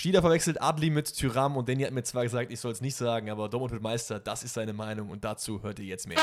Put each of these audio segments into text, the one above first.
Schieder verwechselt Adli mit Tyram und Danny hat mir zwar gesagt, ich soll es nicht sagen, aber Dortmund wird Meister, das ist seine Meinung und dazu hört ihr jetzt mehr.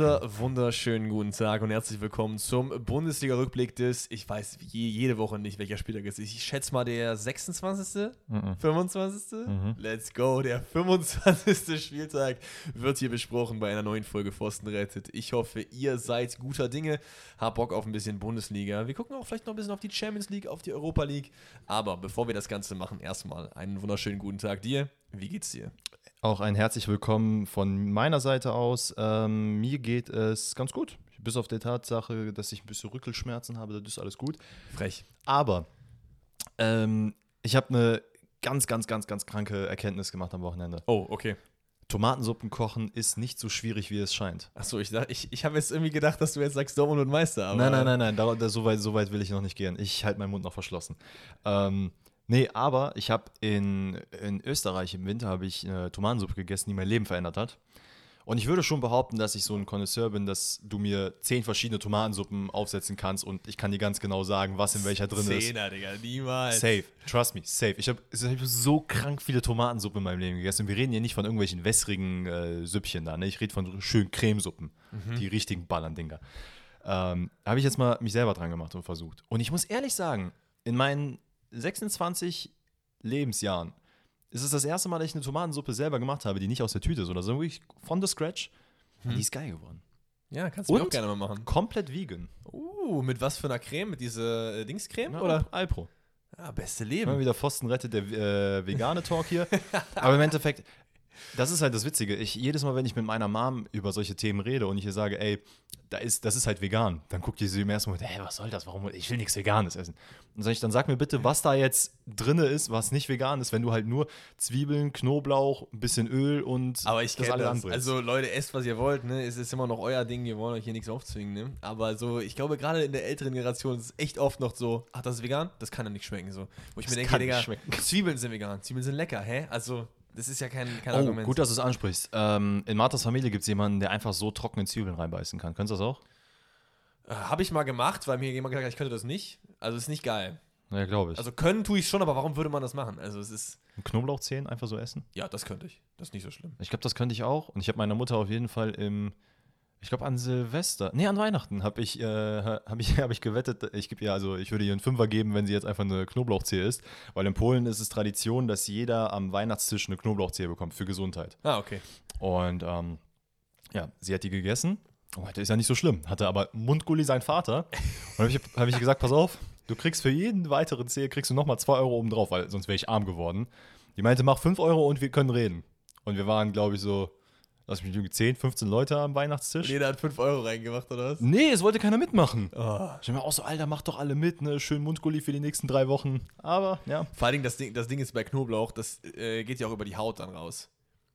Wunder, wunderschönen guten Tag und herzlich willkommen zum Bundesliga-Rückblick des, ich weiß je, jede Woche nicht, welcher Spieltag es ist. Ich schätze mal der 26., Mhm. 25. Let's go, der 25. Spieltag wird hier besprochen bei einer neuen Folge Pfosten rettet. Ich hoffe, ihr seid guter Dinge, habt Bock auf ein bisschen Bundesliga. Wir gucken auch vielleicht noch ein bisschen auf die Champions League, auf die Europa League. Aber bevor wir das Ganze machen, erstmal einen wunderschönen guten Tag dir. Wie geht's dir? Auch ein herzlich willkommen von meiner Seite aus. Ähm, mir geht es ganz gut. Bis auf die Tatsache, dass ich ein bisschen Rückelschmerzen habe, das ist alles gut. Frech. Aber ähm, ich habe eine ganz, ganz, ganz, ganz kranke Erkenntnis gemacht am Wochenende. Oh, okay. Tomatensuppen kochen ist nicht so schwierig, wie es scheint. Achso, ich, ich, ich habe jetzt irgendwie gedacht, dass du jetzt sagst Dortmund und Meister. Aber nein, nein, nein, nein, da, da, so, weit, so weit will ich noch nicht gehen. Ich halte meinen Mund noch verschlossen. Ähm, nee, aber ich habe in, in Österreich im Winter habe ich eine Tomatensuppe gegessen, die mein Leben verändert hat. Und ich würde schon behaupten, dass ich so ein Connoisseur bin, dass du mir zehn verschiedene Tomatensuppen aufsetzen kannst und ich kann dir ganz genau sagen, was in welcher drin ist. Zehner, Digga, niemals. Safe, trust me, safe. Ich habe hab so krank viele Tomatensuppe in meinem Leben gegessen. Und wir reden hier nicht von irgendwelchen wässrigen äh, Süppchen da. Ne? Ich rede von schönen Cremesuppen. Die richtigen Ballern-Dinger. Ähm, habe ich jetzt mal mich selber dran gemacht und versucht. Und ich muss ehrlich sagen, in meinen 26 Lebensjahren ist es das erste Mal, dass ich eine Tomatensuppe selber gemacht habe, die nicht aus der Tüte ist oder so, wirklich von the scratch. Und die ist geil geworden. Ja, kannst du auch gerne mal machen. Komplett vegan. Uh, mit was für einer Creme? Mit dieser äh, Dingscreme? Ja, Oder? Alpro. Ja, beste Immer Leben. wieder Pfosten rettet der äh, vegane Talk hier. Aber im Endeffekt, das ist halt das Witzige. Ich, jedes Mal, wenn ich mit meiner Mom über solche Themen rede und ich ihr sage, ey, da ist, das ist halt vegan, dann guckt die sie im ersten Moment, ey, was soll das? Warum? Ich will nichts Veganes essen. Und sag ich, dann sag mir bitte, was da jetzt drinne ist, was nicht vegan ist, wenn du halt nur Zwiebeln, Knoblauch, ein bisschen Öl und Aber ich kenne das. anbrätst. Also, Leute, esst, was ihr wollt, ne? Es ist immer noch euer Ding, wir wollen euch hier nichts aufzwingen, ne? Aber so, ich glaube, gerade in der älteren Generation ist es echt oft noch so, ach, das ist vegan? Das kann ja nicht schmecken, so. Wo ich Das mir denke, Digga. Zwiebeln sind vegan, Zwiebeln sind lecker, hä? Also, das ist ja kein, kein Oh, Argument. gut, dass du es ansprichst. Ähm, in Marthas Familie gibt es jemanden, der einfach so trockene Zwiebeln reinbeißen kann. Könntest du das auch? Äh, Habe ich mal gemacht, weil mir jemand gesagt hat, ich könnte das nicht. Also, ist nicht geil. Ja, glaube ich. Also, können tue ich schon, aber warum würde man das machen? Also, es ist, Knoblauchzehen einfach so essen? ja, das könnte ich. Das ist nicht so schlimm. Ich glaube, das könnte ich auch. Und ich habe meiner Mutter auf jeden Fall im, ich glaube an Silvester, nee, an Weihnachten habe ich, äh, habe ich, hab ich gewettet, ich gebe ihr, also ich würde ihr einen Fünfer geben, wenn sie jetzt einfach eine Knoblauchzehe isst. Weil in Polen ist es Tradition, dass jeder am Weihnachtstisch eine Knoblauchzehe bekommt für Gesundheit. Ah, okay. Und ähm, ja, sie hat die gegessen. Oh, das ist ja nicht so schlimm. Hatte aber Mundgulli sein Vater. Und habe ich, hab ich gesagt, pass auf, du kriegst für jeden weiteren Zehe kriegst du nochmal 2 Euro oben drauf, weil sonst wäre ich arm geworden. Die meinte, mach 5 Euro und wir können reden. Und wir waren, glaube ich, so, lass mich lügen, 10, 15 Leute am Und Weihnachtstisch. jeder hat 5 Euro reingemacht, oder was? Nee, es wollte keiner mitmachen. Oh. Ich mir auch so, Alter, mach doch alle mit, ne? Schön Mundgulli für die nächsten drei Wochen. Aber, ja. Vor allen Dingen, das Ding, das Ding ist bei Knoblauch, das äh, geht ja auch über die Haut dann raus.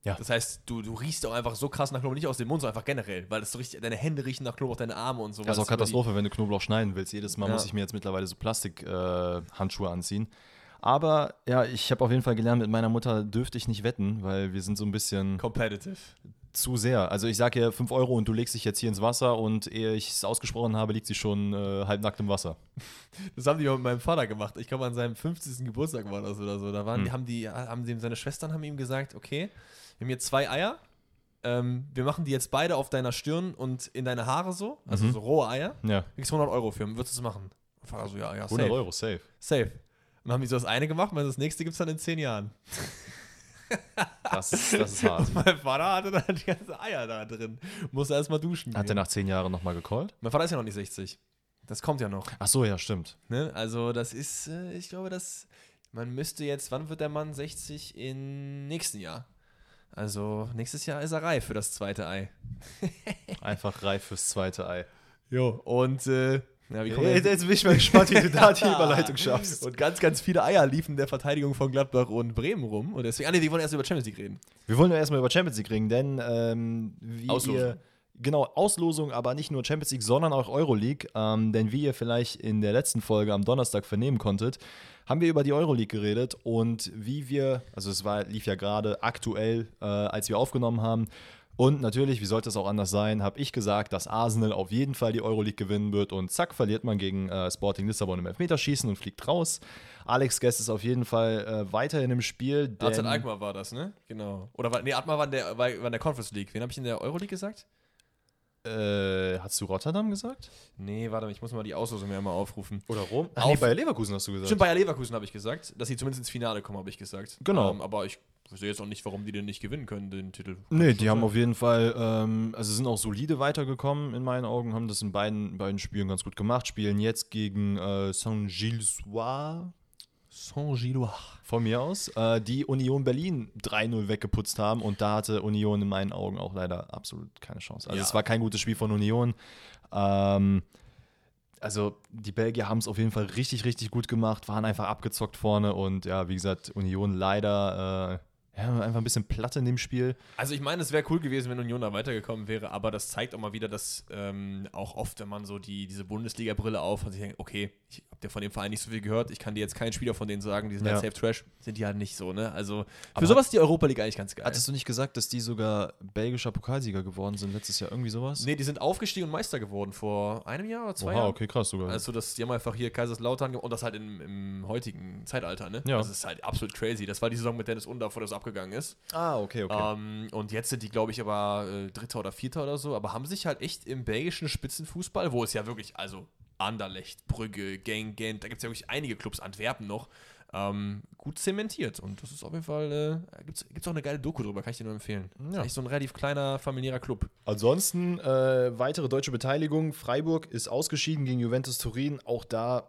Ja. Das heißt, du, du riechst auch einfach so krass nach Knoblauch, nicht aus dem Mund, sondern einfach generell, weil das so richtig, deine Hände riechen nach Knoblauch, deine Arme und so. Das ist auch Katastrophe, wenn du Knoblauch schneiden willst. Jedes Mal Ja. muss ich mir jetzt mittlerweile so Plastik-Handschuhe äh, anziehen. Aber ja, ich habe auf jeden Fall gelernt, mit meiner Mutter dürfte ich nicht wetten, weil wir sind so ein bisschen Competitive. Zu sehr. Also ich sage ihr 5 Euro und du legst dich jetzt hier ins Wasser und ehe ich es ausgesprochen habe, liegt sie schon äh, halbnackt im Wasser. Das haben die auch mit meinem Vater gemacht. Ich glaube, an seinem 50. Geburtstag war das oder so. Da waren, Hm. die, haben die, haben dem, seine Schwestern haben ihm gesagt, okay, wir haben hier zwei Eier. Ähm, wir machen die jetzt beide auf deiner Stirn und in deine Haare so, also Mhm. so rohe Eier. Ja, Du kriegst 100 Euro für. Würdest du es machen? Vater so, ja, ja, 100 safe. Euro, safe. Safe. Und dann haben die so das eine gemacht, und das nächste gibt es dann in 10 Jahren. Das ist, das ist hart. Und mein Vater hatte dann die ganzen Eier da drin. Musste erstmal duschen. Hat er nach 10 Jahren nochmal gecallt? mein Vater ist ja noch nicht 60. Das kommt ja noch. Ach so, ja, stimmt. Ne? Also, das ist, äh, ich glaube, das. Man müsste jetzt, wann wird der Mann 60? Im nächsten Jahr. Also, nächstes Jahr ist er reif für das zweite Ei. Einfach reif fürs zweite Ei. Jo. Und, äh, ja, Jetzt, jetzt bin ich mal gespannt, wie du da die Überleitung schaffst. Und ganz, ganz viele Eier liefen der Verteidigung von Gladbach und Bremen rum. Und deswegen, ah, nee, wir wollen erst über Champions League reden. Wir wollen ja erstmal über Champions League reden, denn ähm, wie Auslosung. ihr, Genau, Auslosung, aber nicht nur Champions League, sondern auch Euroleague. Ähm, denn wie ihr vielleicht in der letzten Folge am Donnerstag vernehmen konntet, haben wir über die Euroleague geredet und wie wir, also es war, lief ja gerade aktuell, äh, als wir aufgenommen haben. Und natürlich, wie sollte es auch anders sein, habe ich gesagt, dass Arsenal auf jeden Fall die Euroleague gewinnen wird und zack, verliert man gegen äh, Sporting Lissabon im Elfmeterschießen und fliegt raus. Alex Guest ist auf jeden Fall äh, weiterhin im Spiel. AZ Alkmaar war das, ne? Genau. Oder war, nee, Alkmaar war in der, war, war in der Conference League. Wen habe ich in der Euroleague gesagt? Äh, hast du Rotterdam gesagt? Nee, warte, ich muss mal die Auslosung mir mal aufrufen. Oder Rom? Ach, nee, Bayer Leverkusen hast du gesagt. Stimmt, Bayer Leverkusen habe ich gesagt, dass sie zumindest ins Finale kommen, habe ich gesagt. Genau. Ähm, aber ich wüsste jetzt auch nicht, warum die denn nicht gewinnen können, den Titel. Nee, die haben auf jeden Fall, ähm, also sind auch solide weitergekommen in meinen Augen, haben das in beiden, beiden Spielen ganz gut gemacht, spielen jetzt gegen äh, Saint-Gilles-Soir. Saint-Gillois. Von mir aus, äh, die Union Berlin 3-0 weggeputzt haben und da hatte Union in meinen Augen auch leider absolut keine Chance. Also ja. es war kein gutes Spiel von Union. Ähm, also die Belgier haben es auf jeden Fall richtig, richtig gut gemacht, waren einfach abgezockt vorne und ja, wie gesagt, Union leider äh, ja, einfach ein bisschen platt in dem Spiel. Also ich meine, es wäre cool gewesen, wenn Union da weitergekommen wäre, aber das zeigt auch mal wieder, dass ähm, auch oft, wenn man so die, diese Bundesliga-Brille auf und sich denkt, okay, ich ja von dem Verein nicht so viel gehört, ich kann dir jetzt keinen Spieler von denen sagen, die sind ja. halt safe Trash, sind die halt nicht so, ne? Also für aber sowas ist die Europa League eigentlich ganz geil. Hattest du nicht gesagt, dass die sogar belgischer Pokalsieger geworden sind letztes Jahr, irgendwie sowas? Nee, die sind aufgestiegen und Meister geworden vor einem Jahr oder zwei Oha, Jahren. okay, krass sogar. Also das, die haben einfach hier Kaiserslautern und das halt im, im heutigen Zeitalter, ne? Ja. Das ist halt absolut crazy. Das war die Saison mit Dennis Under, bevor das abgegangen ist. Ah, Ah, okay, okay. Ähm, und jetzt sind die, glaube ich, aber äh, Dritter oder Vierter oder so, aber haben sich halt echt im belgischen Spitzenfußball, wo es ja wirklich, also Anderlecht, Brügge, Gang, Gent, da gibt es ja wirklich einige Clubs, Antwerpen noch, ähm, gut zementiert. Und das ist auf jeden Fall, äh, gibt es auch eine geile Doku drüber, kann ich dir nur empfehlen. Ja. Echt so ein relativ kleiner, familiärer Club. Ansonsten, äh, weitere deutsche Beteiligung. Freiburg ist ausgeschieden gegen Juventus Turin. Auch da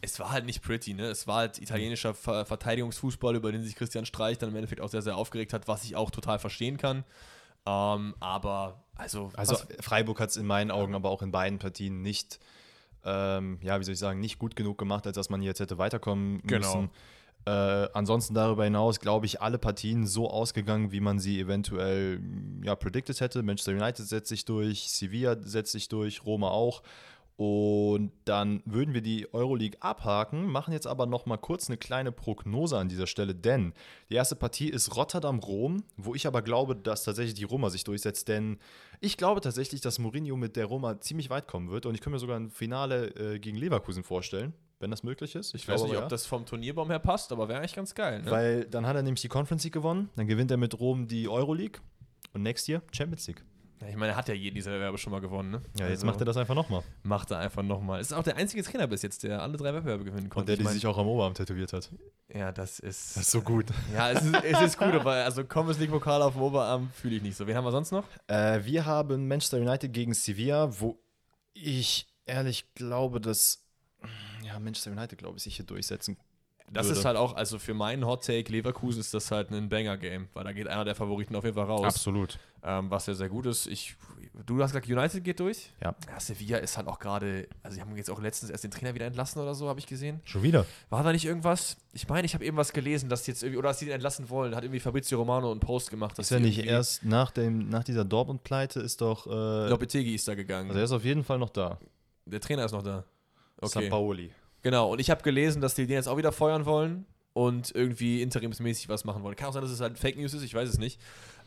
es war halt nicht pretty, ne? Es war halt italienischer Ver Verteidigungsfußball, über den sich Christian Streich dann im Endeffekt auch sehr, sehr aufgeregt hat, was ich auch total verstehen kann. Ähm, aber, also. Also, Freiburg hat es in meinen Augen aber auch in beiden Partien nicht, ähm, ja, wie soll ich sagen, nicht gut genug gemacht, als dass man jetzt hätte weiterkommen genau. müssen. Äh, ansonsten darüber hinaus, glaube ich, alle Partien so ausgegangen, wie man sie eventuell ja, predicted hätte. Manchester United setzt sich durch, Sevilla setzt sich durch, Roma auch. Und dann würden wir die Euroleague abhaken, machen jetzt aber noch mal kurz eine kleine Prognose an dieser Stelle, denn die erste Partie ist Rotterdam-Rom, wo ich aber glaube, dass tatsächlich die Roma sich durchsetzt, denn ich glaube tatsächlich, dass Mourinho mit der Roma ziemlich weit kommen wird und ich könnte mir sogar ein Finale äh, gegen Leverkusen vorstellen, wenn das möglich ist. Ich, ich weiß nicht, ob ja. das vom Turnierbaum her passt, aber wäre eigentlich ganz geil. Ne? Weil dann hat er nämlich die Conference League gewonnen, dann gewinnt er mit Rom die Euroleague und next year Champions League. Ja, ich meine, er hat ja jeden dieser Wettbewerbe schon mal gewonnen, ne? Ja, jetzt also macht er das einfach nochmal. Macht er einfach nochmal. Ist auch der einzige Trainer bis jetzt, der alle drei Wettbewerbe gewinnen konnte. Und der, der sich auch am Oberarm tätowiert hat. Ja, das ist. Das ist so gut. Ja, es ist, es ist gut, aber also Conference League Pokal auf dem Oberarm fühle ich nicht so. Wen haben wir sonst noch? Äh, wir haben Manchester United gegen Sevilla, wo ich ehrlich glaube, dass. Ja, Manchester United, glaube ich, sich hier durchsetzen das würde. ist halt auch, also für meinen Hot Take Leverkusen ist das halt ein Banger-Game, weil da geht einer der Favoriten auf jeden Fall raus. Absolut. Ähm, was ja sehr gut ist. Ich, du hast gesagt, United geht durch. Ja. ja Sevilla ist halt auch gerade, also sie haben jetzt auch letztens erst den Trainer wieder entlassen oder so, habe ich gesehen. Schon wieder? War da nicht irgendwas? Ich meine, ich habe irgendwas gelesen, dass jetzt irgendwie, oder dass sie den entlassen wollen, hat irgendwie Fabrizio Romano einen Post gemacht. Dass ist ja nicht erst nach, dem, nach dieser Dortmund-Pleite ist doch. Äh, Lopetegi ist da gegangen. Also er ist auf jeden Fall noch da. Der Trainer ist noch da. Okay. San Paoli. Genau, und ich habe gelesen, dass die den jetzt auch wieder feuern wollen und irgendwie interimsmäßig was machen wollen. Kann auch sein, dass es halt Fake News ist, ich weiß es nicht.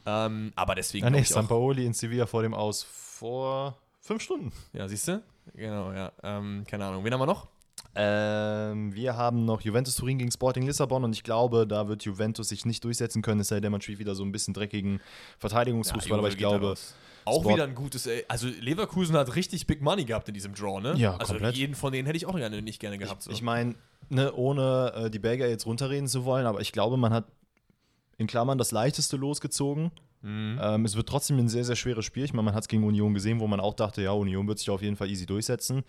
Ähm, aber deswegen. Ja, nee, Sampaoli in Sevilla vor dem Aus vor fünf Stunden. Ja, siehst du? Genau, ja. Ähm, keine Ahnung. Wen haben wir noch? Ähm, wir haben noch Juventus Turin gegen Sporting Lissabon und ich glaube, da wird Juventus sich nicht durchsetzen können, es sei denn, man spielt wieder so ein bisschen dreckigen Verteidigungsfußball, ja, aber ich glaube. Auch Sport wieder ein gutes, also Leverkusen hat richtig Big Money gehabt in diesem Draw, ne? Ja, also komplett. jeden von denen hätte ich auch gerne, nicht gerne gehabt. Ich, so. ich meine, ne, ohne äh, die Belgier jetzt runterreden zu wollen, aber ich glaube, man hat in Klammern das leichteste losgezogen. Mhm. Ähm, es wird trotzdem ein sehr, sehr schweres Spiel. Ich meine, man hat es gegen Union gesehen, wo man auch dachte, ja, Union wird sich auf jeden Fall easy durchsetzen.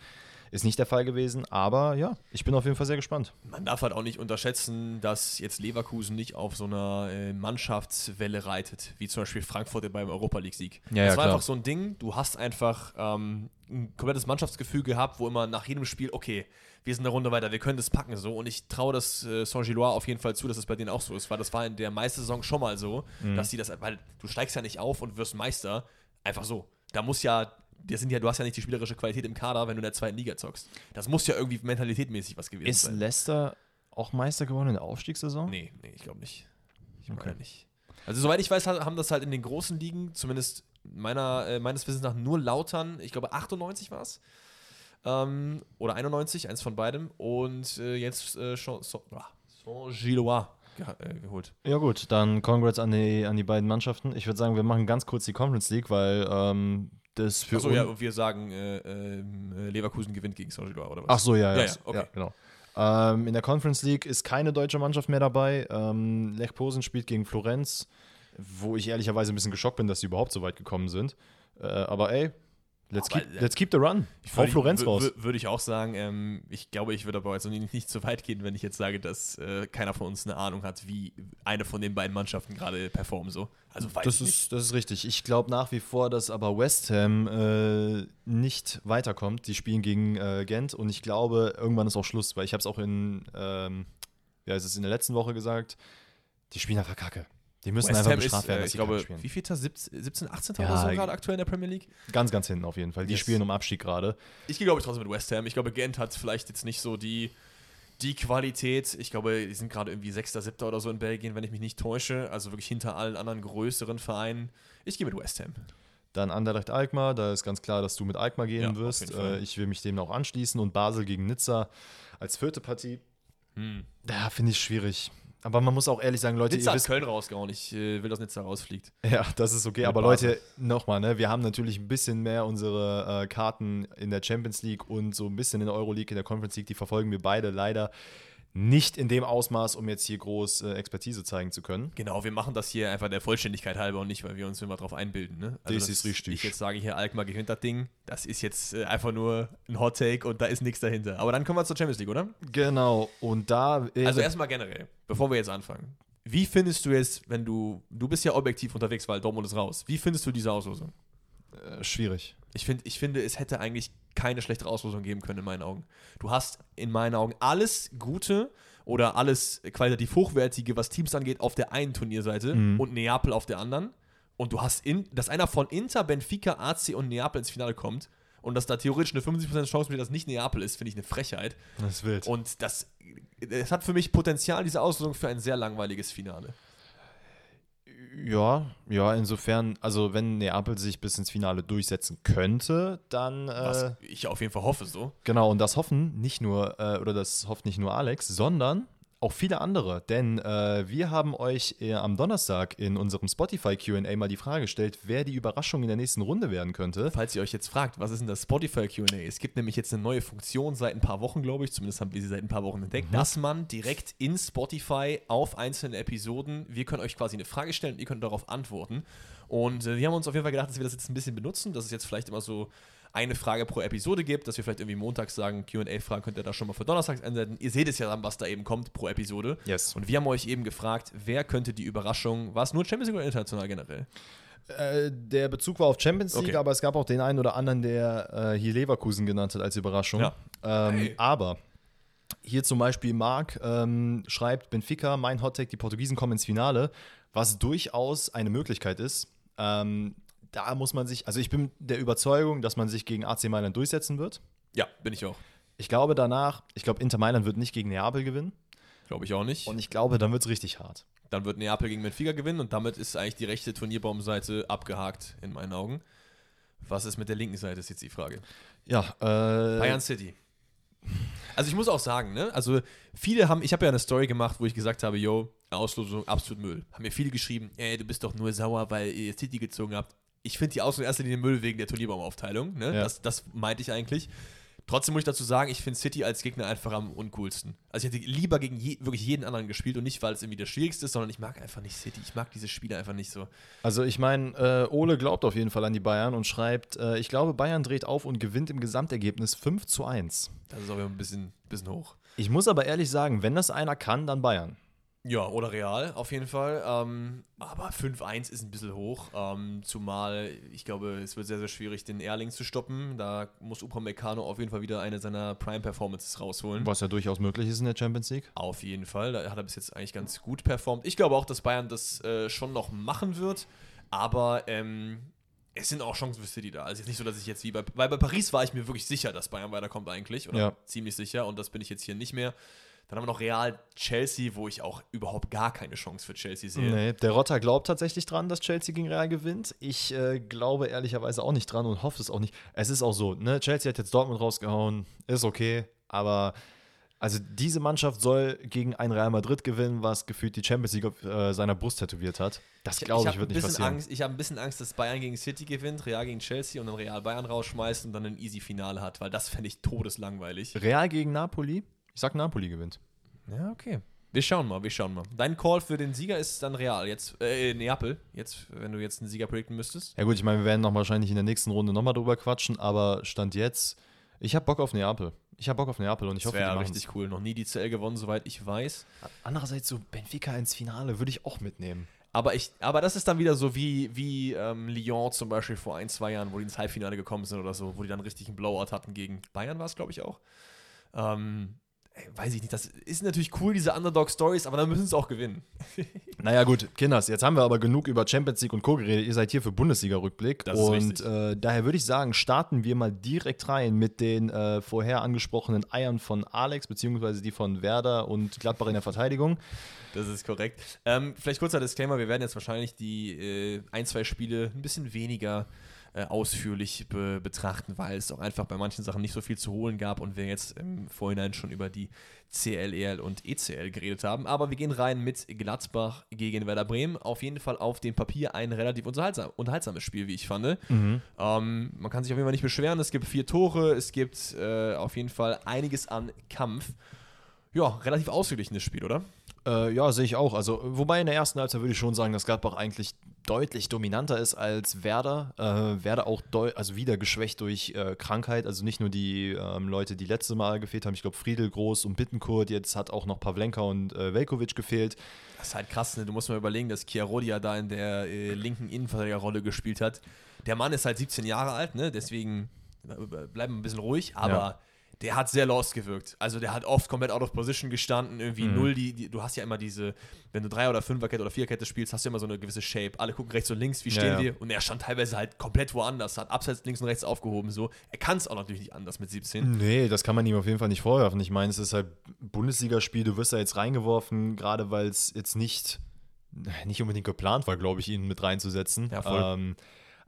Ist nicht der Fall gewesen, aber ja, ich bin auf jeden Fall sehr gespannt. Man darf halt auch nicht unterschätzen, dass jetzt Leverkusen nicht auf so einer äh, Mannschaftswelle reitet, wie zum Beispiel Frankfurt beim Europa League-Sieg. Ja, das ja, war klar. einfach so ein Ding, du hast einfach ähm, ein komplettes Mannschaftsgefühl gehabt, wo immer nach jedem Spiel, okay, wir sind eine Runde weiter, wir können das packen so. Und ich traue das äh, Saint-Gillois auf jeden Fall zu, dass es das bei denen auch so ist, weil das war in der Meistersaison schon mal so, mhm. dass sie das, weil du steigst ja nicht auf und wirst Meister, einfach so. Da muss ja, das sind ja, du hast ja nicht die spielerische Qualität im Kader, wenn du in der zweiten Liga zockst. Das muss ja irgendwie mentalitätmäßig was gewesen Ist sein. Leicester auch Meister geworden in der Aufstiegssaison? Nee, nee, ich glaube nicht. Ich Okay. meine nicht. Also soweit ich weiß, ha- haben das halt in den großen Ligen, zumindest meiner, äh, meines Wissens nach, nur Lautern, ich glaube 98 war es. Ähm, oder 91, eins von beidem. Und äh, jetzt äh, ah, Saint-Gillois geha- äh, geholt. Ja gut, dann Congrats an die, an die beiden Mannschaften. Ich würde sagen, wir machen ganz kurz die Conference League, weil ähm, das für Achso, ja, und wir sagen, äh, ähm, äh, Leverkusen gewinnt gegen Saint-Gillois, oder was? Ach so, ja, ja, Ja, ja, okay. genau. Ähm, in der Conference League ist keine deutsche Mannschaft mehr dabei. Ähm, Lech Posen spielt gegen Florenz, wo ich ehrlicherweise ein bisschen geschockt bin, dass sie überhaupt so weit gekommen sind. Äh, aber ey, let's, Aber, keep, äh, let's keep the run. Hau Florenz raus. wür- Würde ich auch sagen. Ähm, ich glaube, ich würde aber jetzt nicht, nicht so weit gehen, wenn ich jetzt sage, dass äh, keiner von uns eine Ahnung hat, wie eine von den beiden Mannschaften gerade performen. So. Also Das ich ist, das ist richtig. Ich glaube nach wie vor, dass aber West Ham äh, nicht weiterkommt. Die spielen gegen äh, Gent und ich glaube, irgendwann ist auch Schluss, weil ich habe es auch in, ähm, ja, es ist in der letzten Woche gesagt, die spielen einfach Kacke. Die müssen West einfach Ham ist, bestraft werden, äh, dass ich glaube, spielen. wie viel 17, 17 18. Ja, oder so gerade aktuell in der Premier League? Ganz, ganz hinten auf jeden Fall. Die Yes. spielen um Abstieg gerade. Ich gehe, glaube ich, trotzdem mit West Ham. Ich glaube, Gent hat vielleicht jetzt nicht so die, die Qualität. Ich glaube, die sind gerade irgendwie Sechster, Siebter oder so in Belgien, wenn ich mich nicht täusche. Also wirklich hinter allen anderen größeren Vereinen. Ich gehe mit West Ham. Dann Anderlecht Alkmaar, da ist ganz klar, dass du mit Alkmaar gehen Ja, wirst. Äh, ich will mich dem auch anschließen. Und Basel gegen Nizza als vierte Partie. Hm. Da finde ich schwierig. Aber man muss auch ehrlich sagen, Leute, Nizza ihr wisst, Köln rausgehauen. Ich äh, will, dass Nizza rausfliegt. Ja, das ist okay. Mit Aber. Leute, nochmal, ne, wir haben natürlich ein bisschen mehr unsere äh, Karten in der Champions League und so ein bisschen in der Euroleague, in der Conference League, die verfolgen wir beide leider nicht in dem Ausmaß, um jetzt hier groß äh, Expertise zeigen zu können. Genau, wir machen das hier einfach der Vollständigkeit halber und nicht, weil wir uns immer drauf einbilden. Ne? Das ist richtig. Ich jetzt sage hier, Alkmaar gewinnt das Ding. Das ist jetzt äh, einfach nur ein Hot Take und da ist nichts dahinter. Aber dann kommen wir zur Champions League, oder? Genau, und da. Äh, Also erstmal generell, bevor wir jetzt anfangen. Wie findest du jetzt, wenn du, du bist ja objektiv unterwegs, weil Dortmund ist raus. Wie findest du diese Auslosung? Äh, schwierig. Ich, find, ich finde, es hätte eigentlich keine schlechtere Auslosung geben können in meinen Augen. Du hast in meinen Augen alles Gute oder alles qualitativ Hochwertige, was Teams angeht, auf der einen Turnierseite Mhm. und Neapel auf der anderen. Und du hast, in, dass einer von Inter, Benfica, AC und Neapel ins Finale kommt und dass da theoretisch eine 75% Chance besteht, dass nicht Neapel ist, finde ich eine Frechheit. Das ist wild. Und das, es hat für mich Potenzial, diese Auslosung, für ein sehr langweiliges Finale. Ja, ja, insofern, also wenn Neapel sich bis ins Finale durchsetzen könnte, dann. Was Äh, ich auf jeden Fall hoffe so. Genau, und das hoffen nicht nur, äh, oder das hofft nicht nur Alex, sondern auch viele andere. Denn äh, wir haben euch äh, am Donnerstag in unserem Spotify QA mal die Frage gestellt, wer die Überraschung in der nächsten Runde werden könnte. Falls ihr euch jetzt fragt, was ist denn das Spotify QA? Es gibt nämlich jetzt eine neue Funktion seit ein paar Wochen, glaube ich, zumindest haben wir sie seit ein paar Wochen entdeckt, dass man direkt in Spotify auf einzelne Episoden, wir können euch quasi eine Frage stellen und ihr könnt darauf antworten. Und äh, wir haben uns auf jeden Fall gedacht, dass wir das jetzt ein bisschen benutzen, dass es jetzt vielleicht immer so eine Frage pro Episode gibt, dass wir vielleicht irgendwie montags sagen, QA-Fragen könnt ihr da schon mal für Donnerstags einsenden. Ihr seht es ja dann, was da eben kommt pro Episode. Yes. Und wir haben euch eben gefragt, wer könnte die Überraschung, war es nur Champions League oder international generell? Äh, der Bezug war auf Champions League, Okay. aber es gab auch den einen oder anderen, der äh, hier Leverkusen genannt hat als Überraschung. Ja. Ähm, Hey. Aber hier zum Beispiel Marc ähm, schreibt, Benfica, mein Hottake, die Portugiesen kommen ins Finale, was durchaus eine Möglichkeit ist. Ähm, da muss man sich, also ich bin der Überzeugung, dass man sich gegen AC Mailand durchsetzen wird. Ja, bin ich auch. Ich glaube danach, ich glaube Inter Mailand wird nicht gegen Neapel gewinnen Glaube ich auch nicht. und ich glaube, dann wird es richtig hart. Dann wird Neapel gegen Benfica gewinnen und damit ist eigentlich die rechte Turnierbaumseite abgehakt, in meinen Augen. Was ist mit der linken Seite, ist jetzt die Frage. Ja, äh, Bayern City. Also ich muss auch sagen, ne, also viele haben, ich habe ja eine Story gemacht, wo ich gesagt habe, yo, Auslosung absolut Müll. Haben mir viele geschrieben, ey, du bist doch nur sauer, weil ihr City gezogen habt. Ich finde die Auslosung in erster Linie Müll wegen der Turnierbaumaufteilung, ne? Ja. Das, das meinte ich eigentlich. Trotzdem muss ich dazu sagen, ich finde City als Gegner einfach am uncoolsten. Also ich hätte lieber gegen je, wirklich jeden anderen gespielt und nicht, weil es irgendwie das Schwierigste ist, sondern ich mag einfach nicht City. Ich mag diese Spiele einfach nicht so. Also ich meine, äh, Ole glaubt auf jeden Fall an die Bayern und schreibt, äh, ich glaube, Bayern dreht auf und gewinnt im Gesamtergebnis 5 zu 1. Das ist auch immer ein bisschen, bisschen hoch. Ich muss aber ehrlich sagen, wenn das einer kann, dann Bayern. Ja, oder Real auf jeden Fall. Ähm, aber 5-1 ist ein bisschen hoch. Ähm, zumal ich glaube, es wird sehr, sehr schwierig, den Erling zu stoppen. Da muss Upamecano auf jeden Fall wieder eine seiner Prime-Performances rausholen. Was ja durchaus möglich ist in der Champions League. Auf jeden Fall. Da hat er bis jetzt eigentlich ganz gut performt. Ich glaube auch, dass Bayern das äh, schon noch machen wird. Aber ähm, es sind auch Chancen für City da. Also jetzt nicht so, dass ich jetzt wie bei, weil bei Paris war ich mir wirklich sicher, dass Bayern weiterkommt eigentlich. Oder Ja. ziemlich sicher. Und das bin ich jetzt hier nicht mehr. Dann haben wir noch Real Chelsea, wo ich auch überhaupt gar keine Chance für Chelsea sehe. Nee, der Rotter glaubt tatsächlich dran, dass Chelsea gegen Real gewinnt. Ich äh, glaube ehrlicherweise auch nicht dran und hoffe es auch nicht. Es ist auch so, ne? Chelsea hat jetzt Dortmund rausgehauen, ist okay, aber also diese Mannschaft soll gegen ein Real Madrid gewinnen, was gefühlt die Champions League auf äh, seiner Brust tätowiert hat. Das glaube ich, hab wird nicht passieren. Angst, ich habe ein bisschen Angst, dass Bayern gegen City gewinnt, Real gegen Chelsea und dann Real Bayern rausschmeißt und dann ein easy Finale hat, weil das fände ich todeslangweilig. Real gegen Napoli? Ich sag Napoli gewinnt. Ja, okay. Wir schauen mal, wir schauen mal. Dein Call für den Sieger ist dann Real, jetzt, äh, Neapel, jetzt, wenn du jetzt einen Sieger predikten müsstest. Ja gut, ich meine, wir werden noch wahrscheinlich in der nächsten Runde nochmal drüber quatschen, aber Stand jetzt, ich habe Bock auf Neapel. Ich habe Bock auf Neapel und ich Das hoffe, die wäre machen's. richtig cool. Noch nie die CL gewonnen, soweit ich weiß. Andererseits so Benfica ins Finale würde ich auch mitnehmen. Aber, ich, aber das ist dann wieder so wie, wie ähm, Lyon zum Beispiel vor ein, zwei Jahren, wo die ins Halbfinale gekommen sind oder so, wo die dann richtig einen Blowout hatten gegen Bayern, war es, glaube ich, auch. Ähm, ey, weiß ich nicht, das ist natürlich cool, diese Underdog-Stories, aber dann müssen sie auch gewinnen. Naja, gut, Kinders, jetzt haben wir aber genug über Champions League und Co. geredet. Ihr seid hier für Bundesliga-Rückblick. Und äh, daher würde ich sagen, starten wir mal direkt rein mit den äh, vorher angesprochenen Eiern von Alex, beziehungsweise die von Werder und Gladbach in der Verteidigung. Das ist korrekt. Ähm, vielleicht kurzer Disclaimer: Wir werden jetzt wahrscheinlich die äh, ein, zwei Spiele ein bisschen weniger äh, ausführlich be betrachten, weil es auch einfach bei manchen Sachen nicht so viel zu holen gab und wir jetzt im Vorhinein schon über die CL, EL und ECL geredet haben. Aber wir gehen rein mit Gladbach gegen Werder Bremen. Auf jeden Fall auf dem Papier ein relativ unterhaltsam, unterhaltsames Spiel, wie ich fand. Ähm, man kann sich auf jeden Fall nicht beschweren. Es gibt vier Tore, es gibt äh, auf jeden Fall einiges an Kampf. Ja, relativ ausgeglichenes Spiel, oder? Äh, ja, sehe ich auch. Also, wobei in der ersten Halbzeit würde ich schon sagen, dass Gladbach eigentlich deutlich dominanter ist als Werder. Äh, Werder auch also wieder geschwächt durch äh, Krankheit. Also nicht nur die ähm, Leute, die letzte Mal gefehlt haben. Ich glaube, Friedel, Groß und Bittenkurt. Jetzt hat auch noch Pavlenka und äh, Velkovic gefehlt. Das ist halt krass, ne? Du musst mal überlegen, dass Chiarodia da in der äh, linken Innenverteidigerrolle gespielt hat. Der Mann ist halt 17 Jahre alt, ne? Deswegen äh, bleiben wir ein bisschen ruhig, aber Ja. Der hat sehr lost gewirkt. Also der hat oft komplett out of position gestanden, irgendwie Mhm. null, die, die, du hast ja immer diese, wenn du Drei- oder Fünferkette oder Viererkette spielst, hast du immer so eine gewisse Shape. Alle gucken rechts und links, wie Ja, stehen ja. wir? Und er stand teilweise halt komplett woanders, hat abseits links und rechts aufgehoben, so. Er kann es auch natürlich nicht anders mit 17. Nee, das kann man ihm auf jeden Fall nicht vorwerfen. Ich meine, es ist halt Bundesligaspiel, du wirst da jetzt reingeworfen, gerade weil es jetzt nicht, nicht unbedingt geplant war, glaube ich, ihn mit reinzusetzen. Ja, voll. Ähm,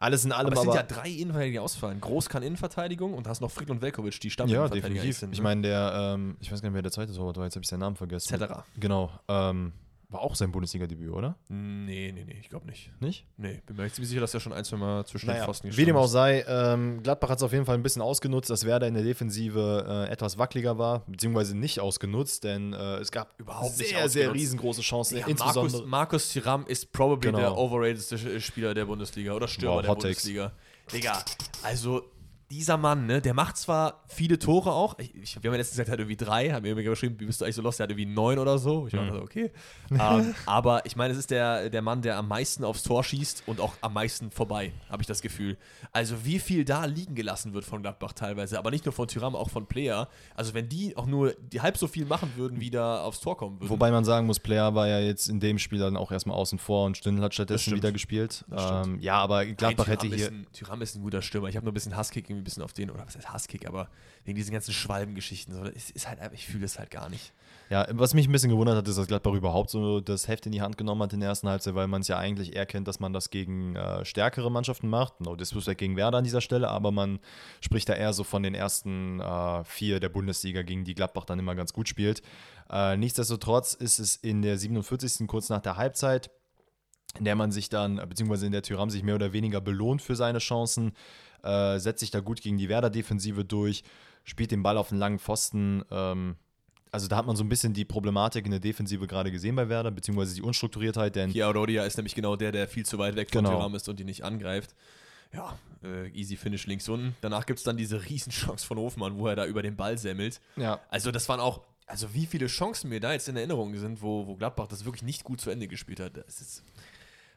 alles in allem Aber es sind ja drei Innenverteidiger, die ausfallen. Groß kann Innenverteidigung und hast noch Friedel und Velkovic, die ja, Stamminnenverteidiger definitiv. sind. Ich ne? meine, der, ähm, ich weiß gar nicht, wer der zweite Torwart war, jetzt habe ich seinen Namen vergessen. Cetera. Genau. Ähm, war auch sein Bundesliga-Debüt, oder? Nee, nee, nee, ich glaube nicht. Nicht? Nee, bin mir ziemlich sicher, dass er schon ein, zwei Mal zwischen den Naja, Pfosten wie dem auch sei, ähm, Gladbach hat es auf jeden Fall ein bisschen ausgenutzt, dass Werder in der Defensive äh, etwas wackeliger war, beziehungsweise nicht ausgenutzt, denn äh, es gab Überhaupt nicht sehr, sehr ausgenutzt. riesengroße Chancen. Ja, insbesondere Markus, Markus Thuram ist probably Genau. der overratedste Spieler der Bundesliga oder Stürmer Wow, der. Bundesliga. Digga, also dieser Mann, ne, der macht zwar viele Tore auch. Ich, ich, wir haben ja letztens gesagt, er hat irgendwie drei, haben mir geschrieben, wie bist du eigentlich so lost? Er hat irgendwie neun oder so. Ich Mhm. dachte, okay. ähm, aber ich meine, es ist der, der Mann, der am meisten aufs Tor schießt und auch am meisten vorbei, habe ich das Gefühl. Also wie viel da liegen gelassen wird von Gladbach teilweise, aber nicht nur von Thuram, auch von Player. Also wenn die auch nur die halb so viel machen würden, wie da aufs Tor kommen würden. Wobei man sagen muss, Player war ja jetzt in dem Spiel dann auch erstmal außen vor und Stündel hat stattdessen wieder gespielt. Ähm, ja, aber Gladbach Nein, hätte hier. Ist ein, Thuram ist ein guter Stürmer. Ich habe nur ein bisschen Hasskick irgendwie ein bisschen auf den, oder was heißt Hasskick, aber wegen diesen ganzen Schwalbengeschichten. So, es ist halt, ich fühle es halt gar nicht. Ja, was mich ein bisschen gewundert hat, ist, dass Gladbach überhaupt so das Heft in die Hand genommen hat in der ersten Halbzeit, weil man es ja eigentlich eher kennt, dass man das gegen äh, stärkere Mannschaften macht. No disrespect gegen Werder an dieser Stelle, aber man spricht da eher so von den ersten äh, vier der Bundesliga, gegen die Gladbach dann immer ganz gut spielt. Äh, nichtsdestotrotz ist es in der 47. kurz nach der Halbzeit, in der man sich dann, äh, beziehungsweise in der Tyram sich mehr oder weniger belohnt für seine Chancen, äh, setzt sich da gut gegen die Werder-Defensive durch, spielt den Ball auf den langen Pfosten. Ähm, also da hat man so ein bisschen die Problematik in der Defensive gerade gesehen bei Werder, beziehungsweise die Unstrukturiertheit, denn Kia Rodia ist nämlich genau der, der viel zu weit weg von Genau. Thuram ist und die nicht angreift. Ja, äh, easy Finish links unten. Danach gibt es dann diese Riesenchance von Hofmann, wo er da über den Ball semmelt. ja, Also das waren auch, also wie viele Chancen mir da jetzt in Erinnerung sind, wo, wo Gladbach das wirklich nicht gut zu Ende gespielt hat. Das ist,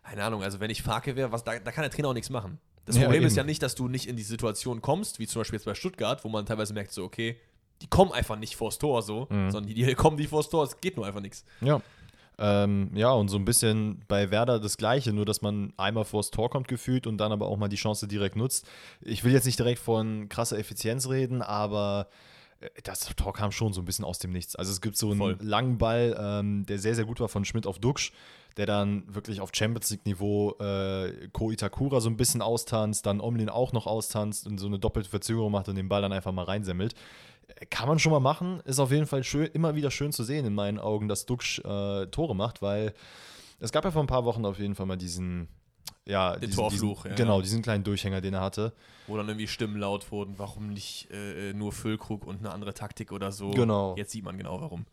keine Ahnung, also wenn ich Farke wäre, was, da, da kann der Trainer auch nichts machen. Das Ja, Problem ist eben. ja nicht, dass du nicht in die Situation kommst, wie zum Beispiel jetzt bei Stuttgart, wo man teilweise merkt, so, okay, die kommen einfach nicht vors Tor so, Mhm. sondern die, die kommen nicht vors Tor, es geht nur einfach nichts. ja. Ähm, ja, und so ein bisschen bei Werder das Gleiche, nur dass man einmal vors Tor kommt gefühlt und dann aber auch mal die Chance direkt nutzt. Ich will jetzt nicht direkt von krasser Effizienz reden, aber äh, das Tor kam schon so ein bisschen aus dem Nichts. Also es gibt so einen Voll. langen Ball, ähm, der sehr, sehr gut war von Schmidt auf Duxch, der dann wirklich auf Champions League-Niveau äh, Ko Itakura so ein bisschen austanzt, dann Omlin auch noch austanzt und so eine doppelte Verzögerung macht und den Ball dann einfach mal reinsemmelt. Äh, Kann man schon mal machen. Ist auf jeden Fall schön, immer wieder schön zu sehen in meinen Augen, dass Duxch äh, Tore macht, weil es gab ja vor ein paar Wochen auf jeden Fall mal diesen, ja, Den diesen, Torfluch, diesen, ja, genau, diesen kleinen Durchhänger, den er hatte. Wo dann irgendwie Stimmen laut wurden, warum nicht äh, nur Füllkrug und eine andere Taktik oder so. Genau. Jetzt sieht man genau warum.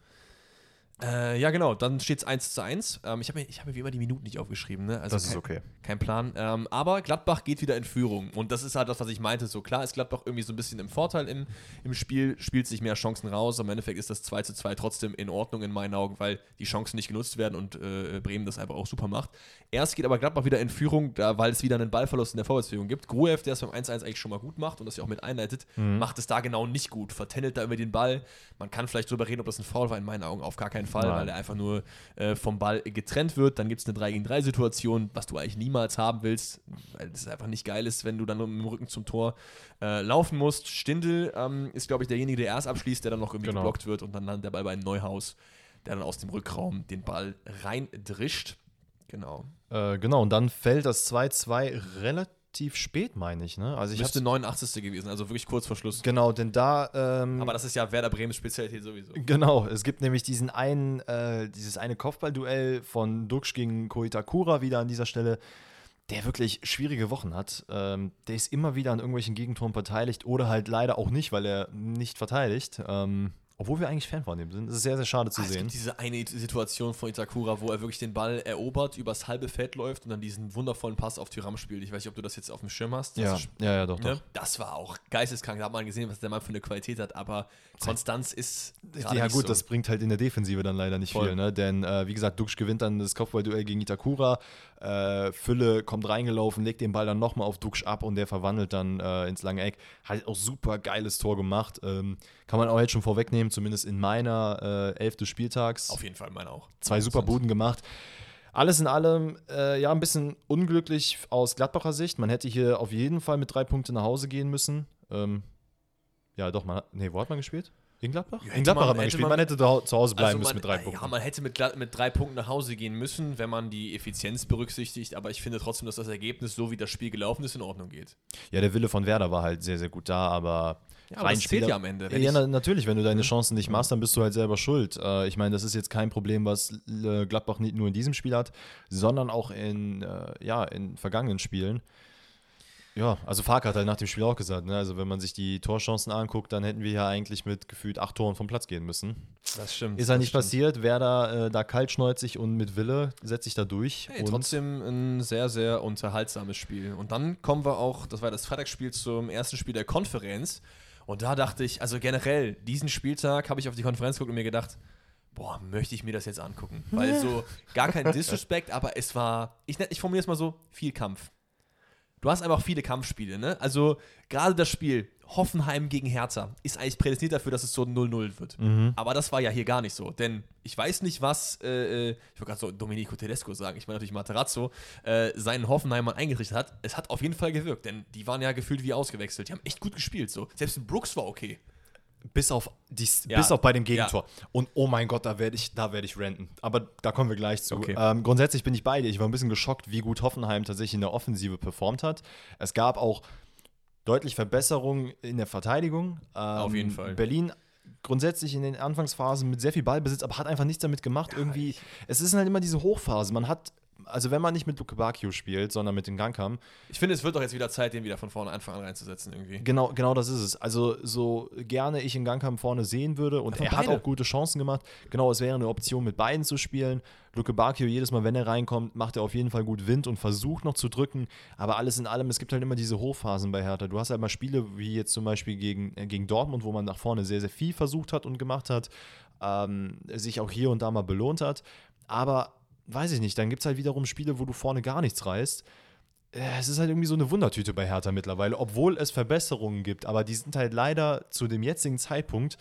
Äh, ja, genau, dann steht es 1 zu 1. Ähm, ich habe mir, ich hab mir wie immer die Minuten nicht aufgeschrieben, ne? Also Das ist kein, okay. Kein Plan. Ähm, aber Gladbach geht wieder in Führung. Und das ist halt das, was ich meinte. So klar ist Gladbach irgendwie so ein bisschen im Vorteil im, im Spiel, spielt sich mehr Chancen raus. Im Endeffekt ist das 2 zu 2 trotzdem in Ordnung in meinen Augen, weil die Chancen nicht genutzt werden und äh, Bremen das einfach auch super macht. Erst geht aber Gladbach wieder in Führung, da, weil es wieder einen Ballverlust in der Vorwärtsbewegung gibt. Gruev, der es beim 1-1 eigentlich schon mal gut macht und das ja auch mit einleitet, macht es da genau nicht gut. Vertändelt da über den Ball. Man kann vielleicht drüber reden, ob das ein Foul war. In meinen Augen auf gar keinen Fall, Nein. weil er einfach nur äh, vom Ball getrennt wird. Dann gibt es eine 3 gegen 3 Situation, was du eigentlich niemals haben willst, weil es einfach nicht geil ist, wenn du dann mit dem Rücken zum Tor äh, laufen musst. Stindl ähm, ist, glaube ich, derjenige, der erst abschließt, der dann noch irgendwie Genau. geblockt wird und dann landet der Ball bei Neuhaus, der dann aus dem Rückraum den Ball reindrischt. Genau. Äh, genau, und dann fällt das 2-2 relativ spät, meine ich. Ne? Also ich Müsste hab's- 89. gewesen, also wirklich kurz vor Schluss. Genau, denn da. Ähm, Aber das ist ja Werder Bremens Spezialität sowieso. Genau, es gibt nämlich diesen einen, äh, dieses eine Kopfballduell von Duxch gegen Koitakura wieder an dieser Stelle, der wirklich schwierige Wochen hat. Ähm, der ist immer wieder an irgendwelchen Gegentoren beteiligt oder halt leider auch nicht, weil er nicht verteidigt. Ähm, obwohl wir eigentlich Fan von dem sind. Das ist sehr, sehr schade zu Ah, es sehen. gibt diese eine Situation von Itakura, wo er wirklich den Ball erobert, übers halbe Feld läuft und dann diesen wundervollen Pass auf Tyram spielt. Ich weiß nicht, ob du das jetzt auf dem Schirm hast. Ja, ja, ja, doch, Ne? doch. Das war auch geisteskrank. Da hat man gesehen, was der Mann für eine Qualität hat. Aber Konstanz ist. Ja, gut, so. das bringt halt in der Defensive dann leider nicht Voll. viel, ne? Denn äh, wie gesagt, Duxch gewinnt dann das Kopfballduell gegen Itakura. Äh, Fülle kommt reingelaufen, legt den Ball dann nochmal auf Duxch ab und der verwandelt dann äh, ins lange Eck. Halt auch super geiles Tor gemacht. Ähm, kann man auch jetzt schon vorwegnehmen, zumindest in meiner äh, Elf des Spieltags. Auf jeden Fall, meine auch. Zwei super Buden gemacht. Alles in allem, äh, ja, ein bisschen unglücklich aus Gladbacher Sicht. Man hätte hier auf jeden Fall mit drei Punkten nach Hause gehen müssen. Ähm, ja, doch, man hat, nee, wo hat man gespielt? In Gladbach? Ja, in Gladbach man- hat man hätte gespielt. man- Man hätte zu Hause bleiben Also müssen man, mit drei Ja, Punkten. man hätte mit, mit drei Punkten nach Hause gehen müssen, wenn man die Effizienz berücksichtigt. Aber ich finde trotzdem, dass das Ergebnis, so wie das Spiel gelaufen ist, in Ordnung geht. Ja, der Wille von Werder war halt sehr, sehr gut da, aber. Ja, aber das zählt ja am Ende. Ja, na, natürlich, wenn du deine Chancen nicht machst, dann bist du halt selber schuld. Äh, ich meine, das ist jetzt kein Problem, was Gladbach nicht nur in diesem Spiel hat, sondern auch in, äh, ja, in vergangenen Spielen. Ja, also Fark hat halt nach dem Spiel auch gesagt, ne? also wenn man sich die Torchancen anguckt, dann hätten wir ja eigentlich mit gefühlt acht Toren vom Platz gehen müssen. das stimmt. Ist halt nicht stimmt. passiert. Werder äh, da kaltschneuzig und mit Wille setzt sich da durch. Hey, und trotzdem ein sehr, sehr unterhaltsames Spiel. Und dann kommen wir auch, das war das Freitagsspiel zum ersten Spiel der Konferenz. Und da dachte ich, also generell, diesen Spieltag habe ich auf die Konferenz geguckt und mir gedacht, boah, möchte ich mir das jetzt angucken. Weil so gar kein Disrespect, aber es war, ich, ich formuliere es mal so, viel Kampf. Du hast einfach viele Kampfspiele, ne? Also gerade das Spiel Hoffenheim gegen Hertha ist eigentlich prädestiniert dafür, dass es so ein 0-0 wird. Aber das war ja hier gar nicht so. Denn ich weiß nicht, was, äh, äh, ich wollte gerade so Domenico Tedesco sagen, ich meine natürlich Materazzo, äh, seinen Hoffenheimern eingerichtet hat. Es hat auf jeden Fall gewirkt, denn die waren ja gefühlt wie ausgewechselt. Die haben echt gut gespielt. So. Selbst Brooks war okay. Bis auf, die, Ja. bis auf bei dem Gegentor. Und oh mein Gott, da werde ich, da werde ich ranten. Aber da kommen wir gleich zu. Okay. Ähm, grundsätzlich bin ich bei dir. Ich war ein bisschen geschockt, wie gut Hoffenheim tatsächlich in der Offensive performt hat. Es gab auch deutlich Verbesserungen in der Verteidigung. Ähm, Auf jeden Fall. Berlin grundsätzlich in den Anfangsphasen mit sehr viel Ballbesitz, aber hat einfach nichts damit gemacht. Irgendwie, es ist halt immer diese Hochphase. Man hat, also wenn man nicht mit Luke Bakio spielt, sondern mit den Gankam, Ich finde, es wird doch jetzt wieder Zeit, den wieder von vorne Anfang an reinzusetzen irgendwie. Genau, genau das ist es. Also so gerne ich in Gangkamp vorne sehen würde und Einfach er hat beide. auch gute Chancen gemacht. Genau, es wäre eine Option mit beiden zu spielen. Luke Bakio jedes Mal, wenn er reinkommt, macht er auf jeden Fall gut Wind und versucht noch zu drücken. Aber alles in allem, es gibt halt immer diese Hochphasen bei Hertha. Du hast halt mal Spiele wie jetzt zum Beispiel gegen, äh, gegen Dortmund, wo man nach vorne sehr, sehr viel versucht hat und gemacht hat, ähm, sich auch hier und da mal belohnt hat. Aber weiß ich nicht, dann gibt es halt wiederum Spiele, wo du vorne gar nichts reißt äh, es ist halt irgendwie so eine Wundertüte bei Hertha mittlerweile, obwohl es Verbesserungen gibt, aber die sind halt leider zu dem jetzigen Zeitpunkt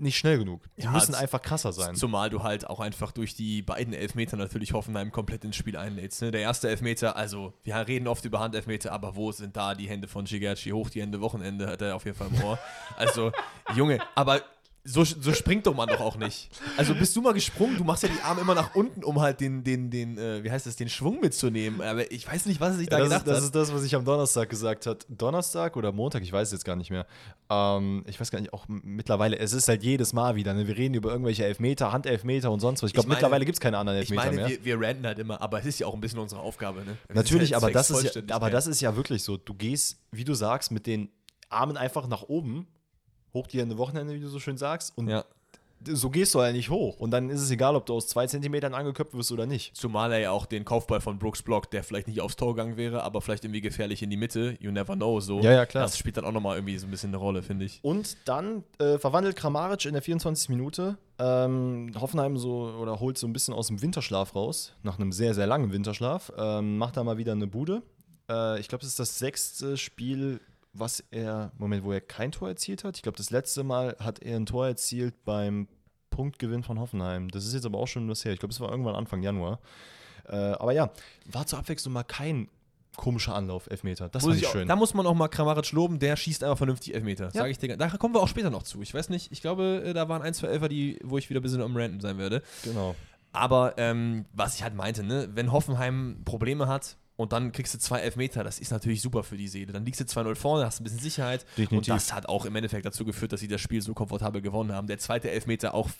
nicht schnell genug. Die Ja, müssen einfach krasser sein. Zumal du halt auch einfach durch die beiden Elfmeter natürlich Hoffenheim komplett ins Spiel einlädst. Ne? Der erste Elfmeter, also wir reden oft über Handelfmeter, aber wo sind da die Hände von Gigerci hoch? Die Hände Wochenende hat er auf jeden Fall im Ohr. Also, Junge, aber so, so springt doch man doch auch nicht. Also bist du mal gesprungen, du machst ja die Arme immer nach unten, um halt den, den, den, äh, wie heißt das, den Schwung mitzunehmen. Aber ich weiß nicht, was er sich da Ja, das, gedacht ist, das hat. ist das, was ich am Donnerstag gesagt hat. Donnerstag oder Montag, ich weiß es jetzt gar nicht mehr. Ähm, ich weiß gar nicht, auch mittlerweile, es ist halt jedes Mal wieder. Ne? Wir reden über irgendwelche Elfmeter, Handelfmeter und sonst was. Ich glaube, mittlerweile gibt es keine anderen ich Elfmeter meine, mehr. wir, wir ranten halt immer, aber es ist ja auch ein bisschen unsere Aufgabe. Ne? Natürlich, sind aber halt das, ist ja, aber das ist ja wirklich so. Du gehst, wie du sagst, mit den Armen einfach nach oben, hoch die Hände Wochenende, wie du so schön sagst, und Ja. so gehst du halt nicht hoch. Und dann ist es egal, ob du aus zwei Zentimetern angeköpft wirst oder nicht. Zumal er ja auch den Kopfball von Brooks blockt, der vielleicht nicht aufs Tor gegangen wäre, aber vielleicht irgendwie gefährlich in die Mitte. You never know. So. Ja, ja, klar. Das spielt dann auch nochmal irgendwie so ein bisschen eine Rolle, finde ich. Und dann äh, verwandelt Kramaric in der 24. Minute ähm, Hoffenheim so oder holt so ein bisschen aus dem Winterschlaf raus, nach einem sehr, sehr langen Winterschlaf. Ähm, macht da mal wieder eine Bude. Äh, ich glaube, es ist das sechste Spiel, was er, Moment, wo er kein Tor erzielt hat. Ich glaube, das letzte Mal hat er ein Tor erzielt beim Punktgewinn von Hoffenheim. Das ist jetzt aber auch schon was her. Ich glaube, es war irgendwann Anfang Januar. Äh, aber ja, war zur Abwechslung mal kein komischer Anlauf, Elfmeter. Das Muss ich auch, schön. da muss man auch mal Kramaric loben, der schießt einfach vernünftig Elfmeter. Ja. Sag ich dir. Da kommen wir auch später noch zu. Ich weiß nicht, ich glaube, äh, da waren ein, zwei Elfer, die, wo ich wieder ein bisschen am Randen sein werde. Genau. Aber ähm, was ich halt meinte, ne, wenn Hoffenheim Probleme hat und dann kriegst du zwei Elfmeter, das ist natürlich super für die Seele. Dann liegst du 2-0 vorne, hast ein bisschen Sicherheit. Definitiv. Und das hat auch im Endeffekt dazu geführt, dass sie das Spiel so komfortabel gewonnen haben. Der zweite Elfmeter auch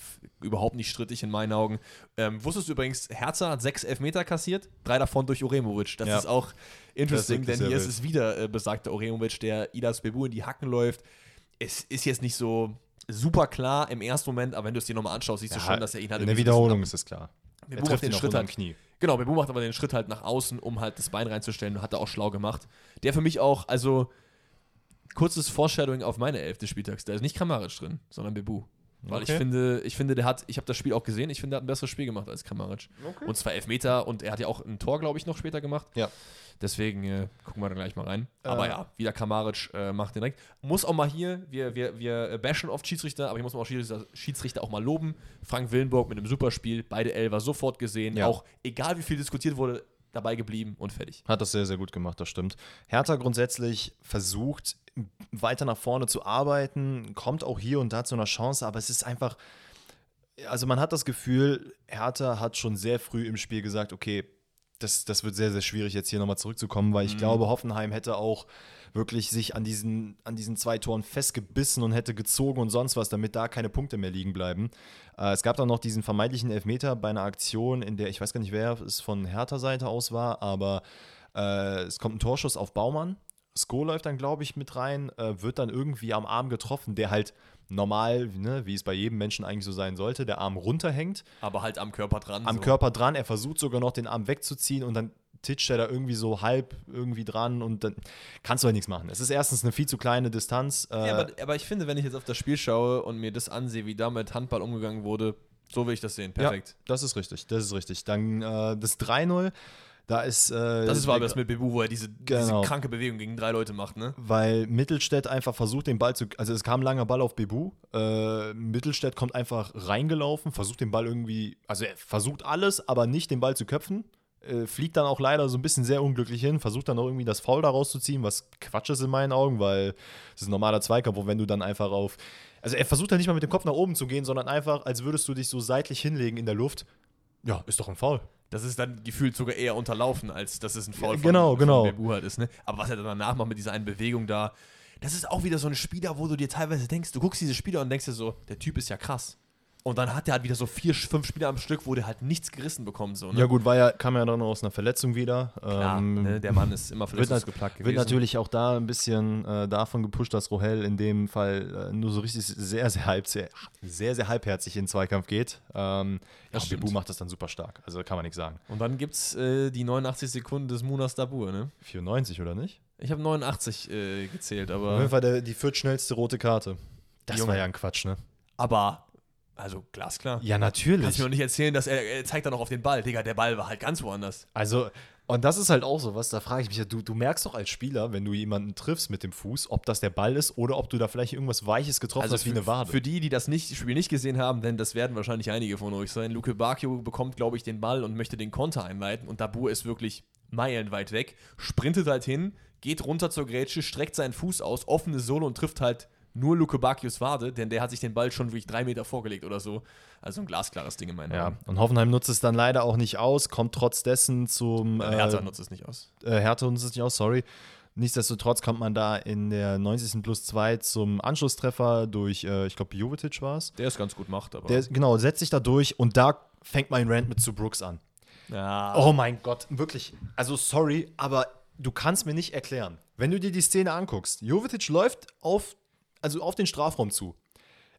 überhaupt nicht strittig in meinen Augen. Ähm, wusstest du übrigens, Hertha hat sechs Elfmeter kassiert, drei davon durch Oremovic. Das Ja. ist auch interesting, wirklich denn hier sehr ist es wieder äh, besagter Oremovic, der Idas Bebu in die Hacken läuft. Es ist jetzt nicht so super klar im ersten Moment, aber wenn du es dir nochmal anschaust, siehst du schon, dass er ihn halt in der Wiederholung ist es klar. Er trifft den Schritt unterm halt, Knie. Genau, Bebu macht aber den Schritt halt nach außen, um halt das Bein reinzustellen. Hat er auch schlau gemacht. Der für mich auch, also kurzes Foreshadowing auf meine Elf des Spieltags. Da ist nicht Kramaric drin, sondern Bebu. Weil ich Okay. finde, ich finde, der hat, ich habe das Spiel auch gesehen, ich finde, der hat ein besseres Spiel gemacht als Kramaric. Und zwar Elfmeter und er hat ja auch ein Tor, glaube ich, noch später gemacht. Ja. Deswegen äh, gucken wir da gleich mal rein. Aber Äh. ja, wieder Kramaric äh, macht den direkt. Muss auch mal hier, wir, wir, wir äh, bashen oft Schiedsrichter, aber ich muss mal auch Schiedsrichter, Schiedsrichter auch mal loben. Frank Willenburg mit einem Superspiel, beide Elfer sofort gesehen. Ja. Auch egal wie viel diskutiert wurde, dabei geblieben und fertig. Hat das sehr, sehr gut gemacht, das stimmt. Hertha grundsätzlich versucht, weiter nach vorne zu arbeiten, kommt auch hier und da zu einer Chance, aber es ist einfach, also man hat das Gefühl, Hertha hat schon sehr früh im Spiel gesagt, okay, das, das wird sehr, sehr schwierig, jetzt hier nochmal zurückzukommen, weil ich glaube, Hoffenheim hätte auch wirklich sich an diesen, an diesen zwei Toren festgebissen und hätte gezogen und sonst was, damit da keine Punkte mehr liegen bleiben. Äh, es gab dann noch diesen vermeintlichen Elfmeter bei einer Aktion, in der ich weiß gar nicht, wer es von Hertha-Seite aus war, aber äh, es kommt ein Torschuss auf Baumann. Sko läuft dann, glaube ich, mit rein, äh, wird dann irgendwie am Arm getroffen, der halt normal, ne, wie es bei jedem Menschen eigentlich so sein sollte, der Arm runterhängt, Aber halt am Körper dran. am so. Körper dran, er versucht sogar noch den Arm wegzuziehen und dann titscht er da irgendwie so halb irgendwie dran und dann kannst du halt nichts machen. Es ist erstens eine viel zu kleine Distanz. Äh, Ja, aber, aber ich finde, wenn ich jetzt auf das Spiel schaue und mir das ansehe, wie da mit Handball umgegangen wurde, so will ich das sehen. Perfekt. Ja, das ist richtig, das ist richtig. Dann äh, das 3-0, da ist. Äh, Das ist war das mit Bebu, wo er diese, Genau. diese kranke Bewegung gegen drei Leute macht, ne? weil Mittelstädt einfach versucht, den Ball zu. Also, es kam ein langer Ball auf Bebu. Äh, Mittelstädt kommt einfach reingelaufen, versucht den Ball irgendwie. Also, er versucht alles, aber nicht den Ball zu köpfen. Äh, fliegt dann auch leider so ein bisschen sehr unglücklich hin, versucht dann auch irgendwie das Foul daraus zu ziehen, was Quatsch ist in meinen Augen, weil es ist ein normaler Zweikampf, und wenn du dann einfach auf. Also, er versucht halt nicht mal mit dem Kopf nach oben zu gehen, sondern einfach, als würdest du dich so seitlich hinlegen in der Luft. Ja, ist doch ein Foul. Das ist dann gefühlt sogar eher unterlaufen, als dass es ein Foul genau, von, genau. von halt ist, ne? Aber was er dann danach macht mit dieser einen Bewegung da, das ist auch wieder so ein Spieler, wo du dir teilweise denkst, du guckst diese Spieler und denkst dir so, der Typ ist ja krass. Und dann hat er halt wieder so vier, fünf Spieler am Stück, wo der halt nichts gerissen bekommt, so, ne? Ja, gut, war ja, kam ja dann aus einer Verletzung wieder. Klar, Ähm, ne? Der Mann ist immer Wird, verletzungsgeplagt wird gewesen. natürlich auch da ein bisschen äh, davon gepusht, dass Rohel in dem Fall äh, nur so richtig sehr, sehr halb, sehr, sehr, sehr halbherzig in den Zweikampf geht. Ähm, ja. Bebu macht das dann super stark. Also kann man nichts sagen. Und dann gibt's äh, die 89 Sekunden des Munas Dabur, ne? 94 oder nicht? Ich habe 89 äh, gezählt, Auf jeden aber, Fall der, die viertschnellste rote Karte. Das Junge. war ja ein Quatsch, ne? aber Also glasklar. Ja, natürlich. Kannst du mir doch nicht erzählen, dass er, er zeigt dann noch auf den Ball. Digga, der Ball war halt ganz woanders. Also, und das ist halt auch so was, da frage ich mich ja, du, du merkst doch als Spieler, wenn du jemanden triffst mit dem Fuß, ob das der Ball ist oder ob du da vielleicht irgendwas Weiches getroffen hast wie für, eine Wade. Für die, die das nicht, Spiel nicht gesehen haben, denn das werden wahrscheinlich einige von euch sein. Luke Bacchio bekommt, glaube ich, den Ball und möchte den Konter einleiten und Dabur ist wirklich meilenweit weg, sprintet halt hin, geht runter zur Grätsche, streckt seinen Fuß aus, offene Sohle und trifft halt nur Luke Bacchios Wade, denn der hat sich den Ball schon wirklich drei Meter vorgelegt oder so. Also ein glasklares Ding in meinen ja, Augen. und Hoffenheim nutzt es dann leider auch nicht aus, kommt trotz dessen zum. Äh, Hertha nutzt es nicht aus. Äh, Hertha nutzt es nicht aus, sorry. Nichtsdestotrotz kommt man da in der 90. plus 2 zum Anschlusstreffer durch, äh, ich glaube, Jovetic war es. Der es ganz gut macht, aber. Der, genau, setzt sich da durch und da fängt mein Rant mit zu Brooks an. ja. Oh mein Gott, wirklich. Also sorry, aber du kannst mir nicht erklären. Wenn du dir die Szene anguckst, Jovetic läuft auf, also auf den Strafraum zu.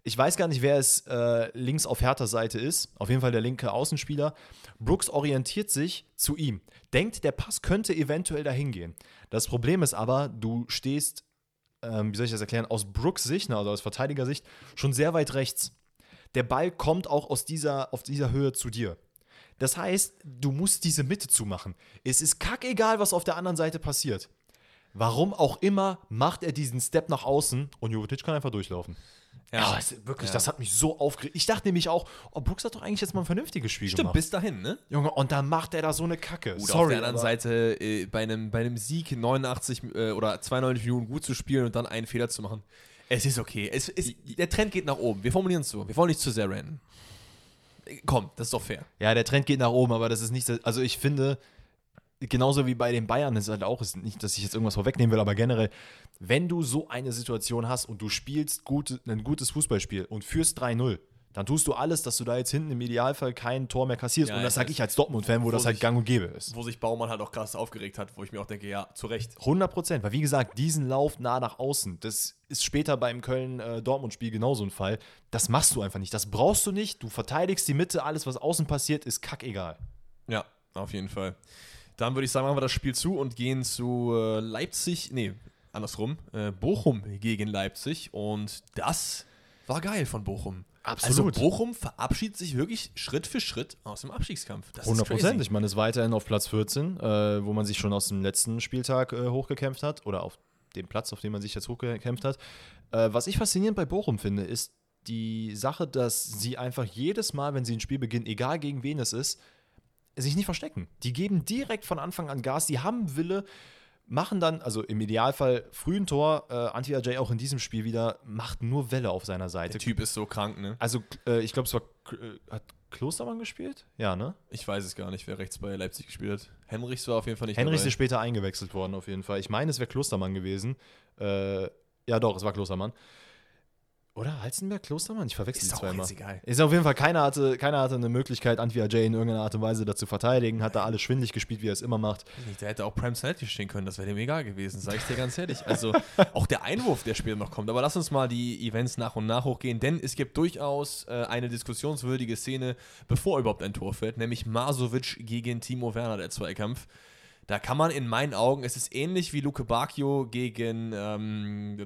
Ich weiß gar nicht, wer es äh, links auf Hertha Seite ist. Auf jeden Fall der linke Außenspieler. Brooks orientiert sich zu ihm. Denkt, der Pass könnte eventuell dahin gehen. Das Problem ist aber, du stehst, ähm, wie soll ich das erklären, aus Brooks Sicht, ne, also aus Verteidigersicht, schon sehr weit rechts. Der Ball kommt auch aus dieser, auf dieser Höhe zu dir. Das heißt, du musst diese Mitte zumachen. Es ist kackegal, was auf der anderen Seite passiert. Warum auch immer macht er diesen Step nach außen und Jovetic kann einfach durchlaufen. Ja, es- wirklich, Ja. das hat mich so aufgeregt. Ich dachte nämlich auch, oh, Brooks hat doch eigentlich jetzt mal ein vernünftiges Spiel Stimmt, gemacht. bis dahin, ne? Junge, und dann macht er da so eine Kacke. Gut, Sorry. auf der anderen Seite äh, bei, einem, bei einem Sieg 89 äh, oder 92 Minuten gut zu spielen und dann einen Fehler zu machen. Es ist okay. Es ist, der Trend geht nach oben. Wir formulieren es so. Wir wollen nicht zu sehr rennen. Äh, Komm, das ist doch fair. Ja, der Trend geht nach oben, aber das ist nicht, so- also ich finde, genauso wie bei den Bayern ist halt auch, ist nicht, dass ich jetzt irgendwas vorwegnehmen will, aber generell, wenn du so eine Situation hast und du spielst gute, ein gutes Fußballspiel und führst 3-0, dann tust du alles, dass du da jetzt hinten im Idealfall kein Tor mehr kassierst. Ja, und das sage ich als Dortmund-Fan, wo Wo das halt sich- gang und gäbe ist. Wo sich Baumann halt auch krass aufgeregt hat, wo ich mir auch denke, ja, zu Recht. 100 Prozent, weil wie gesagt, diesen Lauf nah nach außen, das ist später beim Köln-Dortmund-Spiel genauso ein Fall. Das machst du einfach nicht. Das brauchst du nicht. Du verteidigst die Mitte, alles, was außen passiert, ist kackegal. Ja, auf jeden Fall. Dann würde ich sagen, machen wir das Spiel zu und gehen zu äh, Leipzig, nee, andersrum, äh, Bochum gegen Leipzig und das war geil von Bochum. Absolut. Also Bochum verabschiedet sich wirklich Schritt für Schritt aus dem Abstiegskampf. Das 100 ist Prozent. Ich meine, es ist weiterhin auf Platz 14, äh, wo man sich schon aus dem letzten Spieltag äh, hochgekämpft hat oder auf dem Platz, auf dem man sich jetzt hochgekämpft hat. Äh, was ich faszinierend bei Bochum finde, ist die Sache, dass sie einfach jedes Mal, wenn sie ein Spiel beginnen, egal gegen wen es ist, sich nicht verstecken. Die geben direkt von Anfang an Gas, die haben Wille, machen dann, also im Idealfall frühen Tor, äh, Anti Ajay auch in diesem Spiel wieder, macht nur Welle auf seiner Seite. Der Typ ist so krank, ne? Also, äh, ich glaube, es war, äh, hat Klostermann gespielt? Ja, ne? Ich weiß es gar nicht, wer rechts bei Leipzig gespielt hat. Henrichs war auf jeden Fall nicht Henrichs dabei. ist später eingewechselt worden, auf jeden Fall. Ich meine, es wäre Klostermann gewesen. Äh, ja, doch, es war Klostermann. Oder Halzenberg, Klostermann? Ich verwechsel Ist die zweimal. jetzt egal. Ist auf jeden Fall, keiner hatte, keiner hatte eine Möglichkeit, Antwi Ajay in irgendeiner Art und Weise dazu verteidigen. Hat da alles schwindlig gespielt, wie er es immer macht. Der hätte auch Prime Salty stehen können, das wäre dem egal gewesen, sage ich dir ganz ehrlich. Also auch der Einwurf, der später noch kommt. Aber lass uns mal die Events nach und nach hochgehen, denn es gibt durchaus äh, eine diskussionswürdige Szene, bevor überhaupt ein Tor fällt, nämlich Masovic gegen Timo Werner, der Zweikampf. Da kann man in meinen Augen, es ist ähnlich wie Luke Bacchio gegen, ähm,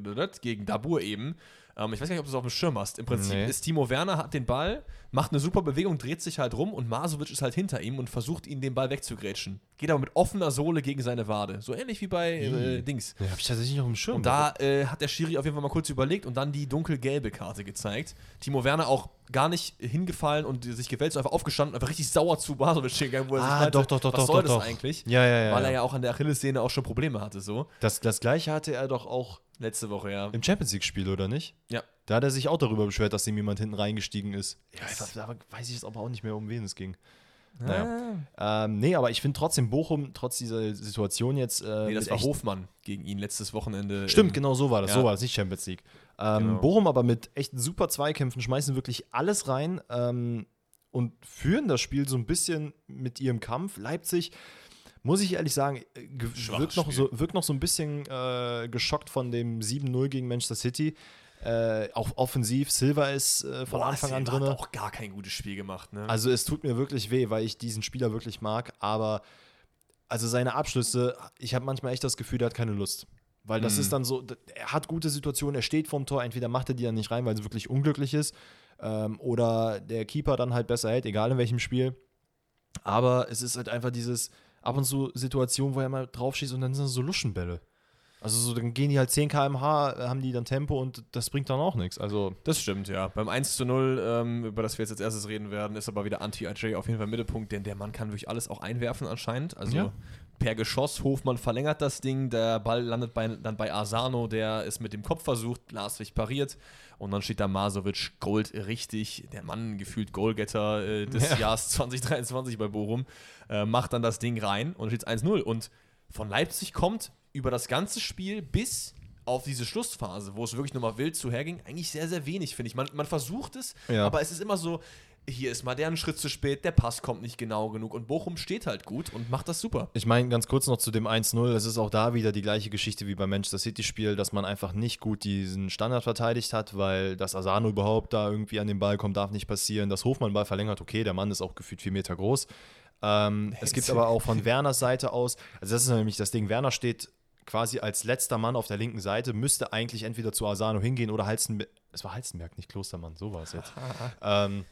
gegen Dabur eben. Ähm, ich weiß gar nicht, ob du es auf dem Schirm hast. Im Prinzip Nee. ist Timo Werner, hat den Ball, macht eine super Bewegung, dreht sich halt rum und Masovic ist halt hinter ihm und versucht ihn den Ball wegzugrätschen. Geht aber mit offener Sohle gegen seine Wade. So ähnlich wie bei äh, Dings. Ja, habe ich tatsächlich noch im Schirm. Und da äh, hat der Schiri auf jeden Fall mal kurz überlegt und dann die dunkelgelbe Karte gezeigt. Timo Werner auch gar nicht hingefallen und sich gewälzt, einfach aufgestanden, einfach richtig sauer zu Masovic gegangen, wo er Ah, sich meinte, doch, doch, doch, was doch, soll doch, das doch. eigentlich? Ja, ja, ja. Weil er ja. ja auch an der Achillessehne auch schon Probleme hatte, so. Das, das gleiche hatte er doch auch Letzte Woche, ja. im Champions League-Spiel, oder nicht? Ja. Da hat er sich auch darüber beschwert, dass ihm jemand hinten reingestiegen ist. Ja, da weiß ich jetzt aber auch nicht mehr, um wen es ging. Naja. Ähm, nee, aber ich finde trotzdem Bochum, trotz dieser Situation jetzt. Äh, Nee, das war Hofmann gegen ihn letztes Wochenende. Stimmt, im- genau so war das. ja. So war das, nicht Champions League. Ähm, Genau. Bochum aber mit echt super Zweikämpfen, schmeißen wirklich alles rein ähm, und führen das Spiel so ein bisschen mit ihrem Kampf. Leipzig, muss ich ehrlich sagen, äh, wirkt noch, so, wirkt noch so ein bisschen äh, geschockt von dem 7-0 gegen Manchester City. Äh, auch offensiv, Silva ist äh, von Boah, Anfang an drin. hat auch gar kein gutes Spiel gemacht, ne? Also es tut mir wirklich weh, weil ich diesen Spieler wirklich mag, aber also seine Abschlüsse, ich habe manchmal echt das Gefühl, er hat keine Lust. Weil das Mhm. ist dann so, er hat gute Situationen, er steht vorm Tor, entweder macht er die dann nicht rein, weil es wirklich unglücklich ist. ähm, oder der Keeper dann halt besser hält, egal in welchem Spiel. Aber es ist halt einfach dieses ab und zu Situation, wo er mal drauf schießt und dann sind das so Luschenbälle. Also so, dann gehen die halt 10 km/h, haben die dann Tempo und das bringt dann auch nichts. Also das stimmt, ja. Beim 1 zu 0, ähm, über das wir jetzt als erstes reden werden, ist aber wieder Anti-IJ auf jeden Fall Mittelpunkt, denn der Mann kann wirklich alles auch einwerfen anscheinend. Also ja. per Geschoss, Hofmann verlängert das Ding, der Ball landet bei, dann bei Asano, der ist mit dem Kopf versucht, Glaswig pariert und dann steht da Masovic Gold richtig, der Mann gefühlt Goalgetter äh, des ja. Jahres 2023 bei Bochum, äh, macht dann das Ding rein und steht 1-0 und von Leipzig kommt über das ganze Spiel bis auf diese Schlussphase, wo es wirklich nochmal wild zuherging, eigentlich sehr, sehr wenig, finde ich. Man, man versucht es, ja. aber es ist immer so, hier ist mal der einen Schritt zu spät, der Pass kommt nicht genau genug und Bochum steht halt gut und macht das super. Ich meine, ganz kurz noch zu dem 1-0, es ist auch da wieder die gleiche Geschichte wie beim Manchester City-Spiel, dass man einfach nicht gut diesen Standard verteidigt hat, weil das Asano überhaupt da irgendwie an den Ball kommt, darf nicht passieren. Das Hofmann Ball verlängert, okay, der Mann ist auch gefühlt vier Meter groß. Ähm, es gibt aber auch von Werners Seite aus, also das ist nämlich das Ding, Werner steht quasi als letzter Mann auf der linken Seite, müsste eigentlich entweder zu Asano hingehen oder Halstenberg. Es war Halstenberg, nicht Klostermann, so war es jetzt. ähm,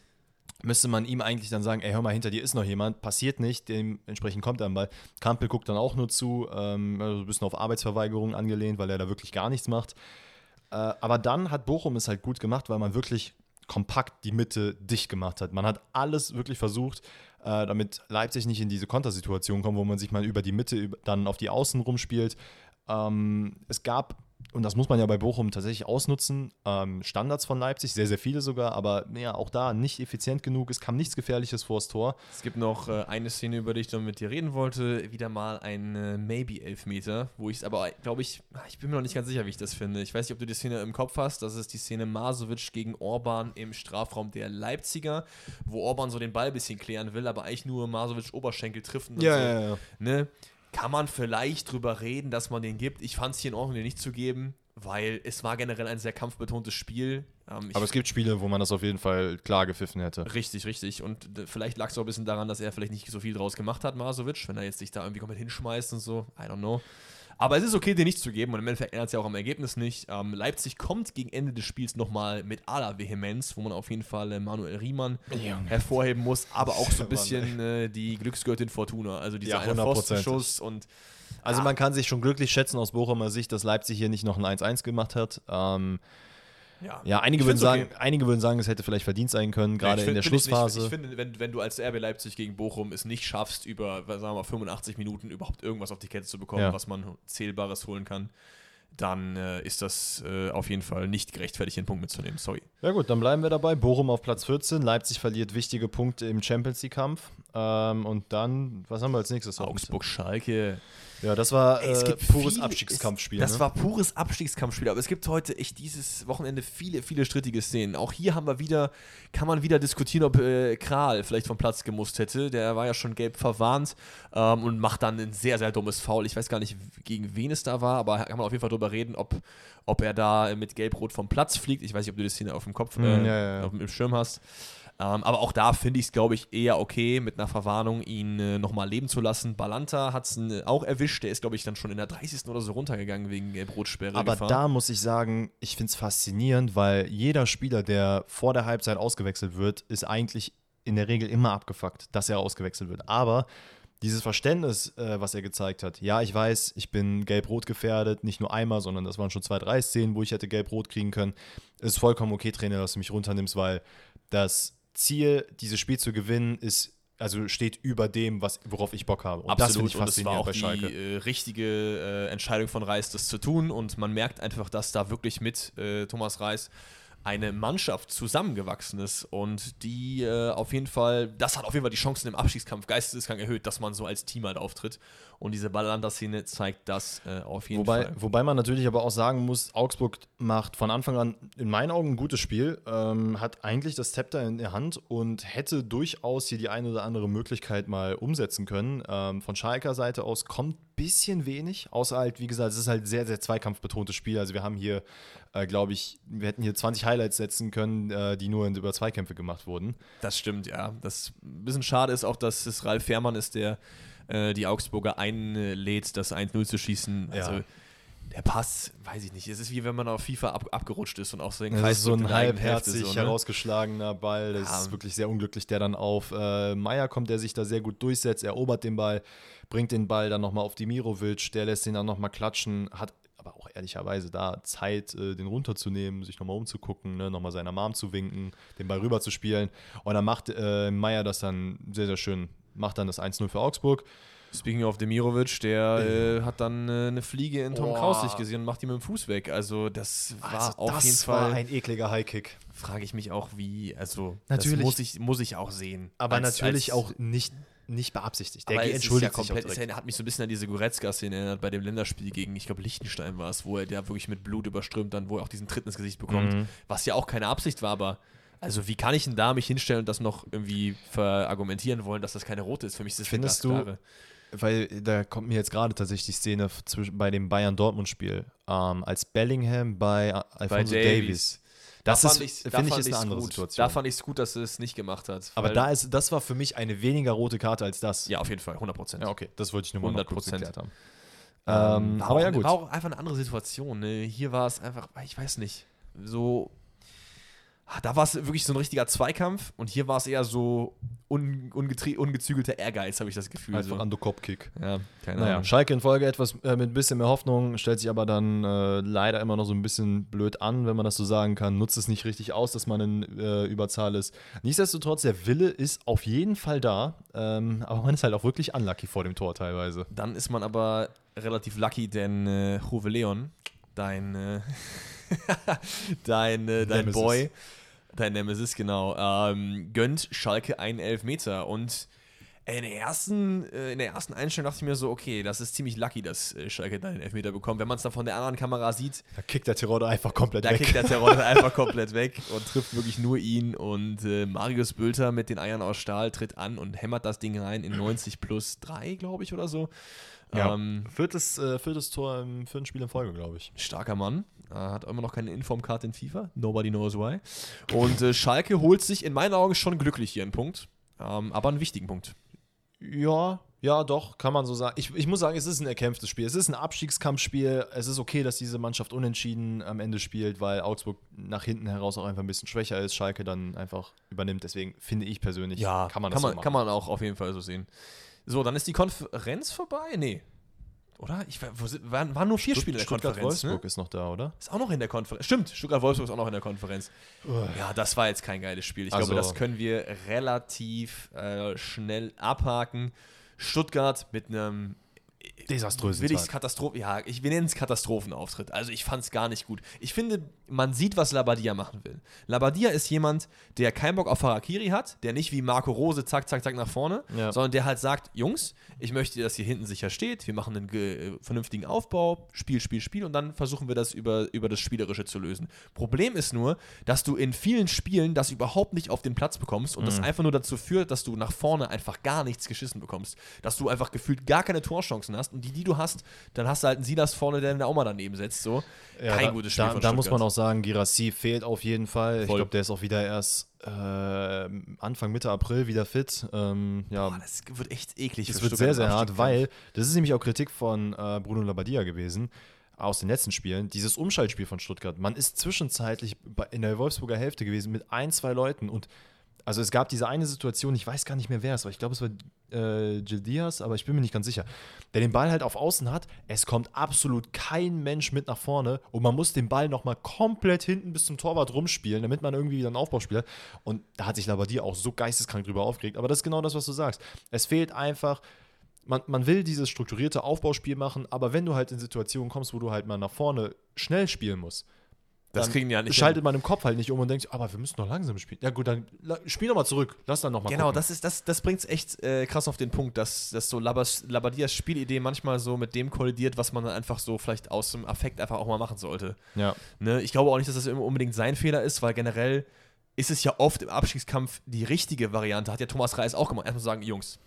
müsste man ihm eigentlich dann sagen, ey, hör mal, hinter dir ist noch jemand, passiert nicht, dementsprechend kommt er am Ball. Kampel guckt dann auch nur zu, ähm, also ein bisschen auf Arbeitsverweigerung angelehnt, weil er da wirklich gar nichts macht. Äh, aber dann hat Bochum es halt gut gemacht, weil man wirklich kompakt die Mitte dicht gemacht hat. Man hat alles wirklich versucht, äh, damit Leipzig nicht in diese Kontersituation kommt, wo man sich mal über die Mitte dann auf die Außen rumspielt. Ähm, es gab und das muss man ja bei Bochum tatsächlich ausnutzen. Ähm, Standards von Leipzig, sehr, sehr viele sogar, aber ja, auch da nicht effizient genug. Es kam nichts Gefährliches vors Tor. Es gibt noch äh, eine Szene, über die ich noch mit dir reden wollte. Wieder mal ein äh, Maybe-Elfmeter, wo ich es aber, glaube ich, ich bin mir noch nicht ganz sicher, wie ich das finde. Ich weiß nicht, ob du die Szene im Kopf hast. Das ist die Szene Masovic gegen Orban im Strafraum der Leipziger, wo Orban so den Ball ein bisschen klären will, aber eigentlich nur Masovic Oberschenkel trifft. ja, so, ja, ja. Ne? Kann man vielleicht drüber reden, dass man den gibt. Ich fand es hier in Ordnung, den nicht zu geben, weil es war generell ein sehr kampfbetontes Spiel. Ähm, Aber es gibt Spiele, wo man das auf jeden Fall klar gepfiffen hätte. Richtig, richtig. Und vielleicht lag es auch ein bisschen daran, dass er vielleicht nicht so viel draus gemacht hat, Masovic, wenn er jetzt sich da irgendwie komplett hinschmeißt und so. I don't know. Aber es ist okay, den nicht zu geben und im Endeffekt ändert es ja auch am Ergebnis nicht. Ähm, Leipzig kommt gegen Ende des Spiels nochmal mit aller Vehemenz, wo man auf jeden Fall äh, Manuel Riemann ja. hervorheben muss, aber auch so ein bisschen äh, die Glücksgöttin Fortuna. Also dieser ja, Pfostenschuss und also man kann sich schon glücklich schätzen aus Bochumer Sicht, dass Leipzig hier nicht noch ein 1-1 gemacht hat. Ähm, ja, ja einige, würden sagen, okay. einige würden sagen, es hätte vielleicht verdient sein können, gerade ja, in der Schlussphase. Ich, ich, finde, wenn, wenn du als RB Leipzig gegen Bochum es nicht schaffst, über sagen wir mal, 85 Minuten überhaupt irgendwas auf die Kette zu bekommen, ja. was man Zählbares holen kann, dann äh, ist das äh, auf jeden Fall nicht gerechtfertigt, den Punkt mitzunehmen. Sorry. Ja gut, dann bleiben wir dabei. Bochum auf Platz 14. Leipzig verliert wichtige Punkte im Champions League-Kampf. Ähm, und dann, was haben wir als nächstes? Augsburg-Schalke. Ja, das war Ey, äh, pures viel, Abstiegskampfspiel. das ne? war pures Abstiegskampfspiel. Aber es gibt heute echt dieses Wochenende viele, viele strittige Szenen. Auch hier haben wir wieder, kann man wieder diskutieren, ob äh, Kral vielleicht vom Platz gemusst hätte. Der war ja schon gelb verwarnt ähm, und macht dann ein sehr, sehr dummes Foul. Ich weiß gar nicht, gegen wen es da war, aber kann man auf jeden Fall drüber reden, ob, ob er da mit Gelb-Rot vom Platz fliegt. Ich weiß nicht, ob du die Szene auf dem Kopf, hm, äh, ja, ja. Auf dem Schirm hast. Ähm, aber auch da finde ich es, glaube ich, eher okay, mit einer Verwarnung ihn äh, nochmal leben zu lassen. Balanta hat es äh, auch erwischt. Der ist, glaube ich, dann schon in der 30. oder so runtergegangen wegen Gelb-Rot-Sperre. Aber Gefahr. da muss ich sagen, ich finde es faszinierend, weil jeder Spieler, der vor der Halbzeit ausgewechselt wird, ist eigentlich in der Regel immer abgefuckt, dass er ausgewechselt wird. Aber dieses Verständnis, äh, was er gezeigt hat, ja, ich weiß, ich bin gelb-rot gefährdet, nicht nur einmal, sondern das waren schon zwei, drei Szenen, wo ich hätte gelb-rot kriegen können, ist vollkommen okay, Trainer, dass du mich runternimmst, weil das Ziel, dieses Spiel zu gewinnen, ist also steht über dem, was, worauf ich Bock habe. Und Absolut, das und es war auch die äh, richtige äh, Entscheidung von Reis, das zu tun. Und man merkt einfach, dass da wirklich mit äh, Thomas Reis eine Mannschaft zusammengewachsen ist und die äh, auf jeden Fall, das hat auf jeden Fall die Chancen im Abstiegskampf geisteskrank erhöht, dass man so als Team halt auftritt. Und diese Ballanda-Szene zeigt das äh, auf jeden wobei, Fall. Wobei man natürlich aber auch sagen muss, Augsburg macht von Anfang an in meinen Augen ein gutes Spiel, ähm, hat eigentlich das Zepter in der Hand und hätte durchaus hier die eine oder andere Möglichkeit mal umsetzen können. Ähm, von Schalker Seite aus kommt ein bisschen wenig, außer halt, wie gesagt, es ist halt sehr, sehr zweikampfbetontes Spiel. Also wir haben hier, äh, glaube ich, wir hätten hier 20 Highlights setzen können, äh, die nur über Zweikämpfe gemacht wurden. Das stimmt, ja. Das ein bisschen schade ist auch, dass es Ralf Fährmann ist, der äh, die Augsburger einlädt, das 1-0 zu schießen. Also, der Pass, weiß ich nicht. Es ist wie wenn man auf FIFA ab, abgerutscht ist und auch so den Das Kreis ist so ein in halbherzig so, ne? herausgeschlagener Ball. Das Ja. ist wirklich sehr unglücklich, der dann auf äh, Meier kommt, der sich da sehr gut durchsetzt, erobert den Ball, bringt den Ball dann nochmal auf Dimirovic, der lässt den dann nochmal klatschen, hat ehrlicherweise da Zeit, äh, den runterzunehmen, sich nochmal umzugucken, ne, nochmal seiner Mom zu winken, den Ball rüber zu spielen. Und dann macht äh, Meier das dann sehr, sehr schön, macht dann das 1-0 für Augsburg. Speaking of Demirovic, der äh, hat dann äh, eine Fliege in Tom Boah. Kraus gesehen und macht ihn mit dem Fuß weg. Also das war Also auf das jeden war Fall, ein ekliger Highkick. Frage ich mich auch, wie, also Natürlich. das muss ich, muss ich auch sehen. Aber Als- natürlich als- auch nicht, nicht beabsichtigt. Der entschuldigt ist ja sich auch komplett, es hat mich so ein bisschen an diese Goretzka-Szene erinnert bei dem Länderspiel gegen, ich glaube, Liechtenstein war es, wo er der wirklich mit Blut überströmt dann, wo er auch diesen Tritt ins Gesicht bekommt, Mhm. was ja auch keine Absicht war, aber also wie kann ich denn da mich hinstellen und das noch irgendwie verargumentieren wollen, dass das keine rote ist? Für mich ist das Findest du-. Weil da kommt mir jetzt gerade tatsächlich die Szene zwischen, bei dem Bayern-Dortmund-Spiel, ähm, als Bellingham bei Alfonso Davies. Davies. Das Da ist, finde ich, ist eine andere gut. Situation. Da fand ich es gut, dass es nicht gemacht hat. Aber da ist, das war für mich eine weniger rote Karte als das. Ja, auf jeden Fall, 100 Prozent. Ja, okay, das wollte ich nur mal noch kurz 100%. geklärt haben. Ähm, war aber ja, gut. War auch einfach eine andere Situation. Ne? Hier war es einfach, ich weiß nicht, so. Da war es wirklich so ein richtiger Zweikampf und hier war es eher so un, ungezügelter Ehrgeiz, habe ich das Gefühl. Einfach so. Undercop-Kick. Ja, keine Naja, Ahnung. Schalke in Folge etwas äh, mit ein bisschen mehr Hoffnung, stellt sich aber dann äh, leider immer noch so ein bisschen blöd an, wenn man das so sagen kann, nutzt es nicht richtig aus, dass man in äh, Überzahl ist. Nichtsdestotrotz, der Wille ist auf jeden Fall da, ähm, aber man ist halt auch wirklich unlucky vor dem Tor teilweise. Dann ist man aber relativ lucky, denn äh, Juve Leon, dein, äh, dein, äh, dein. Boy, dein Nemesis, genau, ähm, gönnt Schalke einen Elfmeter. Und in der, ersten, äh, in der ersten Einstellung dachte ich mir so, okay, das ist ziemlich lucky, dass äh, Schalke da einen Elfmeter bekommt. Wenn man es dann von der anderen Kamera sieht, Da kickt der Tirol einfach komplett da weg. kickt der Terror einfach komplett weg und trifft wirklich nur ihn. Und äh, Marius Bülter mit den Eiern aus Stahl tritt an und hämmert das Ding rein in 90 plus 3, glaube ich, oder so. ja. Ähm, viertes, äh, viertes Tor im vierten Spiel in Folge, glaube ich. starker Mann. Äh, hat immer noch keine Informkarte in FIFA. Nobody knows why. Und äh, Schalke holt sich in meinen Augen schon glücklich hier einen Punkt. Ähm, aber einen wichtigen Punkt. Ja, ja, doch, kann man so sagen. Ich, ich muss sagen, es ist ein erkämpftes Spiel. Es ist ein Abstiegskampfspiel. Es ist okay, dass diese Mannschaft unentschieden am Ende spielt, weil Augsburg nach hinten heraus auch einfach ein bisschen schwächer ist, Schalke dann einfach übernimmt. Deswegen finde ich persönlich, kann man das kann man, so machen. kann man auch auf jeden Fall so sehen. So, dann ist die Konferenz vorbei? Nee. Oder? Ich, wo waren, waren nur vier Spiele in der Konferenz. Stuttgart-Wolfsburg Ne? ist noch da, oder? Ist auch noch in der Konferenz. Stimmt, Stuttgart-Wolfsburg ist auch noch in der Konferenz. Ja, das war jetzt kein geiles Spiel. Ich Also- glaube, das können wir relativ äh, schnell abhaken. Stuttgart mit einem Desaströsen will ich's Tag. Katastrophe, ja, ich, wir nennen es Katastrophenauftritt. Also ich fand es gar nicht gut. Ich finde, man sieht, was Labadia machen will. Labadia ist jemand, der keinen Bock auf Harakiri hat, der nicht wie Marco Rose zack, zack, zack nach vorne, Ja. sondern der halt sagt, Jungs, ich möchte, dass ihr hinten sicher steht, wir machen einen äh, vernünftigen Aufbau, Spiel, Spiel, Spiel und dann versuchen wir das über, über das Spielerische zu lösen. Problem ist nur, dass du in vielen Spielen das überhaupt nicht auf den Platz bekommst und das einfach nur dazu führt, dass du nach vorne einfach gar nichts geschissen bekommst. Dass du einfach gefühlt gar keine Torchancen hast und die, die du hast, dann hast du halt einen Silas vorne, der in der Oma daneben setzt. So. Ja, Kein da, gutes Spiel Da, da muss man auch sagen, Girassi fehlt auf jeden Fall. Ich Voll. glaube, der ist auch wieder erst äh, Anfang, Mitte April wieder fit. Ähm, ja, Boah, das wird echt eklig. Es für wird Stuttgart sehr, sehr hart, weil das ist nämlich auch Kritik von äh, Bruno Labbadia gewesen aus den letzten Spielen. Dieses Umschaltspiel von Stuttgart. Man ist zwischenzeitlich in der Wolfsburger Hälfte gewesen mit ein, zwei Leuten und also es gab diese eine Situation, ich weiß gar nicht mehr wer es war, ich glaube es war äh, Gil Diaz, aber ich bin mir nicht ganz sicher, der den Ball halt auf Außen hat, es kommt absolut kein Mensch mit nach vorne und man muss den Ball nochmal komplett hinten bis zum Torwart rumspielen, damit man irgendwie wieder ein Aufbauspiel hat und da hat sich Labbadia auch so geisteskrank drüber aufgeregt, aber das ist genau das, was du sagst. Es fehlt einfach man, man will dieses strukturierte Aufbauspiel machen, aber wenn du halt in Situationen kommst, wo du halt mal nach vorne schnell spielen musst, Das kriegen die ja nicht schaltet man im Kopf halt nicht um und denkt, aber wir müssen noch langsam spielen. Ja gut, dann spiel noch mal zurück. Lass dann noch mal Genau, gucken. das, ist, das, das bringt es echt äh, krass auf den Punkt, dass, dass so Labas, Labadias Spielidee manchmal so mit dem kollidiert, was man dann einfach so vielleicht aus dem Affekt einfach auch mal machen sollte. Ja. Ne? Ich glaube auch nicht, dass das immer unbedingt sein Fehler ist, weil generell ist es ja oft im Abstiegskampf die richtige Variante. Hat ja Thomas Reis auch gemacht. Erstmal sagen, Jungs,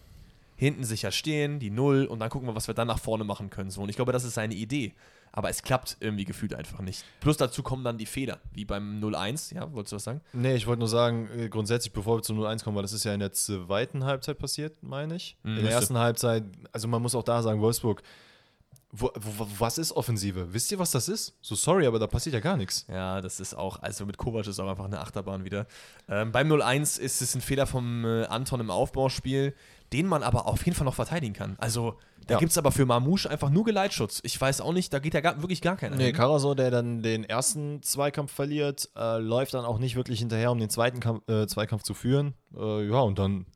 hinten sicher stehen, die Null und dann gucken wir, was wir dann nach vorne machen können. So. Und ich glaube, das ist seine Idee. Aber es klappt irgendwie gefühlt einfach nicht. Plus dazu kommen dann die Fehler, wie beim 0-1. Ja, wolltest du was sagen? Nee, ich wollte nur sagen, äh, grundsätzlich, bevor wir zum 0-1 kommen, weil das ist ja in der zweiten Halbzeit passiert, meine ich. Mhm, in der ersten Halbzeit, also man muss auch da sagen, Wolfsburg, wo, wo, was ist Offensive? Wisst ihr, was das ist? So sorry, aber da passiert ja gar nichts. Ja, das ist auch, also mit Kovac ist auch einfach eine Achterbahn wieder. Ähm, beim 0-1 ist es ein Fehler vom äh, Anton im Aufbauspiel, den man aber auf jeden Fall noch verteidigen kann. Also da ja. gibt es aber für Mamouche einfach nur Geleitschutz. Ich weiß auch nicht, da geht ja gar, wirklich gar keiner. Nee, Karasor, der dann den ersten Zweikampf verliert, äh, läuft dann auch nicht wirklich hinterher, um den zweiten Kampf, äh, Zweikampf zu führen. Äh, ja, und dann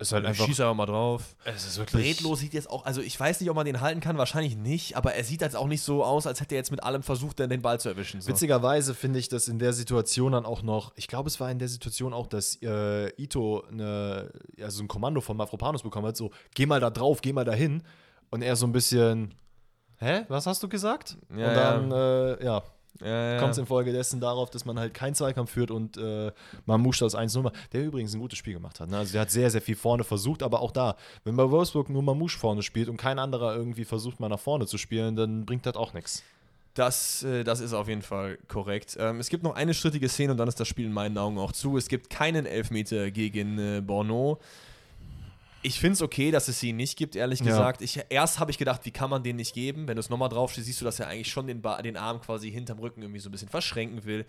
ist halt einfach. Schießt aber mal drauf. Es ist wirklich. Bredlo sieht jetzt auch, also ich weiß nicht, ob man den halten kann, wahrscheinlich nicht, aber er sieht jetzt auch nicht so aus, als hätte er jetzt mit allem versucht, den Ball zu erwischen. So. Witzigerweise finde ich, dass in der Situation dann auch noch, ich glaube, es war in der Situation auch, dass äh, Ito eine, also ein Kommando von Mafropanus bekommen hat, so, geh mal da drauf, geh mal da hin. Und er so ein bisschen, hä, was hast du gesagt? Ja, und dann, ja, äh, ja ja, ja. kommt es infolgedessen darauf, dass man halt keinen Zweikampf führt und äh, Mamouche das 1 0 der übrigens ein gutes Spiel gemacht hat. Ne? Also der hat sehr, sehr viel vorne versucht, aber auch da, wenn bei Wolfsburg nur Mamouche vorne spielt und kein anderer irgendwie versucht, mal nach vorne zu spielen, dann bringt das auch nichts. Das, äh, das ist auf jeden Fall korrekt. Ähm, es gibt noch eine strittige Szene und dann ist das Spiel in meinen Augen auch zu. Es gibt keinen Elfmeter gegen äh, Borneau. Ich finde es okay, dass es sie nicht gibt, ehrlich gesagt. Ich, erst habe ich gedacht, wie kann man den nicht geben? Wenn du es nochmal drauf stehst, siehst du, dass er eigentlich schon den, den Arm quasi hinterm Rücken irgendwie so ein bisschen verschränken will.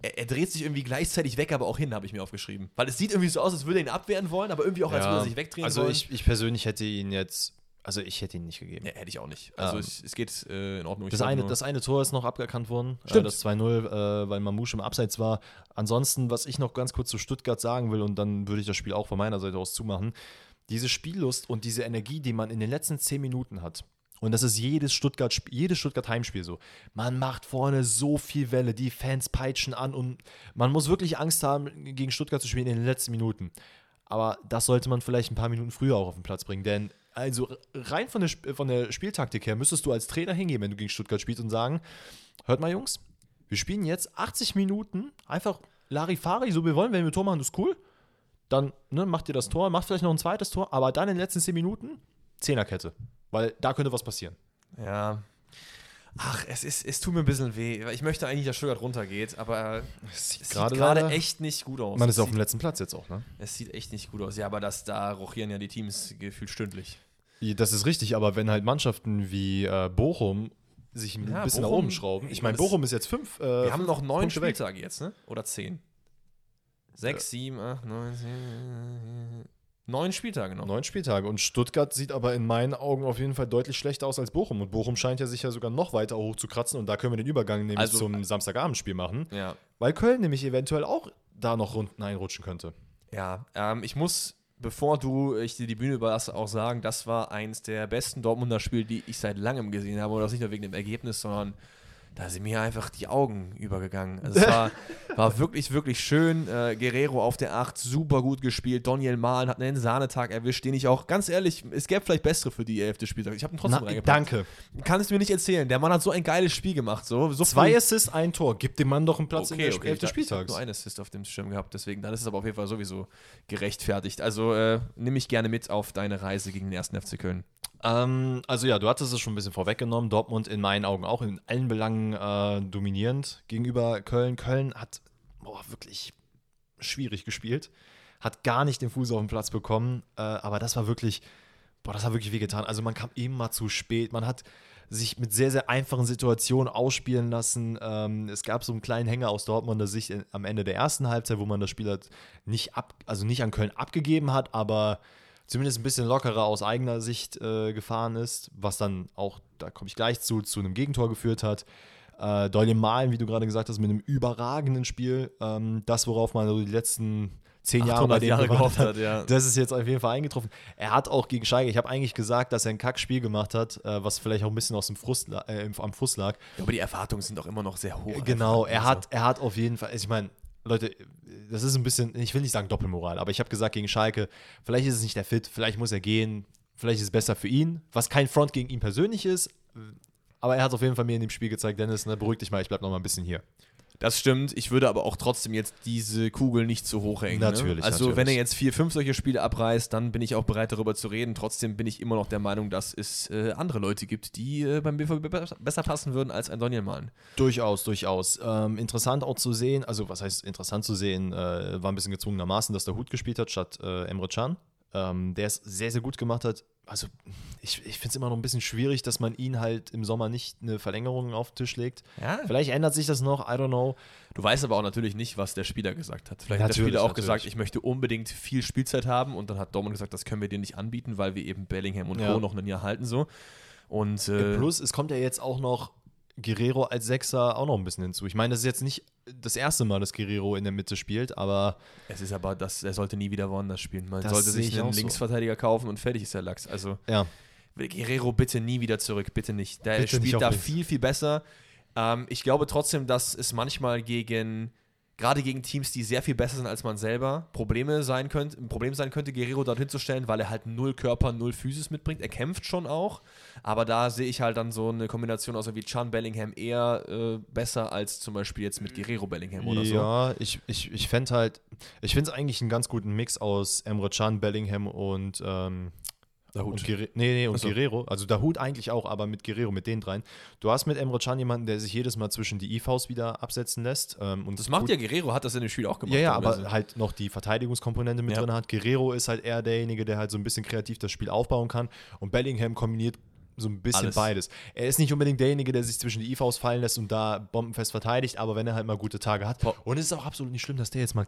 Er, er dreht sich irgendwie gleichzeitig weg, aber auch hin, habe ich mir aufgeschrieben. Weil es sieht irgendwie so aus, als würde er ihn abwehren wollen, aber irgendwie auch, als ja. würde er sich wegdrehen also wollen. Also ich, ich persönlich hätte ihn jetzt also ich hätte ihn nicht gegeben. Ja, hätte ich auch nicht. Also ähm, es, es, geht äh, in Ordnung. Das eine, das eine Tor ist noch abgekannt worden, äh, Stimmt. das 2-0, äh, weil Mamouche im Abseits war. Ansonsten, was ich noch ganz kurz zu Stuttgart sagen will, und dann würde ich das Spiel auch von meiner Seite aus zumachen diese Spiellust und diese Energie, die man in den letzten zehn Minuten hat. Und das ist jedes Stuttgart, jedes Stuttgart Heimspiel so. Man macht vorne so viel Welle, die Fans peitschen an und man muss wirklich Angst haben, gegen Stuttgart zu spielen in den letzten Minuten. Aber das sollte man vielleicht ein paar Minuten früher auch auf den Platz bringen, denn also rein von der, von der Spieltaktik her müsstest du als Trainer hingehen, wenn du gegen Stuttgart spielst und sagen, hört mal Jungs, wir spielen jetzt 80 Minuten einfach Larifari, so wir wollen, wenn wir Tor machen, das ist cool dann ne, macht ihr das Tor, macht vielleicht noch ein zweites Tor, aber dann in den letzten 10 Minuten Zehnerkette. Weil da könnte was passieren. Ja. Ach, es, ist, es tut mir ein bisschen weh. Ich möchte eigentlich, dass Stuttgart runtergeht, aber es sieht gerade echt nicht gut aus. Man ist auf dem letzten Platz jetzt auch, ne? Es sieht echt nicht gut aus. Ja, aber das, da rochieren ja die Teams gefühlt stündlich. Das ist richtig, aber wenn halt Mannschaften wie äh, Bochum sich ein ja, bisschen Bochum, nach oben schrauben. Ich meine, Bochum ist jetzt fünf. Äh, wir haben noch neun Spieltage jetzt, ne? Oder zehn. Sechs, sieben, acht, neun, zehn. Neun Spieltage noch. Neun Spieltage. Und Stuttgart sieht aber in meinen Augen auf jeden Fall deutlich schlechter aus als Bochum. Und Bochum scheint ja sich ja sogar noch weiter hochzukratzen. Und da können wir den Übergang nämlich also, zum Samstagabendspiel machen. Ja. Weil Köln nämlich eventuell auch da noch unten einrutschen könnte. Ja, ähm, ich muss, bevor du ich dir die Bühne überlasse, auch sagen, das war eins der besten Dortmunder Spiele, die ich seit langem gesehen habe. Und das nicht nur wegen dem Ergebnis, sondern da sind mir einfach die Augen übergegangen. Also es war, war wirklich, wirklich schön. Äh, Guerrero auf der 8, super gut gespielt. Daniel Mahlen hat einen Sahnetag erwischt, den ich auch, ganz ehrlich, es gäbe vielleicht bessere für die 11. Spieltag. Ich habe ihn trotzdem Na, reingepackt. Danke. Kannst du mir nicht erzählen. Der Mann hat so ein geiles Spiel gemacht. So, so Zwei Assists, ein Tor. Gib dem Mann doch einen Platz okay, in der okay, 11. Spieltags. Ich habe nur einen Assist auf dem Schirm gehabt, deswegen, dann ist es aber auf jeden Fall sowieso gerechtfertigt. Also äh, nimm mich gerne mit auf deine Reise gegen den 1. FC Köln. Ähm, also ja, du hattest es schon ein bisschen vorweggenommen. Dortmund in meinen Augen auch in allen Belangen äh, dominierend gegenüber Köln. Köln hat boah, wirklich schwierig gespielt, hat gar nicht den Fuß auf den Platz bekommen, äh, aber das war wirklich, boah, das hat wirklich wehgetan. Also man kam immer zu spät, man hat sich mit sehr, sehr einfachen Situationen ausspielen lassen. Ähm, es gab so einen kleinen Hänger aus Dortmunder Sicht am Ende der ersten Halbzeit, wo man das Spiel halt nicht ab, also nicht an Köln abgegeben hat, aber zumindest ein bisschen lockerer aus eigener Sicht äh, gefahren ist, was dann auch, da komme ich gleich zu, zu einem Gegentor geführt hat. Äh, Doyle Malen, wie du gerade gesagt hast, mit einem überragenden Spiel. Ähm, das, worauf man so die letzten zehn Jahre bei dem Jahre gehofft hat, ja. das ist jetzt auf jeden Fall eingetroffen. Er hat auch gegen Schalke, ich habe eigentlich gesagt, dass er ein Kackspiel gemacht hat, äh, was vielleicht auch ein bisschen aus dem Frust, äh, am Frust lag. Ja, aber die Erwartungen sind auch immer noch sehr hoch. Genau, er hat, er hat auf jeden Fall, ich meine, Leute, das ist ein bisschen, ich will nicht sagen Doppelmoral, aber ich habe gesagt gegen Schalke, vielleicht ist es nicht der Fit, vielleicht muss er gehen, vielleicht ist es besser für ihn, was kein Front gegen ihn persönlich ist, aber er hat auf jeden Fall mir in dem Spiel gezeigt, Dennis, ne, beruhig dich mal, ich bleib noch mal ein bisschen hier. Das stimmt. Ich würde aber auch trotzdem jetzt diese Kugel nicht zu hoch hängen. Ne? Natürlich. Ne? Also, natürlich. wenn er jetzt vier, fünf solche Spiele abreißt, dann bin ich auch bereit, darüber zu reden. Trotzdem bin ich immer noch der Meinung, dass es äh, andere Leute gibt, die äh, beim BVB besser passen würden als ein Daniel Mahlen. Durchaus, durchaus. Ähm, interessant auch zu sehen, also, was heißt interessant zu sehen, äh, war ein bisschen gezwungenermaßen, dass der Hut gespielt hat statt äh, Emre Can. Ähm, der es sehr, sehr gut gemacht hat. Also ich, ich finde es immer noch ein bisschen schwierig, dass man ihn halt im Sommer nicht eine Verlängerung auf den Tisch legt. Ja. Vielleicht ändert sich das noch, I don't know. Du weißt aber auch natürlich nicht, was der Spieler gesagt hat. Vielleicht hat der Natürlich, Spieler auch natürlich. gesagt, ich möchte unbedingt viel Spielzeit haben und dann hat Dortmund gesagt, das können wir dir nicht anbieten, weil wir eben Bellingham und Ja. Co. noch ein Jahr halten so. Und äh, Plus, es kommt ja jetzt auch noch Guerrero als Sechser auch noch ein bisschen hinzu. Ich meine, das ist jetzt nicht das erste Mal, dass Guerrero in der Mitte spielt, aber es ist aber, das, er sollte nie wieder woanders spielen. Man sollte sich ich einen auch so. Linksverteidiger kaufen und fertig ist der Lachs. Also ja. Guerrero bitte nie wieder zurück, bitte nicht. Der Bitte nicht spielt auf da links. viel, viel besser. Ähm, ich glaube trotzdem, dass es manchmal gegen, gerade gegen Teams, die sehr viel besser sind als man selber, Probleme sein könnte, ein Problem sein könnte, Guerrero dorthin zu stellen, weil er halt null Körper, null Physis mitbringt. Er kämpft schon auch, aber da sehe ich halt dann so eine Kombination aus wie Chan Bellingham eher äh, besser als zum Beispiel jetzt mit Guerrero Bellingham oder so. Ja, ich, ich, ich fände halt, ich finde es eigentlich einen ganz guten Mix aus Emre Can, Bellingham und, ähm, Dahut. und Guerre nee, nee, und so. Guerrero. Also Dahut eigentlich auch, aber mit Guerrero, mit den dreien. Du hast mit Emre Can jemanden, der sich jedes Mal zwischen die IVs wieder absetzen lässt. Ähm, und Das macht gut- ja Guerrero, hat das in dem Spiel auch gemacht. Ja, ja, aber halt noch die Verteidigungskomponente mit Ja. drin hat. Guerrero ist halt eher derjenige, der halt so ein bisschen kreativ das Spiel aufbauen kann. Und Bellingham kombiniert so ein bisschen Alles. beides. Er ist nicht unbedingt derjenige, der sich zwischen die IVs fallen lässt und da bombenfest verteidigt, aber wenn er halt mal gute Tage hat. Und es ist auch absolut nicht schlimm, dass der jetzt mal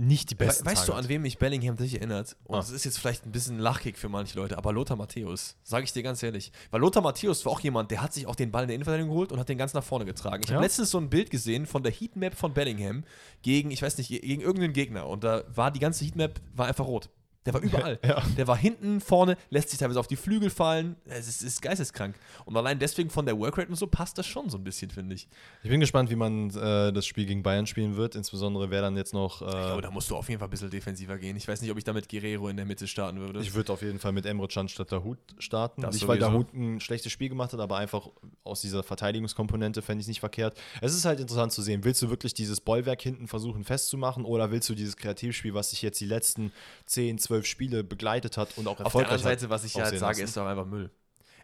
nicht die We besten weißt du, Tage an wem mich Bellingham sich erinnert? Und Ah. das ist jetzt vielleicht ein bisschen Lachkick für manche Leute, aber Lothar Matthäus, sage ich dir ganz ehrlich. Weil Lothar Matthäus war auch jemand, der hat sich auch den Ball in der Innenverteidigung geholt und hat den ganz nach vorne getragen. Ich Ja. habe letztens so ein Bild gesehen von der Heatmap von Bellingham gegen, ich weiß nicht, gegen irgendeinen Gegner. Und da war die ganze Heatmap war einfach rot. Der war überall. Ja. Der war hinten, vorne, lässt sich teilweise auf die Flügel fallen. Es ist, ist geisteskrank. Und allein deswegen von der Workrate und so passt das schon so ein bisschen, finde ich. Ich bin gespannt, wie man äh, das Spiel gegen Bayern spielen wird. Insbesondere wer dann jetzt noch. Ich Äh, glaube, da musst du auf jeden Fall ein bisschen defensiver gehen. Ich weiß nicht, ob ich da mit Guerrero in der Mitte starten würde. Ich würde auf jeden Fall mit Emre Can statt Dahut starten. Das nicht, weil sowieso. Dahut ein schlechtes Spiel gemacht hat, aber einfach aus dieser Verteidigungskomponente fände ich es nicht verkehrt. Es ist halt interessant zu sehen, willst du wirklich dieses Bollwerk hinten versuchen festzumachen oder willst du dieses Kreativspiel, was sich jetzt die letzten 10, 12 Spiele begleitet hat und auch Auf der erfolgreich anderen Seite, was ich halt aussehen sage, lassen? ist doch einfach Müll.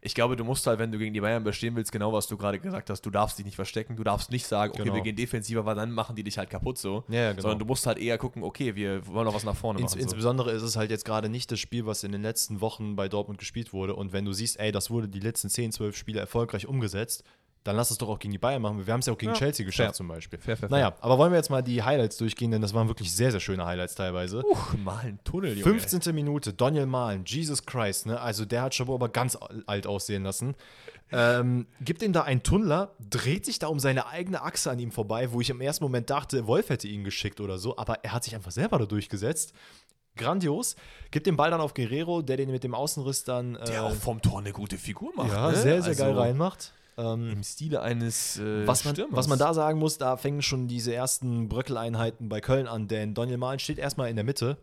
Ich glaube, du musst halt, wenn du gegen die Bayern bestehen willst, genau was du gerade gesagt hast, du darfst dich nicht verstecken, du darfst nicht sagen, okay, Genau. wir gehen defensiver, weil dann machen die dich halt kaputt so. Ja, ja, genau. Sondern du musst halt eher gucken, okay, wir wollen noch was nach vorne Ins, machen. So. insbesondere ist es halt jetzt gerade nicht das Spiel, was in den letzten Wochen bei Dortmund gespielt wurde. Und wenn du siehst, ey, das wurde die letzten 10, 12 Spiele erfolgreich umgesetzt, dann lass es doch auch gegen die Bayern machen. Wir haben es ja auch gegen Ja, Chelsea geschafft fair. zum Beispiel. Fair, fair, fair. Naja, aber wollen wir jetzt mal die Highlights durchgehen, denn das waren wirklich sehr, sehr schöne Highlights teilweise. Uch, mal ein Tunnel, Junge. 15. Minute, Daniel Mahlen, Jesus Christ, ne? Also der hat Chabot aber ganz alt aussehen lassen. Ähm, gibt ihm da einen Tunnler, dreht sich da um seine eigene Achse an ihm vorbei, wo ich im ersten Moment dachte, Wolf hätte ihn geschickt oder so, aber er hat sich einfach selber da durchgesetzt. Grandios. Gibt den Ball dann auf Guerrero, der den mit dem Außenriss dann äh, Der auch vom Tor eine gute Figur macht. ja, ne? sehr, sehr also, geil reinmacht. Ähm, Im Stile eines äh, was, man, Stürmers. was man da sagen muss, da fängen schon diese ersten Bröckeleinheiten bei Köln an, denn Daniel Mahlen steht erstmal in der Mitte,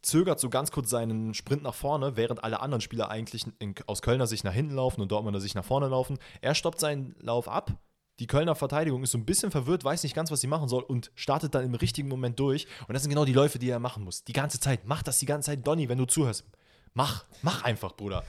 zögert so ganz kurz seinen Sprint nach vorne, während alle anderen Spieler eigentlich in, aus Kölner Sicht nach hinten laufen und Dortmunder sich nach vorne laufen. Er stoppt seinen Lauf ab. Die Kölner Verteidigung ist so ein bisschen verwirrt, weiß nicht ganz, was sie machen soll und startet dann im richtigen Moment durch. Und das sind genau die Läufe, die er machen muss. Die ganze Zeit. Mach das die ganze Zeit, Donny, wenn du zuhörst. Mach, mach einfach, Bruder.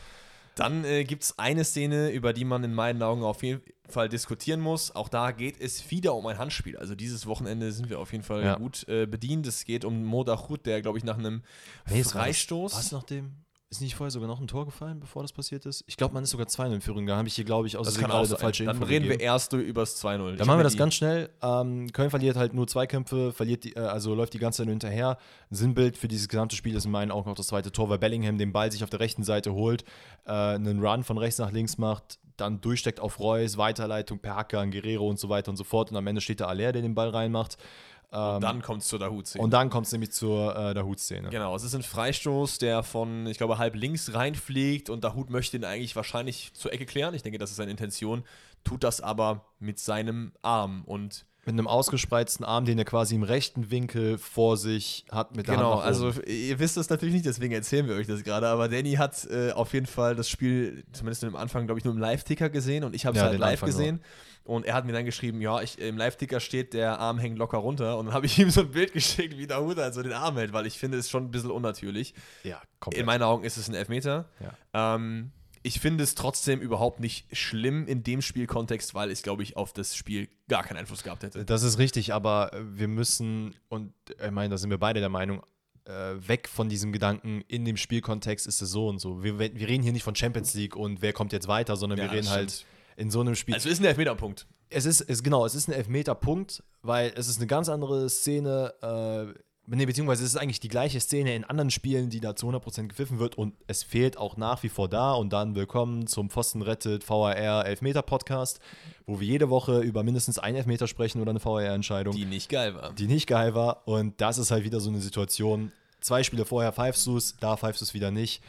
Dann äh, gibt es eine Szene, über die man in meinen Augen auf jeden Fall diskutieren muss. Auch da geht es wieder um ein Handspiel. Also dieses Wochenende sind wir auf jeden Fall Ja. gut äh, bedient. Es geht um Modachut, der, glaube ich, nach einem Freistoß. Was nach dem? Ist nicht vorher sogar noch ein Tor gefallen, bevor das passiert ist? Ich glaube, man ist sogar 2 in Führung. Da habe ich hier, glaube ich, aus das Versehen kann auch gerade eine falsche Dann Info reden wir gegeben. erst über das 2-0. Ich Dann machen wir das ganz schnell. Ähm, Köln verliert halt nur zwei Kämpfe, verliert die, äh, also läuft die ganze Zeit nur hinterher. Sinnbild für dieses gesamte Spiel ist in meinen Augen auch das zweite Tor, weil Bellingham den Ball sich auf der rechten Seite holt, äh, einen Run von rechts nach links macht, dann durchsteckt auf Reus, Weiterleitung per Hacker an Guerrero und so weiter und so fort. Und am Ende steht der Aller, der den Ball reinmacht. Ähm, Dann kommt es zu der Hut. und dann kommt es nämlich zur äh, der Hutszene. Genau, es ist ein Freistoß, der von, ich glaube, halb links reinfliegt und Dahut möchte ihn eigentlich wahrscheinlich zur Ecke klären. Ich denke, das ist seine Intention, tut das aber mit seinem Arm und Mit einem ausgespreizten Arm, den er quasi im rechten Winkel vor sich hat mit der Genau, Hand nach also ihr wisst das natürlich nicht, deswegen erzählen wir euch das gerade, aber Danny hat äh, auf jeden Fall das Spiel, zumindest am Anfang, glaube ich, nur im Live-Ticker gesehen und ich habe es Ja, halt live Anfang gesehen. Und er hat mir dann geschrieben, ja, ich, im Live-Ticker steht, der Arm hängt locker runter. Und dann habe ich ihm so ein Bild geschickt, wie Dahuda also den Arm hält, weil ich finde, es schon ein bisschen unnatürlich. ja, komplett. In meinen Augen ist es ein Elfmeter. Ja. Ähm, ich finde es trotzdem überhaupt nicht schlimm in dem Spielkontext, weil es, glaube ich, auf das Spiel gar keinen Einfluss gehabt hätte. Das ist richtig, aber äh, wir müssen, und ich meine, da sind wir beide der Meinung, äh, weg von diesem Gedanken, in dem Spielkontext ist es so und so. Wir, wir reden hier nicht von Champions League und wer kommt jetzt weiter, sondern Ja, wir reden halt. In so einem Spiel. Also ist ein Elfmeterpunkt. es ist, es, genau, es ist ein Elfmeterpunkt, weil es ist eine ganz andere Szene, äh, nee, beziehungsweise es ist eigentlich die gleiche Szene in anderen Spielen, die da zu 100% gepfiffen wird und es fehlt auch nach wie vor da und dann willkommen zum Pfosten rettet VAR Elfmeter Podcast, wo wir jede Woche über mindestens einen Elfmeter sprechen oder eine VAR-Entscheidung, Die nicht geil war. die nicht geil war und das ist halt wieder so eine Situation, zwei Spiele vorher pfeifst du es, da pfeifst du es wieder nicht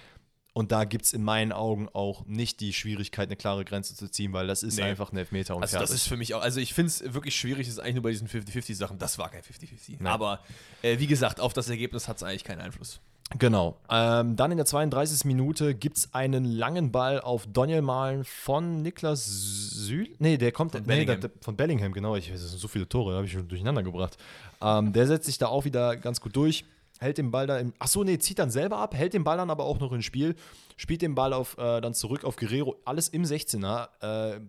und da gibt es in meinen Augen auch nicht die Schwierigkeit, eine klare Grenze zu ziehen, weil das ist Nee. einfach ein Elfmeter und Also das ist für mich auch, also ich finde es wirklich schwierig, es ist eigentlich nur bei diesen 50-50-Sachen, das war kein 50-50. Nein. Aber äh, wie gesagt, auf das Ergebnis hat es eigentlich keinen Einfluss. Genau. Ähm, dann in der 32. Minute gibt es einen langen Ball auf Daniel Malen von Niklas Sühl. Nee, der kommt Von nee, Bellingham. der, der, von Bellingham, genau. Ich, das sind so viele Tore, da habe ich schon durcheinander gebracht. Ähm, der setzt sich da auch wieder ganz gut durch, hält den Ball da im. Achso, nee, zieht dann selber ab, hält den Ball dann aber auch noch ins Spiel, spielt den Ball auf, äh, dann zurück auf Guerrero, alles im 16er. Äh,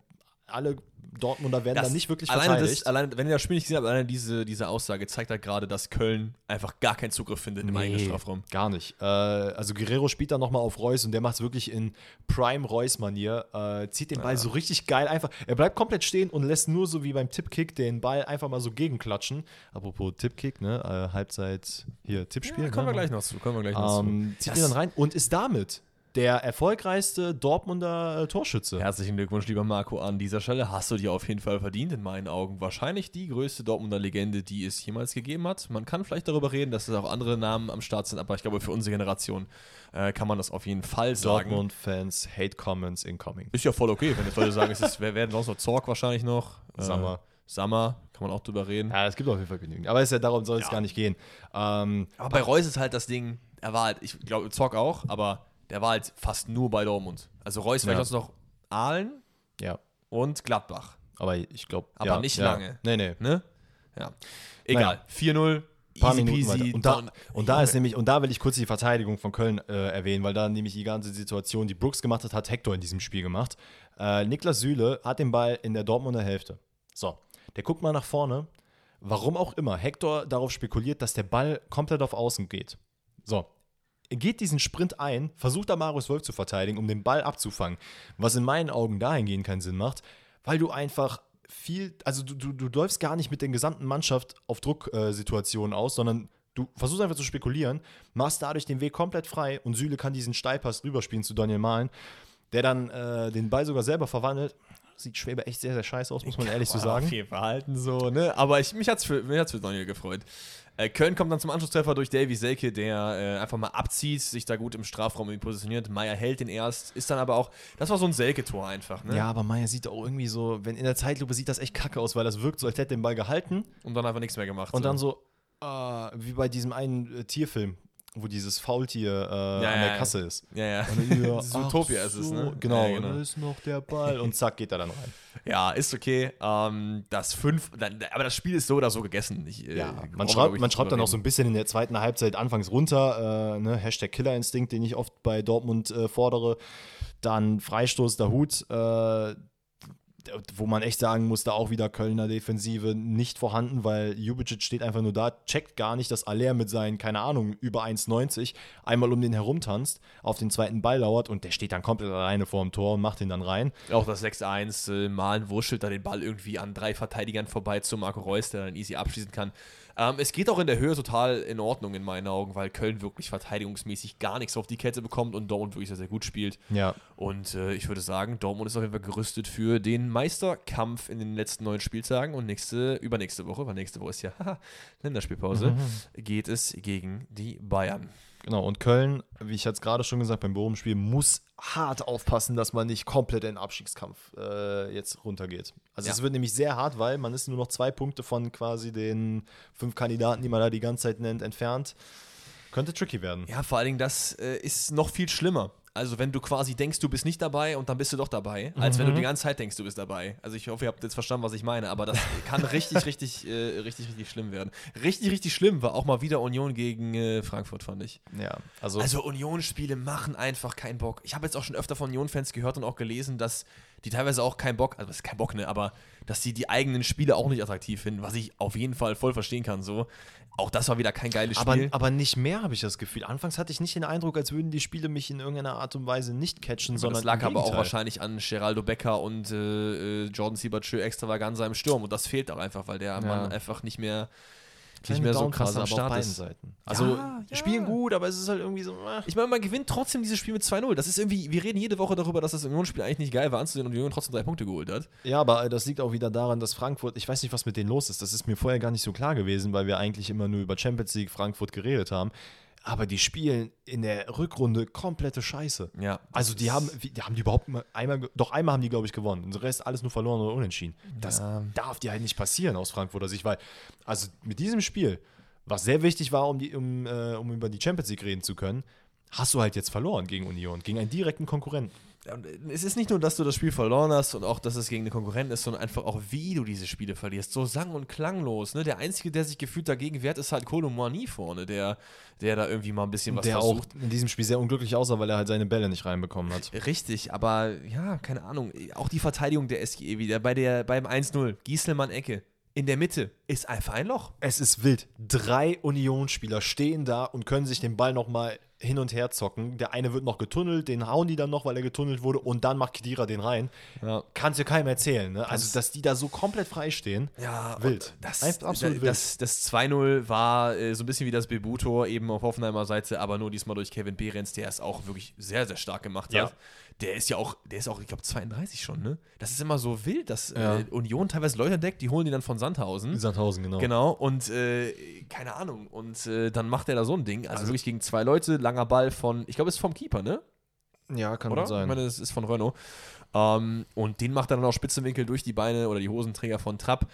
alle Dortmunder werden da nicht wirklich alleine verteidigt. das, alleine, wenn ihr das Spiel nicht gesehen habt, alleine diese, diese Aussage zeigt halt gerade, dass Köln einfach gar keinen Zugriff findet im eigenen Strafraum. Gar nicht. Äh, also Guerrero spielt dann nochmal auf Reus und der macht es wirklich in Prime Reus-Manier. Äh, zieht den Ball so richtig geil einfach. Er bleibt komplett stehen und lässt nur so wie beim Tippkick den Ball einfach mal so gegenklatschen. Apropos Tippkick, ne? Äh, Halbzeit hier Tippspiel. Ja, kommen ne? wir gleich noch zu. Kommen wir gleich noch Ähm, zu. zieht Das- ihn dann rein und ist damit der erfolgreichste Dortmunder äh, Torschütze. Herzlichen Glückwunsch, lieber Marco, an dieser Stelle. Hast du dir auf jeden Fall verdient, in meinen Augen. Wahrscheinlich die größte Dortmunder Legende, die es jemals gegeben hat. Man kann vielleicht darüber reden, dass es auch andere Namen am Start sind, aber ich glaube, für unsere Generation äh, kann man das auf jeden Fall sagen. Dortmund-Fans, Hate Comments incoming. Ist ja voll okay, wenn jetzt Leute sagen, es ist, wer werden sonst noch Zorg wahrscheinlich noch? Äh, Sammer. Sammer, kann man auch drüber reden. Ja, es gibt auf jeden Fall genügend. Aber ist ja, darum soll es Ja. gar nicht gehen. Ähm, Aber bei Reus ist halt das Ding, er war halt, ich glaube, Zorg auch, aber der war halt fast nur bei Dortmund. Also Reus Ja. sonst noch Aalen ja, und Gladbach. aber ich glaube. Aber ja, nicht ja. lange. Nee, nee. Ne? Ja. Egal. Naja. 4-0. paar easy Minuten peasy. Und da, und da ist nämlich, und da will ich kurz die Verteidigung von Köln äh, erwähnen, weil da nämlich die ganze Situation, die Brooks gemacht hat, hat Hector in diesem Spiel gemacht. Äh, Niklas Süle hat den Ball in der Dortmunder Hälfte. So, der guckt mal nach vorne. Warum auch immer, Hector darauf spekuliert, dass der Ball komplett auf Außen geht. So, geht diesen Sprint ein, versucht da Marius Wolf zu verteidigen, um den Ball abzufangen. Was in meinen Augen dahingehend keinen Sinn macht, weil du einfach viel, also du, du, du läufst gar nicht mit der gesamten Mannschaft auf Drucksituationen aus, sondern du versuchst einfach zu spekulieren, machst dadurch den Weg komplett frei und Süle kann diesen Steilpass rüberspielen zu Daniel Mahlen, der dann äh, den Ball sogar selber verwandelt. Sieht Schwebe echt sehr, sehr scheiße aus, muss man ehrlich so sagen. Viel Verhalten so, ne? Aber ich, mich hat es für, mich hat's für Daniel gefreut. Äh, Köln kommt dann zum Anschlusstreffer durch Davy Selke, der äh, einfach mal abzieht, sich da gut im Strafraum positioniert. Meier hält den erst, ist dann aber auch, das war so ein Selke-Tor einfach, ne? Ja, aber Meier sieht auch irgendwie so, wenn in der Zeitlupe sieht das echt kacke aus, weil das wirkt so, als hätte er den Ball gehalten Und dann einfach nichts mehr gemacht. Und dann so, äh, wie bei diesem einen äh, Tierfilm, wo dieses Faultier äh, an ja, der ja. Kasse ist. Ja, ja. Und dann wieder, Zootopia ach ist es, so, ne? Genau, Ja, genau. da ist noch der Ball und zack, geht er dann rein. Ja, ist okay. Ähm, das 5, aber das Spiel ist so oder so gegessen. Ich, äh, Ja, man schreibt, man schreibt dann auch so ein bisschen in der zweiten Halbzeit anfangs runter, äh, ne, Hashtag Killerinstinkt, den ich oft bei Dortmund äh, fordere. Dann Freistoß der Hut, äh, wo man echt sagen muss, da auch wieder Kölner Defensive nicht vorhanden, weil Jubicic steht einfach nur da, checkt gar nicht, dass Aller mit seinen, keine Ahnung, über 1,90 einmal um den herumtanzt, auf den zweiten Ball lauert und der steht dann komplett alleine vor dem Tor und macht ihn dann rein. Auch das 6-1, äh, Malen wurschtelt da den Ball irgendwie an drei Verteidigern vorbei zu Marco Reus, der dann easy abschließen kann. Ähm, es geht auch in der Höhe total in Ordnung in meinen Augen, weil Köln wirklich verteidigungsmäßig gar nichts auf die Kette bekommt und Dortmund wirklich sehr, sehr gut spielt. Ja, Und äh, ich würde sagen, Dortmund ist auf jeden Fall gerüstet für den Meisterkampf in den letzten neun Spieltagen und nächste, übernächste Woche, weil nächste Woche ist ja haha, Länderspielpause, geht es gegen die Bayern. Genau, und Köln, wie ich jetzt gerade schon gesagt, beim Bochum-Spiel muss hart aufpassen, dass man nicht komplett in den Abstiegskampf äh, jetzt runtergeht. Also Ja. es wird nämlich sehr hart, weil man ist nur noch zwei Punkte von quasi den fünf Kandidaten, die man da die ganze Zeit nennt, entfernt. Könnte tricky werden. Ja, vor allen Dingen, das äh, ist noch viel schlimmer. Also, wenn du quasi denkst, du bist nicht dabei und dann bist du doch dabei, als wenn du die ganze Zeit denkst, du bist dabei. Also, ich hoffe, ihr habt jetzt verstanden, was ich meine, aber das kann richtig, richtig, äh, richtig, richtig schlimm werden. Richtig, richtig schlimm war auch mal wieder Union gegen äh, Frankfurt, fand ich. Ja, also, Also, Union-Spiele machen einfach keinen Bock. Ich habe jetzt auch schon öfter von Union-Fans gehört und auch gelesen, dass die teilweise auch keinen Bock, also das ist kein Bock, ne, aber dass sie die eigenen Spiele auch nicht attraktiv finden, was ich auf jeden Fall voll verstehen kann, so. Auch das war wieder kein geiles Aber, Spiel. aber nicht mehr, habe ich das Gefühl. Anfangs hatte ich nicht den Eindruck, als würden die Spiele mich in irgendeiner Art und Weise nicht catchen, sondern das lag aber auch wahrscheinlich an Geraldo Becker und äh, äh, Jordan Siebertschö Extravaganza im Sturm. Und das fehlt auch einfach, weil der Mann einfach nicht mehr, nicht Kleine mehr so krass am aber auf Start beiden ist. Seiten. Also Ja, ja. spielen gut, aber es ist halt irgendwie so. äh. Ich meine, man gewinnt trotzdem dieses Spiel mit 2-0. Das ist irgendwie, wir reden jede Woche darüber, dass das Union-Spiel eigentlich nicht geil war anzusehen und Union trotzdem drei Punkte geholt hat. Ja, aber äh, das liegt auch wieder daran, dass Frankfurt, ich weiß nicht, was mit denen los ist. Das ist mir vorher gar nicht so klar gewesen, weil wir eigentlich immer nur über Champions League Frankfurt geredet haben. Aber die spielen in der Rückrunde komplette Scheiße. Ja. Also die haben, die haben die überhaupt mal einmal, doch einmal haben die, glaube ich, gewonnen. Und der Rest alles nur verloren oder unentschieden. Das Ja. darf dir halt nicht passieren aus Frankfurter Sicht, weil, also mit diesem Spiel, was sehr wichtig war, um, die, um, äh, um über die Champions League reden zu können, hast du halt jetzt verloren gegen Union, gegen einen direkten Konkurrenten. Und es ist nicht nur, dass du das Spiel verloren hast und auch, dass es gegen eine Konkurrent ist, sondern einfach auch, wie du diese Spiele verlierst. So sang- und klanglos. Ne? Der Einzige, der sich gefühlt dagegen wehrt, ist halt Kolo Moani vorne, der, der da irgendwie mal ein bisschen was der versucht. auch in diesem Spiel sehr unglücklich aussah, weil er halt seine Bälle nicht reinbekommen hat. Richtig, aber ja, keine Ahnung. Auch die Verteidigung der SGE wieder bei der, beim 1-0. Gieselmann Ecke. In der Mitte ist einfach ein Loch. Es ist wild. Drei Unionsspieler stehen da und können sich den Ball nochmal hin und her zocken. Der eine wird noch getunnelt, den hauen die dann noch, weil er getunnelt wurde und dann macht Kedira den rein. Ja. Kannst du keinem erzählen, ne? Also, dass die da so komplett frei stehen. Ja, Wild. Das, absolut das, das, das 2-0 war äh, so ein bisschen wie das Bebu-Tor eben auf Hoffenheimer Seite, aber nur diesmal durch Kevin Behrens, der es auch wirklich sehr, sehr stark gemacht Ja. hat. Der ist ja auch, der ist auch, ich glaube, 32 schon, ne? Das ist immer so wild, dass Ja. äh, Union teilweise Leute entdeckt, die holen die dann von Sandhausen. Sandhausen, genau. Genau, und äh, keine Ahnung. Und äh, dann macht er da so ein Ding. Also, wirklich gegen zwei Leute, langer Ball von, ich glaube, es ist vom Keeper, ne? Ja, kann sein. Ich meine, das ist von Renault. Ähm, und den macht er dann auch Spitzenwinkel durch die Beine oder die Hosenträger von Trapp.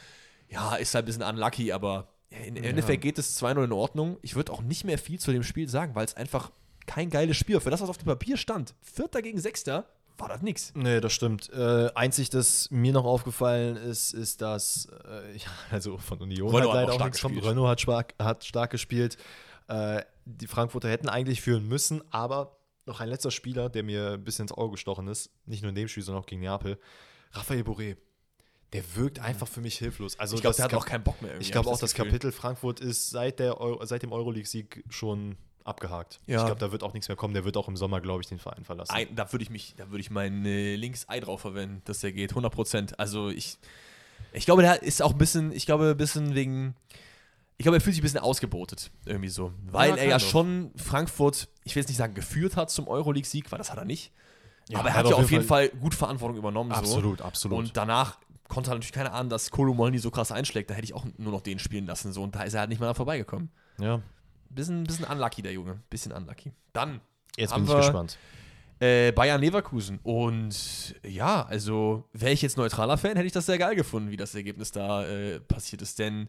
Ja, ist halt ein bisschen unlucky, aber im Endeffekt geht es 2-0 in Ordnung. Ich würde auch nicht mehr viel zu dem Spiel sagen, weil es einfach kein geiles Spiel. Für das, was auf dem Papier stand, Vierter gegen Sechster, war das nix. Nee, das stimmt. Äh, einzig, das mir noch aufgefallen ist, ist, dass, äh, ja, also von Union Renault hat leider auch nichts gespielt. Renault hat stark, hat stark gespielt. Äh, die Frankfurter hätten eigentlich führen müssen, aber noch ein letzter Spieler, der mir ein bisschen ins Auge gestochen ist, nicht nur in dem Spiel, sondern auch gegen Neapel, Raphael Boré. Der wirkt einfach für mich hilflos. Also Ich glaube, das der hat auch keinen Bock mehr. irgendwie, Ich glaube auch, das Gefühl. Kapitel Frankfurt ist seit, der Euro, seit dem Euroleague-Sieg schon abgehakt. Ja. Ich glaube, da wird auch nichts mehr kommen. Der wird auch im Sommer, glaube ich, den Verein verlassen. Ein, da würde ich mich, da würde ich mein äh, links Ei drauf verwenden, dass der geht, 100 Prozent. Also ich, ich glaube, der ist auch ein bisschen, ich glaube, ein bisschen wegen, ich glaube, er fühlt sich ein bisschen ausgebotet, irgendwie so. Weil Ja, er ja of. schon Frankfurt, ich will jetzt nicht sagen geführt hat zum Euroleague-Sieg, weil das hat er nicht. Ja, aber er er hat hat ja auf jeden Fall, gut Verantwortung übernommen. Absolut, so. absolut. Und danach konnte halt natürlich keiner ahnen, dass Kolomolny so krass einschlägt. Da hätte ich auch nur noch den spielen lassen. So. Und da ist er halt nicht mal vorbeigekommen. ja, Bisschen, bisschen unlucky, der Junge. Bisschen unlucky. Dann jetzt bin ich gespannt. äh, Bayern Leverkusen. Und ja, also wäre ich jetzt neutraler Fan, hätte ich das sehr geil gefunden, wie das Ergebnis da äh, passiert ist. Denn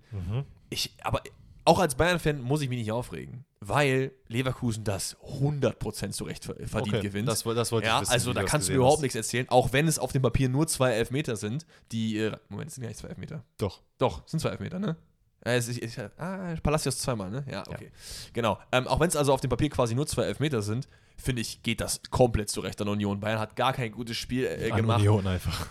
ich, aber auch als Bayern-Fan muss ich mich nicht aufregen, weil Leverkusen das 100% zu Recht ver- verdient Okay, gewinnt. das das wollte ich ja, wissen, Also da kannst du mir überhaupt hast. nichts erzählen, auch wenn es auf dem Papier nur zwei Elfmeter sind, die, äh, Moment, es sind ja nicht zwei Elfmeter. Doch. Doch, sind zwei Elfmeter, ne? Es- ich, ich, ah, Palacios zweimal, ne? Ja, okay. Genau. Ähm, auch wenn es also auf dem Papier quasi nur zwei Elfmeter sind, finde ich, geht das komplett zurecht an Union. Bayern hat gar kein gutes Spiel äh, An gemacht. Union einfach.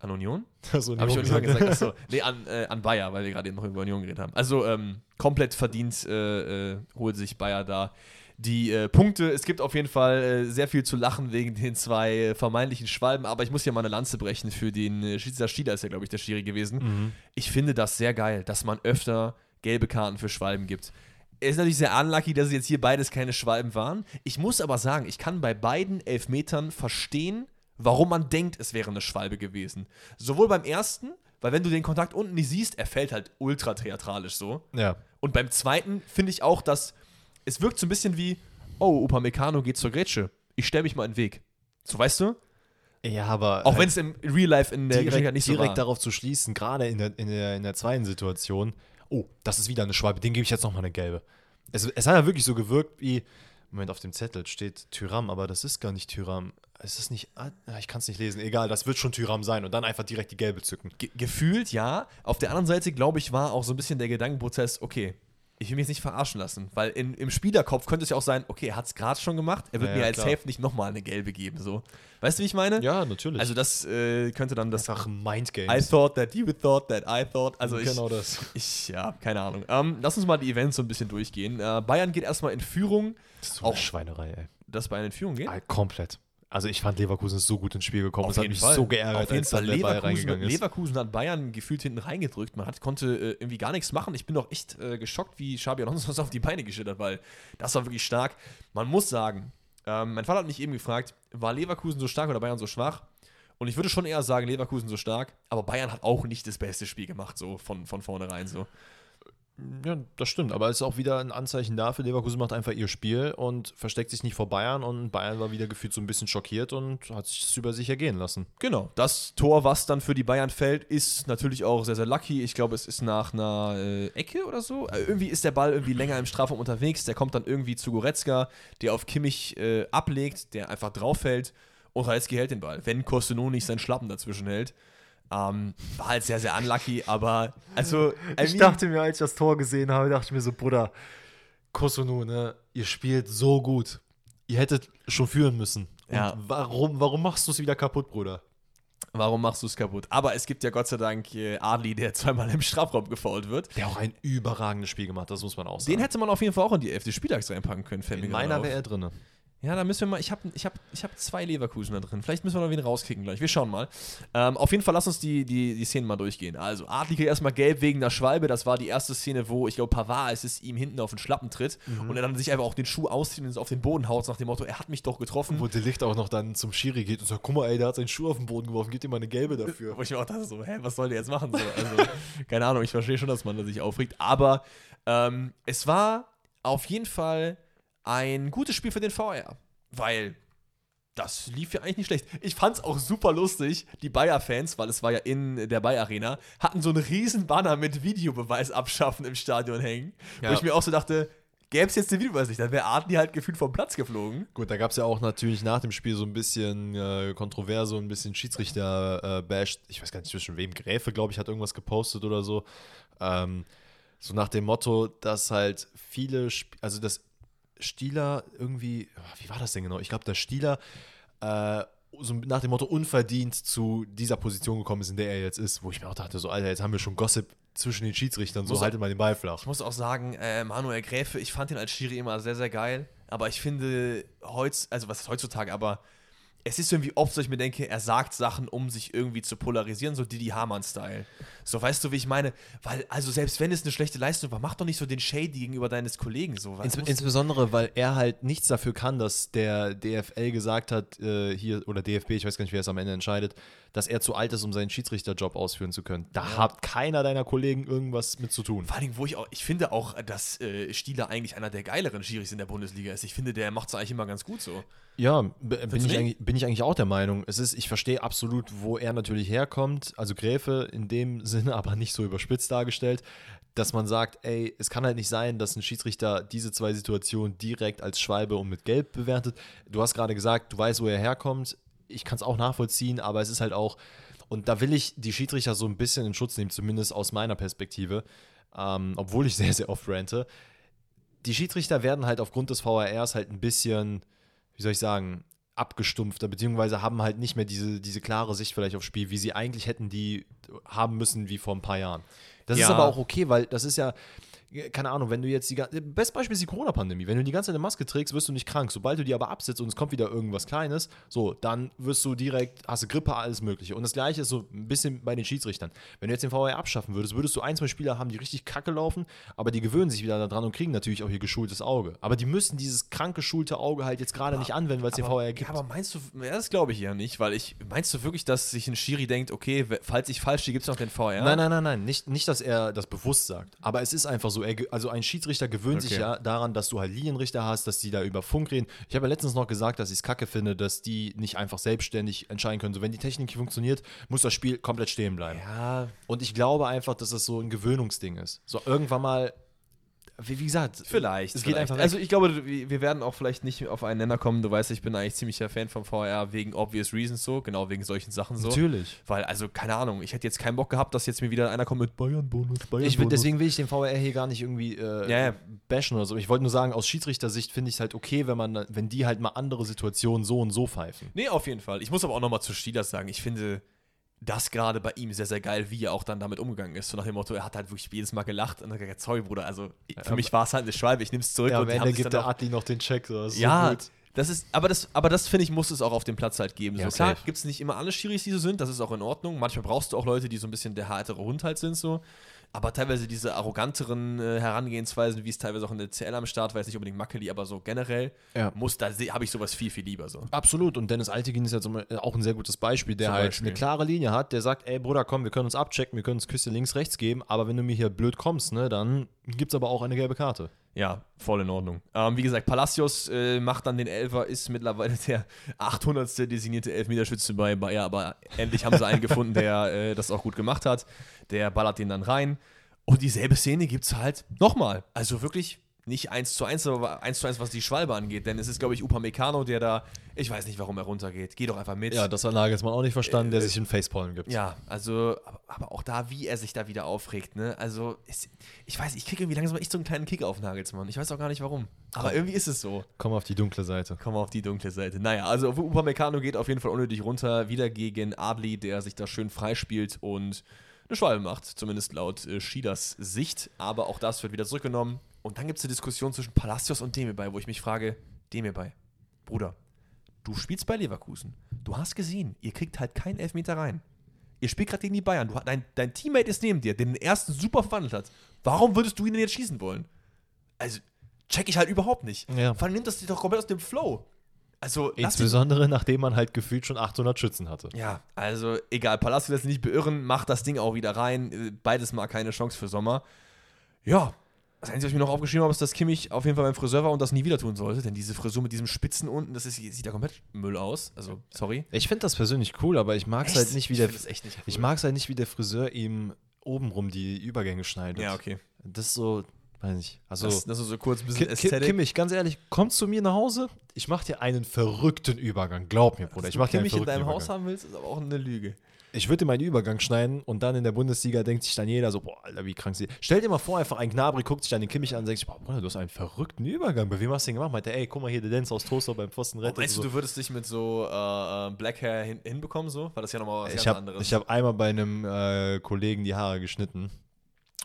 An Union? Das Habe ich Union gesagt? Achso. Nee, an, äh, an Bayer, weil wir gerade eben noch über Union geredet haben. Also ähm, komplett verdient äh, äh, holt sich Bayer da die äh, Punkte. Es gibt auf jeden Fall äh, sehr viel zu lachen wegen den zwei äh, vermeintlichen Schwalben, aber ich muss ja mal eine Lanze brechen für den äh, Schiedsrichter Stieler, ist ja, glaube ich, der Schiri gewesen. Mhm. Ich finde das sehr geil, dass man öfter gelbe Karten für Schwalben gibt. Es ist natürlich sehr unlucky, dass es jetzt hier beides keine Schwalben waren. Ich muss aber sagen, ich kann bei beiden Elfmetern verstehen, warum man denkt, es wäre eine Schwalbe gewesen. Sowohl beim ersten, weil wenn du den Kontakt unten nicht siehst, er fällt halt ultra theatralisch so. Ja. Und beim zweiten finde ich auch, dass es wirkt so ein bisschen wie, oh, Upamecano geht zur Grätsche. Ich stelle mich mal in den Weg. So, weißt du? Ja, aber. Auch halt wenn es im Real Life in der direkt, Geschichte nicht so direkt war. darauf zu schließen, gerade in der, in, der, in der zweiten Situation, oh, das ist wieder eine Schwalbe, den gebe ich jetzt nochmal eine gelbe. Es, es hat ja wirklich so gewirkt wie, Moment, auf dem Zettel steht Tyram, aber das ist gar nicht Tyram. Ist das nicht, ah, ich kann es nicht lesen, egal, das wird schon Tyram sein und dann einfach direkt die gelbe zücken. Ge gefühlt ja. Auf der anderen Seite, glaube ich, war auch so ein bisschen der Gedankenprozess, okay, ich will mich jetzt nicht verarschen lassen, weil in, im Spielerkopf könnte es ja auch sein, okay, er hat es gerade schon gemacht, er wird Ja, mir ja, als. Safe nicht nochmal eine gelbe geben. So. Weißt du, wie ich meine? Ja, natürlich. Also das äh, könnte dann das einfach Mindgames. I thought that you thought that I thought. Also ich, genau das. ich ja, keine Ahnung. Ähm, lass uns mal die Events so ein bisschen durchgehen. Äh, Bayern geht erstmal in Führung. Das ist so Auch- eine Schweinerei, ey. Dass Bayern in Führung geht? Ah, komplett. Also ich fand Leverkusen ist so gut ins Spiel gekommen. Auf es hat mich Fall. so geärgert, Auf jeden als Fall. Leverkusen. Leverkusen hat Bayern gefühlt hinten reingedrückt. Man hat, konnte äh, irgendwie gar nichts machen. Ich bin doch echt äh, geschockt, wie Xabi Alonso das auf die Beine geschüttert, weil das war wirklich stark. Man muss sagen, ähm, mein Vater hat mich eben gefragt, war Leverkusen so stark oder Bayern so schwach? Und ich würde schon eher sagen, Leverkusen so stark, aber Bayern hat auch nicht das beste Spiel gemacht, so von, von vornherein so. Ja, das stimmt. Aber es ist auch wieder ein Anzeichen dafür, Leverkusen macht einfach ihr Spiel und versteckt sich nicht vor Bayern. Und Bayern war wieder gefühlt so ein bisschen schockiert und hat sich das über sich ergehen lassen. Genau, das Tor, was dann für die Bayern fällt, ist natürlich auch sehr, sehr lucky. Ich glaube, es ist nach einer äh, Ecke oder so. Äh, irgendwie ist der Ball irgendwie länger im Strafraum unterwegs. Der kommt dann irgendwie zu Goretzka, der auf Kimmich äh, ablegt, der einfach drauf fällt. Und Radetzky hält den Ball, wenn Kosteno nicht seinen Schlappen dazwischen hält. Ähm, war halt sehr, sehr unlucky, aber also. I Ich mean- dachte mir, als ich das Tor gesehen habe, dachte ich mir so, Bruder, Kosunu, ne, ihr spielt so gut. Ihr hättet schon führen müssen. Ja. warum, warum machst du es wieder kaputt, Bruder? Warum machst du es kaputt? Aber es gibt ja Gott sei Dank äh, Adli, der zweimal im Strafraum gefault wird. Der auch ein überragendes Spiel gemacht, das muss man auch sagen. Den hätte man auf jeden Fall auch in die 11. Spieltags reinpacken können, fällt In meiner wäre er drin. Ja, da müssen wir mal. Ich habe ich hab, ich hab zwei Leverkusen da drin. Vielleicht müssen wir noch wen rauskicken gleich. Wir schauen mal. Ähm, auf jeden Fall lass uns die, die, die Szenen mal durchgehen. Also, Adli kriegt erstmal gelb wegen der Schwalbe. Das war die erste Szene, wo ich glaube, Pavard es ist ihm hinten auf den Schlappen tritt und er dann sich einfach auch den Schuh auszieht und es auf den Boden haut, nach dem Motto, er hat mich doch getroffen. Wo der Licht auch noch dann zum Schiri geht und sagt, guck mal, ey, der hat seinen Schuh auf den Boden geworfen, gib dir mal eine gelbe dafür. Wo ich mir auch dachte, so, hä, was soll der jetzt machen? So, also, keine Ahnung, ich verstehe schon, dass man da sich aufregt. Aber ähm, es war auf jeden Fall ein gutes Spiel für den VR. Weil das lief ja eigentlich nicht schlecht. Ich fand es auch super lustig. Die Bayer-Fans, weil es war ja in der Bayer-Arena, hatten so einen riesen Banner mit Videobeweis abschaffen im Stadion hängen. Wo Ja. ich mir auch so dachte, gäbe es jetzt den Videobeweis nicht, dann wäre Arten halt gefühlt vom Platz geflogen. Gut, da gab es ja auch natürlich nach dem Spiel so ein bisschen äh, Kontroverse und ein bisschen Schiedsrichter-Bashed. ich weiß gar nicht zwischen wem. Gräfe, glaube ich, hat irgendwas gepostet oder so. Ähm, so nach dem Motto, dass halt viele, Sp also dass Stieler irgendwie, wie war das denn genau? Ich glaube, dass Stieler äh, so nach dem Motto unverdient zu dieser Position gekommen ist, in der er jetzt ist, wo ich mir auch dachte, so Alter, jetzt haben wir schon Gossip zwischen den Schiedsrichtern, so haltet mal den Ball flach. Ich muss auch sagen, äh, Manuel Gräfe, ich fand ihn als Schiri immer sehr, sehr geil. Aber ich finde, heutz, also was ist heutzutage, aber es ist irgendwie oft so, ich mir denke, er sagt Sachen, um sich irgendwie zu polarisieren, so Didi Hamann-Style. So, weißt du, wie ich meine? Weil, also selbst wenn es eine schlechte Leistung war, mach doch nicht so den Shady gegenüber deines Kollegen. So, Ins, insbesondere, weil er halt nichts dafür kann, dass der DFL gesagt hat, äh, hier, oder DFB, ich weiß gar nicht, wer es am Ende entscheidet, dass er zu alt ist, um seinen Schiedsrichterjob ausführen zu können. Da hat keiner deiner Kollegen irgendwas mit zu tun. Vor allem, wo ich auch, ich finde auch, dass äh, Stieler eigentlich einer der geileren Schiris in der Bundesliga ist. Ich finde, der macht es eigentlich immer ganz gut so. Ja, bin ich, eigentlich, bin ich eigentlich auch der Meinung. Es ist, ich verstehe absolut, wo er natürlich herkommt. Also Gräfe in dem Sinne, aber nicht so überspitzt dargestellt, dass man sagt, ey, es kann halt nicht sein, dass ein Schiedsrichter diese zwei Situationen direkt als Schwalbe und mit Gelb bewertet. Du hast gerade gesagt, du weißt, wo er herkommt. Ich kann es auch nachvollziehen, aber es ist halt auch, und da will ich die Schiedsrichter so ein bisschen in Schutz nehmen, zumindest aus meiner Perspektive, ähm, obwohl ich sehr, sehr oft rante. Die Schiedsrichter werden halt aufgrund des VRs halt ein bisschen wie soll ich sagen, abgestumpfter, beziehungsweise haben halt nicht mehr diese, diese klare Sicht vielleicht aufs Spiel, wie sie eigentlich hätten die haben müssen wie vor ein paar Jahren. Das ist Ja. aber auch okay, weil das ist ja, keine Ahnung, wenn du jetzt die ga- Best Beispiel ist die Corona-Pandemie. Wenn du die ganze Zeit eine Maske trägst, wirst du nicht krank. Sobald du die aber absetzt und es kommt wieder irgendwas Kleines, so, dann wirst du direkt, hast du Grippe, alles Mögliche. Und das Gleiche ist so ein bisschen bei den Schiedsrichtern. Wenn du jetzt den VR abschaffen würdest, würdest du ein, zwei Spieler haben, die richtig kacke laufen, aber die gewöhnen sich wieder daran und kriegen natürlich auch ihr geschultes Auge. Aber die müssen dieses krank geschulte Auge halt jetzt gerade nicht anwenden, weil es den VR gibt. Ja, aber meinst du, ja, das glaube ich ja nicht, weil ich, meinst du wirklich, dass sich ein Schiri denkt, okay, falls ich falsch stehe, gibt es noch den VR? Nein, nein, nein, nein. Nicht, nicht, dass er das bewusst sagt. Aber es ist einfach so. Er, ge- also ein Schiedsrichter gewöhnt sich Okay. ja daran, dass du halt Linienrichter hast, dass die da über Funk reden. Ich habe ja letztens noch gesagt, dass ich es kacke finde, dass die nicht einfach selbstständig entscheiden können. So, wenn die Technik funktioniert, muss das Spiel komplett stehen bleiben. Ja, Und ich glaube einfach, dass das so ein Gewöhnungsding ist. So irgendwann mal wie, wie gesagt, Vielleicht. Es geht vielleicht. einfach. Also ich glaube, wir werden auch vielleicht nicht auf einen Nenner kommen. Du weißt, ich bin eigentlich ziemlicher Fan vom VR wegen obvious reasons so, genau wegen solchen Sachen so. natürlich. Weil, also, keine Ahnung, ich hätte jetzt keinen Bock gehabt, dass jetzt mir wieder einer kommt mit Bayern-Bonus, Bayern-Bonus. Ich will, deswegen will ich den VR hier gar nicht irgendwie äh, ja. bashen oder so. Ich wollte nur sagen, aus Schiedsrichtersicht finde ich es halt okay, wenn man, wenn die halt mal andere Situationen so und so pfeifen. Nee, auf jeden Fall. Ich muss aber auch nochmal zu Stilas sagen, ich finde das gerade bei ihm sehr, sehr geil, wie er auch dann damit umgegangen ist. So nach dem Motto, er hat halt wirklich jedes Mal gelacht und hat gesagt, sorry, Bruder, also für mich war es halt eine Schwalbe, ich nehme es zurück. Ja, und am die haben Ende gibt dann der Adli noch den Check. So. Das ist Ja, so das ist, aber das, aber das finde ich, muss es auch auf dem Platz halt geben. Ja, so, klar gibt es nicht immer alle Schiris, die so sind, das ist auch in Ordnung. Manchmal brauchst du auch Leute, die so ein bisschen der härtere Hund halt sind, so. Aber teilweise diese arroganteren äh, Herangehensweisen, wie es teilweise auch in der CL am Start war, jetzt nicht unbedingt Mackeli, aber so generell, Ja. muss, da habe ich sowas viel, viel lieber so. Absolut. Und Dennis Altegin ist ja zum, äh, auch ein sehr gutes Beispiel, der Zum halt Beispiel. eine klare Linie hat, der sagt, ey Bruder, komm, wir können uns abchecken, wir können uns Küsse links, rechts geben, aber wenn du mir hier blöd kommst, ne, dann gibt es aber auch eine gelbe Karte. Ja, voll in Ordnung. Ähm, wie gesagt, Palacios äh, macht dann den Elfer, ist mittlerweile der 800. designierte Elfmeterschütze bei Bayer, aber endlich haben sie einen gefunden, der äh, das auch gut gemacht hat. Der ballert den dann rein. Und dieselbe Szene gibt es halt nochmal. Also wirklich nicht 1 zu 1, aber 1 zu 1, was die Schwalbe angeht. Denn es ist, glaube ich, Upamecano, der da, ich weiß nicht, warum er runtergeht. Geh doch einfach mit. Ja, das hat Nagelsmann auch nicht verstanden, der sich in Facepalm gibt. Ja, also, aber, auch da, wie er sich da wieder aufregt, ne? Also, es, ich weiß, ich kriege irgendwie langsam echt so einen kleinen Kick auf Nagelsmann. Ich weiß auch gar nicht warum. Aber irgendwie ist es so. Komm auf die dunkle Seite. Wir auf die dunkle Seite. Naja, also Upamecano geht auf jeden Fall unnötig runter. Wieder gegen Adli, der sich da schön freispielt und eine Schwalbe macht. Zumindest laut äh, Schieders Sicht. Aber auch das wird wieder zurückgenommen. Und dann gibt es eine Diskussion zwischen Palacios und Demirbay, wo ich mich frage, Demirbay, Bruder, du spielst bei Leverkusen. Du hast gesehen, ihr kriegt halt keinen Elfmeter rein. Ihr spielt gerade gegen die Bayern. Du, dein, dein Teammate ist neben dir, der den ersten super verwandelt hat. Warum würdest du ihn denn jetzt schießen wollen? Also, check ich halt überhaupt nicht. Ja. Vor allem nimmt das dich doch komplett aus dem Flow. Also, Insbesondere nachdem man halt gefühlt schon 800 Schützen hatte. ja, also egal, Palacios lässt sich nicht beirren, macht das Ding auch wieder rein. Äh, Beides mal keine Chance für Sommer. Ja, das Einzige, was ich mir noch aufgeschrieben habe, ist, dass Kimmich auf jeden Fall beim Friseur war und das nie wieder tun sollte. Denn diese Frisur mit diesem Spitzen unten, das ist, sieht ja komplett Müll aus. Also, sorry. Ich finde das persönlich cool, aber ich mag es halt nicht, wie ich der, echt nicht cool. ich mag es halt nicht, wie der Friseur ihm obenrum die Übergänge schneidet. Ja, okay. Das ist so, weiß nicht. Also, das, das ist so kurz ein bisschen Ki- Ästhetik. Kimmich, ganz ehrlich, komm zu mir nach Hause. Ich mach dir einen verrückten Übergang. Glaub mir, Bruder. Dass Ich du mach dir einen Kimmich in verrückten deinem Übergang. Haus haben willst, ist aber auch eine Lüge. Ich würde dir meinen Übergang schneiden und dann in der Bundesliga denkt sich dann jeder so, boah, Alter, wie krank sie. Stell dir mal vor, einfach ein Gnabry guckt sich dann den Kimmich an und denkt sich, boah, Bruder, du hast einen verrückten Übergang. Bei wem hast du den gemacht? Meinte, ey, guck mal hier, der Dance aus Toaster beim Pfosten rettet. Meinst du, so. du würdest dich mit so äh, äh, Black Hair hin, hinbekommen, so? Weil das ja nochmal was ich ganz habe anderes. hab einmal bei einem äh, Kollegen die Haare geschnitten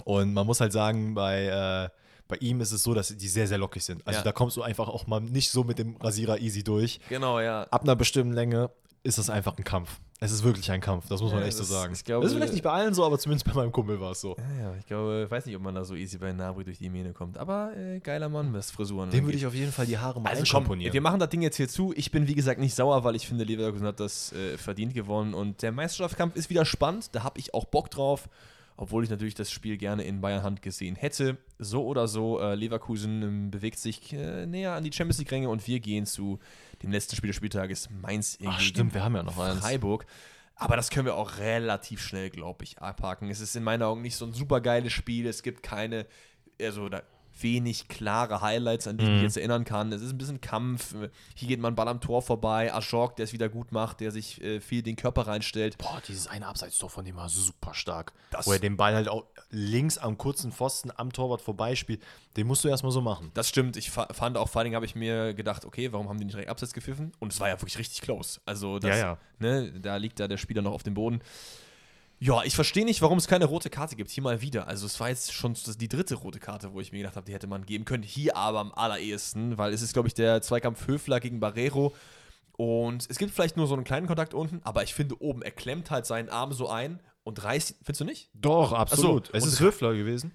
und man muss halt sagen, bei, äh, bei ihm ist es so, dass die sehr, sehr lockig sind. Also Ja. da kommst du einfach auch mal nicht so mit dem Rasierer easy durch. genau, ja. ab einer bestimmten Länge ist es einfach ein Kampf. Es ist wirklich ein Kampf, das muss man Ja, echt so sagen. ich glaube- das ist vielleicht nicht bei allen so, aber zumindest bei meinem Kumpel war es so. Ja, ja, ich glaube, ich weiß nicht, ob man da so easy bei Nabri durch die Mähne kommt. Aber äh, geiler Mann, was Frisuren Dem würde ich auf jeden Fall die Haare mal Also komm, einschamponieren. wir machen das Ding jetzt hier zu. Ich bin, wie gesagt, nicht sauer, weil ich finde, Leverkusen hat das äh, verdient gewonnen. Und der Meisterschaftskampf ist wieder spannend. Da habe ich auch Bock drauf. Obwohl ich natürlich das Spiel gerne in Bayern Hand gesehen hätte. So oder so, äh, Leverkusen ähm, bewegt sich äh, näher an die Champions League-Ränge und wir gehen zu dem letzten Spiel des Spieltages Mainz Ach, gegen stimmt, wir haben ja noch eins. Freiburg. Aber das können wir auch relativ schnell, glaube ich, abhaken. Es ist in meinen Augen nicht so ein super geiles Spiel. Es gibt keine, also da wenig klare Highlights, an die ich mich Mhm. jetzt erinnern kann. Es ist ein bisschen Kampf. Hier geht man Ball am Tor vorbei. Ajorg, der es wieder gut macht, der sich äh, viel den Körper reinstellt. Boah, dieses eine Abseitstor von dem war super stark. Das- Wo er den Ball halt auch links am kurzen Pfosten am Torwart vorbeispielt. Den musst du erstmal so machen. Das stimmt. Ich fa fand auch, vor allen Dingen habe ich mir gedacht, okay, warum haben die nicht direkt Abseits gepfiffen? Und es war ja wirklich richtig close. Also, das, Ja, ja. Ne, da liegt da der Spieler noch auf dem Boden. Ja, ich verstehe nicht, warum es keine rote Karte gibt. Hier mal wieder. Also, es war jetzt schon die dritte rote Karte, wo ich mir gedacht habe, die hätte man geben können. Hier aber am allerersten, weil es ist, glaube ich, der Zweikampf Höfler gegen Barrero. Und es gibt vielleicht nur so einen kleinen Kontakt unten, aber ich finde oben, er klemmt halt seinen Arm so ein und reißt, findest du nicht? Doch, absolut. so, es ist Höfler gewesen.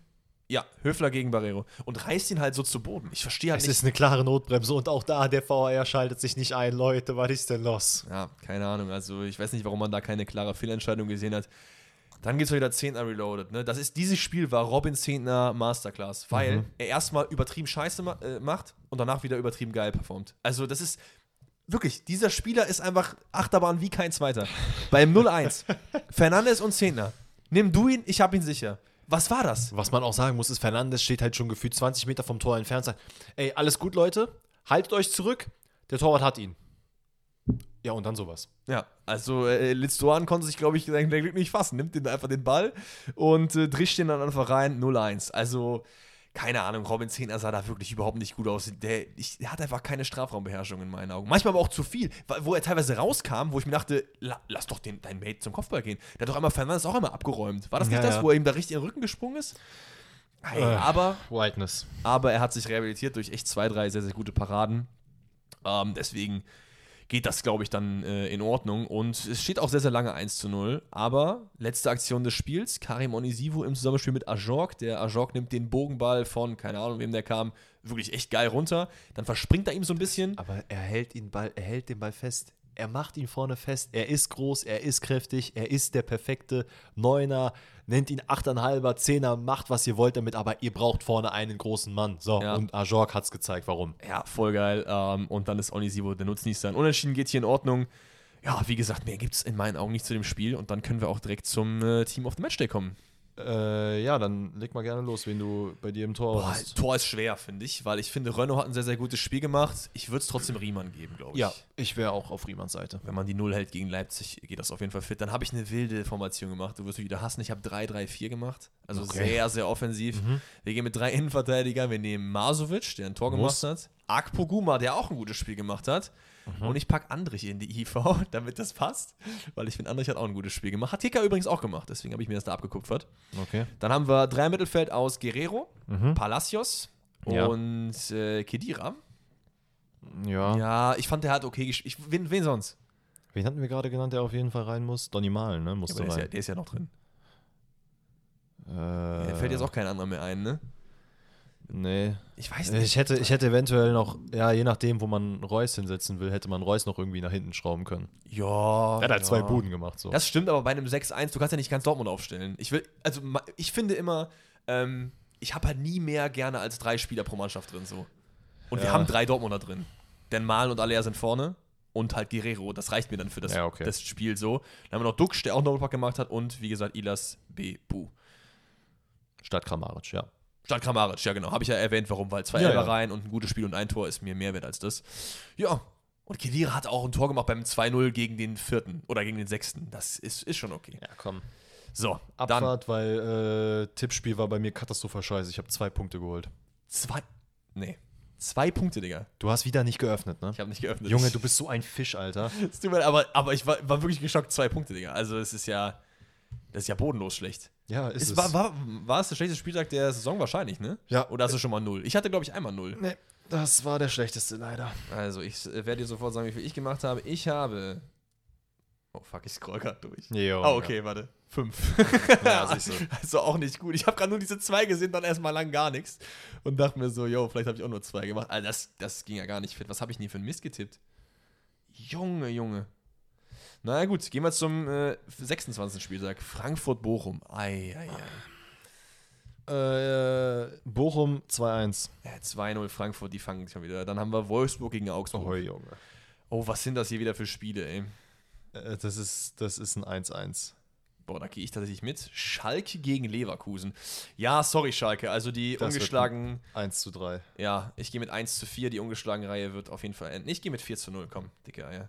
Ja, Höfler gegen Barrero. Und reißt ihn halt so zu Boden. Ich verstehe halt Es nicht. ist eine klare Notbremse und auch da, der VR schaltet sich nicht ein. Leute, was ist denn los? Ja, keine Ahnung. Also ich weiß nicht, warum man da keine klare Fehlentscheidung gesehen hat. Dann geht es wieder Zehntner Reloaded. Ne? Das ist, dieses Spiel war Robin Zehntner Masterclass, weil Mhm. er erstmal übertrieben Scheiße ma äh, macht und danach wieder übertrieben geil performt. Also das ist wirklich, dieser Spieler ist einfach Achterbahn wie kein zweiter. Beim 0-1. Fernandes und Zehntner. Nimm du ihn, ich hab ihn sicher. Was war das? Was man auch sagen muss, ist, Fernandes steht halt schon gefühlt 20 Meter vom Tor entfernt und sagt, ey, alles gut, Leute, haltet euch zurück, der Torwart hat ihn. Ja, und dann sowas. Ja, also äh, Litz Doan konnte sich, glaube ich, sein Glück nicht fassen. Nimmt den einfach den Ball und äh, drischt den dann einfach rein, 0-1. Also, keine Ahnung, Robin Zehner sah da wirklich überhaupt nicht gut aus. Der, ich, der hat einfach keine Strafraumbeherrschung in meinen Augen. Manchmal aber auch zu viel, wo er teilweise rauskam, wo ich mir dachte, la, lass doch den, deinen Mate zum Kopfball gehen. Der hat doch einmal Fernandes auch einmal abgeräumt. War das nicht Ja, das, ja. wo er ihm da richtig in den Rücken gesprungen ist? Hey, Äh. aber, Whiteness. aber er hat sich rehabilitiert durch echt zwei, drei sehr, sehr gute Paraden. Ähm, deswegen geht das, glaube ich, dann äh, in Ordnung. Und es steht auch sehr, sehr lange 1 zu 0. Aber letzte Aktion des Spiels, Karim Onisivo im Zusammenspiel mit Ajorg. Der Ajorg nimmt den Bogenball von, keine Ahnung, wem der kam, wirklich echt geil runter. Dann verspringt er ihm so ein bisschen. Aber er hält, ihn Ball, er hält den Ball fest. Er macht ihn vorne fest. Er ist groß, er ist kräftig, er ist der perfekte Neuner. Nennt ihn Achteinhalber, Zehner, macht was ihr wollt damit, aber ihr braucht vorne einen großen Mann. So, Ja. und Ajorg hat es gezeigt, warum. Ja, voll geil. Ähm, und dann ist Onisivo der Nutznießer. Ein Unentschieden geht hier in Ordnung. Ja, wie gesagt, mehr gibt es in meinen Augen nicht zu dem Spiel. Und dann können wir auch direkt zum äh, Team of the Matchday kommen. Äh, ja, dann leg mal gerne los, wen du bei dir im Tor Boah, hast. Tor ist schwer, finde ich, weil ich finde, Renault hat ein sehr, sehr gutes Spiel gemacht. Ich würde es trotzdem Riemann geben, glaube ich. Ja, ich wäre auch auf Riemanns Seite. Wenn man die Null hält gegen Leipzig, geht das auf jeden Fall fit. Dann habe ich eine wilde Formation gemacht. Du wirst mich wieder hassen. Ich habe 3-3-4 gemacht. Also Okay. sehr, sehr offensiv. Wir gehen mit drei Innenverteidigern. Wir nehmen Masovic, der ein Tor Muss. gemacht hat. Akpoguma, der auch ein gutes Spiel gemacht hat. Und ich packe Andrich in die IV, damit das passt. Weil ich finde, Andrich hat auch ein gutes Spiel gemacht. Hat Kicker übrigens auch gemacht. Deswegen habe ich mir das da abgekupfert. Okay. Dann haben wir drei Mittelfeld aus Guerrero, Palacios Ja. und äh, Kedira. Ja. Ja, ich fand, der hat okay gespielt. Wen, wen sonst? Wen hatten wir gerade genannt, der auf jeden Fall rein muss? Donny Malen, ne? Ja, Musste aber der, ist ja, rein. der ist ja noch drin. äh, Mir fällt jetzt auch kein anderer mehr ein, ne? Nee. Ich weiß nicht. Ich hätte, ich hätte eventuell noch, ja, je nachdem, wo man Reus hinsetzen will, hätte man Reus noch irgendwie nach hinten schrauben können. ja. Er hat halt ja. zwei Buden gemacht, so. Das stimmt, aber bei einem 6-1, du kannst ja nicht ganz Dortmund aufstellen. Ich will, also ich finde immer, ähm, ich habe halt nie mehr gerne als drei Spieler pro Mannschaft drin so. Und wir Ja. haben drei Dortmunder drin. Denn Malen und Alea sind vorne und halt Guerrero. Das reicht mir dann für das, Ja, okay. das Spiel so. Dann haben wir noch Duxch, der auch einen Doppelpack gemacht hat und wie gesagt Ilas B. Bu. Statt Kramaric, ja. Statt Kramaric, ja genau. Habe ich ja erwähnt, warum, weil zwei Ja, Elfer ja. rein und ein gutes Spiel und ein Tor ist mir mehr wert als das. Ja. Und Kedira hat auch ein Tor gemacht beim 2-0 gegen den vierten oder gegen den sechsten. Das ist, ist schon okay. Ja, komm. So, dann Abfahrt, weil äh, Tippspiel war bei mir katastrophal scheiße. Ich habe zwei Punkte geholt. zwei. Nee. Zwei Punkte, Digga. Du hast wieder nicht geöffnet, ne? Ich habe nicht geöffnet. Junge, du bist so ein Fisch, Alter. Tut mir aber, aber ich war, war wirklich geschockt. Zwei Punkte, Digga. Also, es ist ja. Das ist ja bodenlos schlecht. Ja, ist Es es. war, war, war es der schlechteste Spieltag der Saison wahrscheinlich, ne? Ja. Oder hast du schon mal null? Ich hatte, glaube ich, einmal null. nee, das war der schlechteste, leider. Also, ich äh, werde dir sofort sagen, wie viel ich gemacht habe. Ich habe. Oh, fuck, ich scroll gerade durch. Jo, Oh, okay, warte. Fünf. Ja, du. Also auch nicht gut. Ich habe gerade nur diese zwei gesehen, dann erstmal lang gar nichts. Und dachte mir so, yo, vielleicht habe ich auch nur zwei gemacht. Also das, das ging ja gar nicht fit. Was habe ich denn hier für einen Mist getippt? Junge, Junge. Na gut, gehen wir zum äh, 26. Spieltag. Frankfurt-Bochum. Ei, ei, ei. Äh, Bochum 2-1. Ja, 2-0 Frankfurt, die fangen schon wieder. Dann haben wir Wolfsburg gegen Augsburg. Oh, Junge. Oh, was sind das hier wieder für Spiele, ey? Äh, das, ist, das ist ein 1-1. Boah, da gehe ich tatsächlich mit. Schalke gegen Leverkusen. Ja, sorry, Schalke. Also die Das ungeschlagen. 1 zu 3. Ja, ich gehe mit 1 zu 4. Die ungeschlagen Reihe wird auf jeden Fall enden. Ich gehe mit 4 zu 0. Komm, dicke Eier.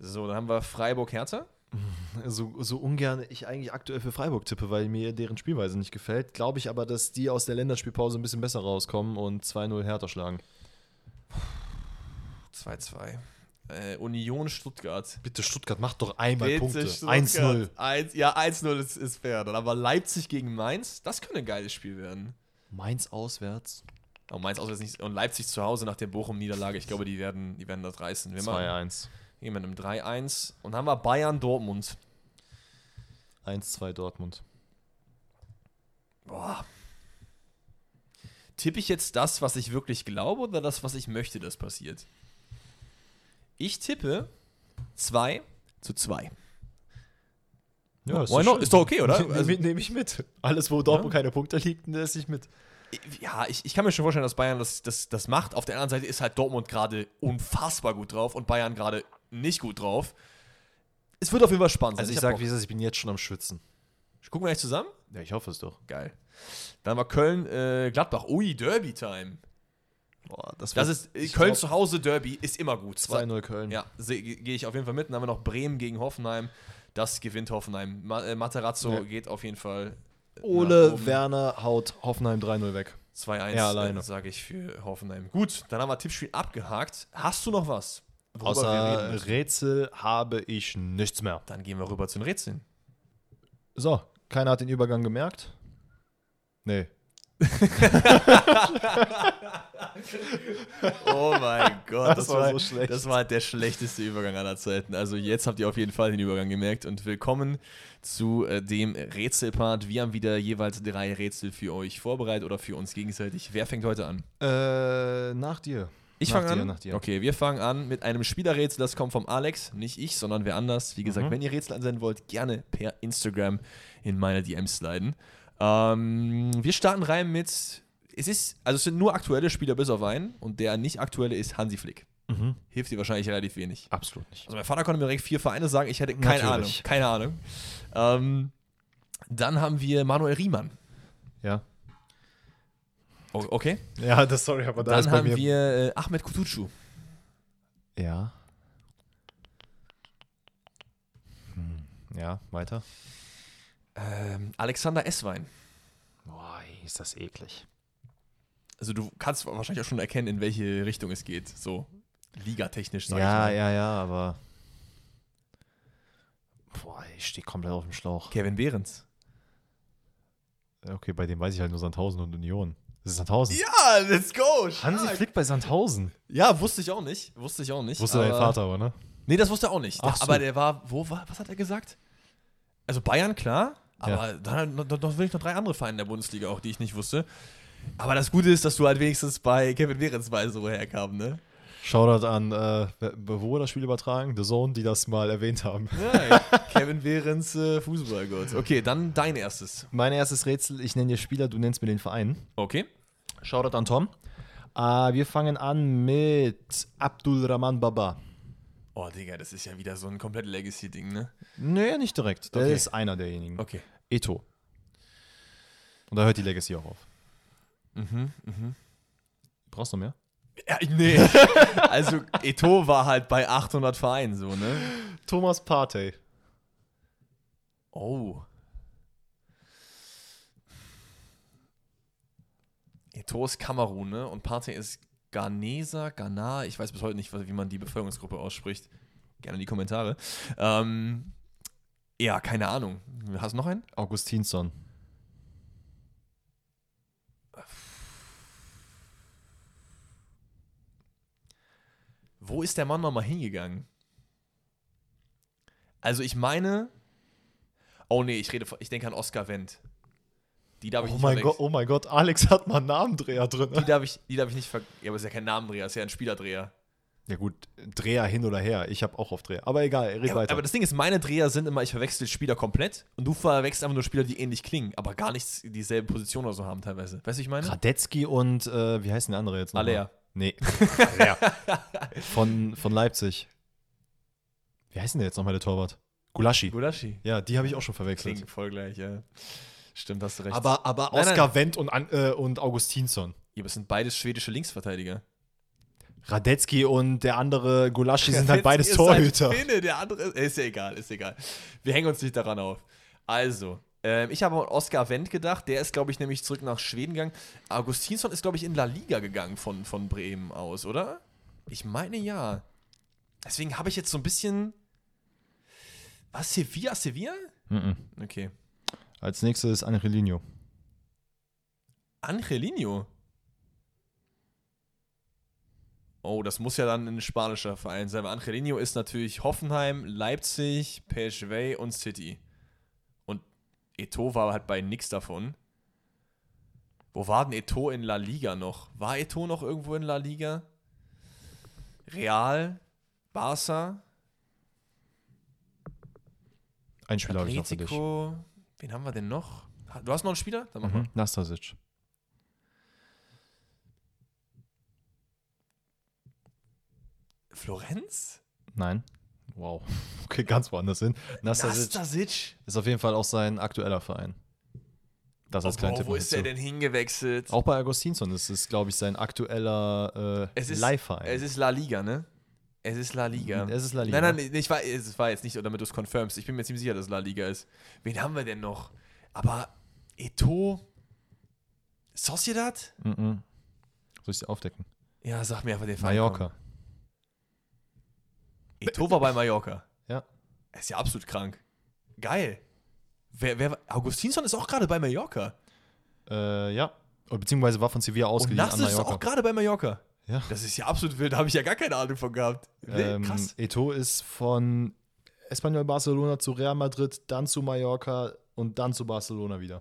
So, dann haben wir Freiburg-Hertha. So, so ungern ich eigentlich aktuell für Freiburg tippe, weil mir deren Spielweise nicht gefällt, glaube ich aber, dass die aus der Länderspielpause ein bisschen besser rauskommen und 2-0 härter schlagen. 2-2. Äh, Union Stuttgart. Bitte Stuttgart, macht doch einmal Bitte Punkte. Stuttgart. 1-0. Eins- Ja, 1-0 ist, ist fair. Dann haben wir Leipzig gegen Mainz. Das könnte ein geiles Spiel werden. Mainz auswärts. Aber Mainz auswärts nicht. Und Leipzig zu Hause nach der Bochum-Niederlage. Ich glaube, die werden, die werden das reißen. Wir machen 2-1. gehen mit einem 3-1. Und dann haben wir Bayern-Dortmund. 1-2 Dortmund. Boah. Tippe ich jetzt das, was ich wirklich glaube, oder das, was ich möchte, dass passiert? Ich tippe 2 zu 2. Ja, Why not? Ist doch okay, oder? Nehme Also- nehm ich mit. Alles, wo Dortmund Ja. keine Punkte liegt, esse ich mit. Ja, ich, ich kann mir schon vorstellen, dass Bayern das, das, das macht. Auf der anderen Seite ist halt Dortmund gerade unfassbar gut drauf und Bayern gerade nicht gut drauf. Es wird auf jeden Fall spannend. sein. Also ich hab sag, Bock. wie gesagt, ich bin jetzt schon am Schwitzen. Gucken wir gleich zusammen? Ja, ich hoffe es doch. Geil. Dann war Köln, äh, Gladbach. Ui, Derby-Time. Boah, das, Das ist äh, Köln zu Hause Derby ist immer gut. 2-0 Köln. Ja, gehe ich auf jeden Fall mit. Dann haben wir noch Bremen gegen Hoffenheim. Das gewinnt Hoffenheim. Äh, Materazzo Ja. geht auf jeden Fall. nach Ole. Werner haut Hoffenheim 3-0 weg. 2-1 Er alleine. äh, sage ich für Hoffenheim. Gut, dann haben wir Tippspiel abgehakt. Hast du noch was? Außer? Rätsel habe ich nichts mehr. Dann gehen wir rüber zu den Rätseln. So, keiner hat den Übergang gemerkt? Nee. Oh mein Gott, Das war so schlecht. Das war der schlechteste Übergang aller Zeiten. Also jetzt habt ihr auf jeden Fall den Übergang gemerkt und willkommen zu äh, dem Rätselpart. Wir haben wieder jeweils drei Rätsel für euch vorbereitet oder für uns gegenseitig. Wer fängt heute an? Äh, nach dir. Ich fange an. nach dir. Okay, wir fangen an mit einem Spielerrätsel. Das kommt vom Alex, nicht ich, sondern wer anders. Wie gesagt, Mhm. wenn ihr Rätsel ansenden wollt, gerne per Instagram in meine DMs sliden. Ähm, wir starten rein mit. Es ist, also es sind nur aktuelle Spieler bis auf einen und der nicht aktuelle ist Hansi Flick. Mhm. Hilft dir wahrscheinlich relativ wenig. Absolut nicht. Also mein Vater konnte mir direkt vier Vereine sagen, ich hätte keine Natürlich. Ahnung. Keine Ahnung. Ähm, dann haben wir Manuel Riemann. Ja. O- Okay. Ja, das sorry, aber da Dann ist bei haben mir. wir äh, Ahmed Kutucu. Ja. Hm. Ja, weiter. Ähm, Alexander Esswein. Boah, ist das eklig. Also du kannst wahrscheinlich auch schon erkennen, in welche Richtung es geht. So ligatechnisch, sag Ja, ich mal. ja, ja, aber. Boah, ich stehe komplett auf dem Schlauch. Kevin Behrens. Okay, bei dem weiß ich halt nur Sandhausen und Union. Das ist Sandhausen. Ja, let's go. Hansi stark. Flick bei Sandhausen. Ja, wusste ich auch nicht. Wusste ich auch nicht. Wusste dein Vater aber, ne? Nee, das wusste er auch nicht. Ach so. Aber der war, wo war, was hat er gesagt? Also Bayern, klar. Aber Ja. dann noch, noch, noch, will ich noch drei andere Vereine in der Bundesliga auch, die ich nicht wusste. Aber das Gute ist, dass du halt wenigstens bei Kevin Behrens wo er herkam, ne? Shoutout an, äh, wo wurde das Spiel übertragen? The Zone, die das mal erwähnt haben. Ja, Kevin Behrens äh, Fußballgott. Okay, dann dein erstes. Mein erstes Rätsel, ich nenne dir Spieler, du nennst mir den Verein. Okay. Shoutout an Tom. Äh, wir fangen an mit Abdul Rahman Baba. Oh, Digga, das ist ja wieder so ein komplett Legacy-Ding, ne? Nee, nicht direkt. Der Okay. ist einer derjenigen. Okay. Eto. Und da hört die Legacy auch auf. Mhm, mhm. Brauchst du noch mehr? Ja, nee. also, Eto war halt bei 800 Vereinen so, ne? Thomas Partey. Oh. Eto ist Kamerun, ne? Und Partey ist Ghaneser, Ghana. Ich weiß bis heute nicht, wie man die Bevölkerungsgruppe ausspricht. Gerne in die Kommentare. Ähm, ja, keine Ahnung. Hast du noch einen? Augustinsson. Wo ist der Mann nochmal hingegangen? Also, ich meine. Oh nee, ich rede ich denke an Oscar Wendt. Die darf ich Oh nicht mein. Gott, oh mein Gott, Alex hat mal einen Namendreher drin. Die darf ich, die darf ich nicht ver Ja, aber es ist ja kein Namendreher, es ist ja ein Spielerdreher. Ja gut, Dreher hin oder her. Ich habe auch auf Dreher. Aber egal, red Ja, weiter. aber das Ding ist, meine Dreher sind immer, ich verwechsel Spieler komplett und du verwechselst einfach nur Spieler, die ähnlich klingen, aber gar nichts dieselbe Position oder so haben teilweise. Weißt du, wie ich meine? Radetzky und, äh, wie heißt denn der andere jetzt noch? Alea. Nee. Alea. von, von Leipzig. Wie heißt denn der jetzt nochmal der Torwart? Gulaschi. Gulaschi. Ja, die habe ich auch schon verwechselt. Klingen voll gleich, ja. Stimmt, hast du recht. Aber, aber Nein, Oskar Wendt und, äh, und Augustinsson. ja, aber es sind beides schwedische Linksverteidiger. Radetzky und der andere Gulaschi sind halt beides ist Torhüter. Ein Finne, der andere ist, ja egal, ist egal. Wir hängen uns nicht daran auf. Also, ähm, ich habe an Oskar Wendt gedacht, der ist, glaube ich, nämlich zurück nach Schweden gegangen. Augustinsson ist, glaube ich, in La Liga gegangen von, von Bremen aus, oder? Ich meine ja. Deswegen habe ich jetzt so ein bisschen. Was, Sevilla? Sevilla? Mhm. Okay. Als nächstes Angelino. Angelino. Oh, das muss ja dann ein spanischer Verein sein. Angelino ist natürlich Hoffenheim, Leipzig, PSV und City. Und Eto war halt bei nix davon. Wo war denn Eto in La Liga noch? War Eto noch irgendwo in La Liga? Real? Barca? Ein Spieler habe ich noch für dich. Wen haben wir denn noch? Du hast noch einen Spieler? Dann mach mal. Mhm. Nastasic. Florenz? Nein. Wow. Okay, ganz woanders hin. Nastasic Nastasic? ist auf jeden Fall auch sein aktueller Verein. Das als Oh, Tipp wo ist der denn hingewechselt? Auch bei Agostinsson ist es, glaube ich, sein aktueller äh, Es ist, Leihverein. es ist La Liga, ne? Es ist La Liga. Es ist La Liga. Nein, nein, ich war, es war jetzt nicht, damit du es confirmst. Ich bin mir ziemlich sicher, dass es La Liga ist. Wen haben wir denn noch? Aber Eto? Sociedad? Mhm. Soll ich sie aufdecken? Ja, sag mir einfach den Verein. Mallorca. Eto war bei Mallorca. Ja. Er ist ja absolut krank. Geil. Wer, wer, Augustinsson ist auch gerade bei Mallorca. Äh, ja. Beziehungsweise war von Sevilla Und ausgeliehen an Nastic ist auch Mallorca. gerade bei Mallorca. Ja. Das ist ja absolut wild. Da habe ich ja gar keine Ahnung von gehabt. Ähm, Krass. Eto ist von Espanyol Barcelona zu Real Madrid, dann zu Mallorca und dann zu Barcelona wieder.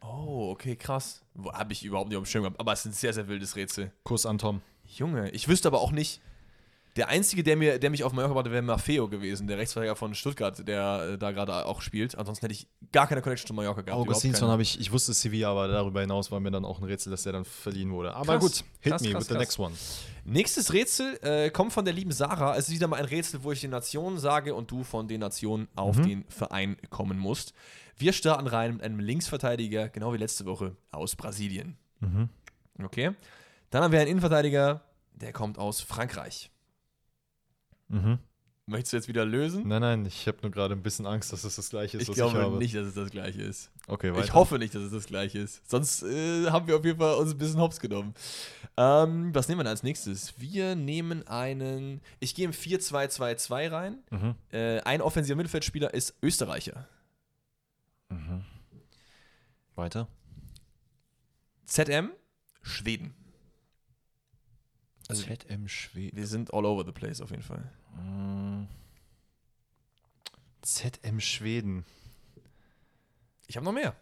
Oh, okay, krass. Habe ich überhaupt nicht auf dem Schirm gehabt. Aber es ist ein sehr, sehr wildes Rätsel. Kuss an Tom. Junge, ich wüsste aber auch nicht. Der einzige, der, mir, der mich auf Mallorca warte, wäre Maffeo gewesen, der Rechtsverteidiger von Stuttgart, der äh, da gerade auch spielt. Ansonsten hätte ich gar keine Connection zu Mallorca gehabt. Augustinsson habe ich, ich wusste Sevilla, aber darüber hinaus war mir dann auch ein Rätsel, dass der dann verliehen wurde. Aber Krass, gut, hit krass, me krass, with the next one. Nächstes Rätsel äh, kommt von der lieben Sarah. Es ist wieder mal ein Rätsel, wo ich die Nationen sage und du von den Nationen auf den Verein kommen musst. Wir starten rein mit einem Linksverteidiger, genau wie letzte Woche, aus Brasilien. Mhm. Okay. Dann haben wir einen Innenverteidiger, der kommt aus Frankreich. Mhm. Möchtest du jetzt wieder lösen? Nein, nein, ich habe nur gerade ein bisschen Angst, dass es das gleiche ist, Ich was glaube ich habe. nicht, dass es das gleiche ist. Okay, weiter. Ich hoffe nicht, dass es das gleiche ist. Sonst äh, haben wir auf jeden Fall uns ein bisschen hops genommen. Ähm, was nehmen wir denn als nächstes? Wir nehmen einen. Ich gehe im 4-2-2-2 rein. Mhm. Äh, ein offensiver Mittelfeldspieler ist Österreicher. Mhm. Weiter. ZM, Schweden. Also- ZM Schweden. Wir sind all over the place auf jeden Fall. Mm. ZM Schweden. Ich habe noch mehr.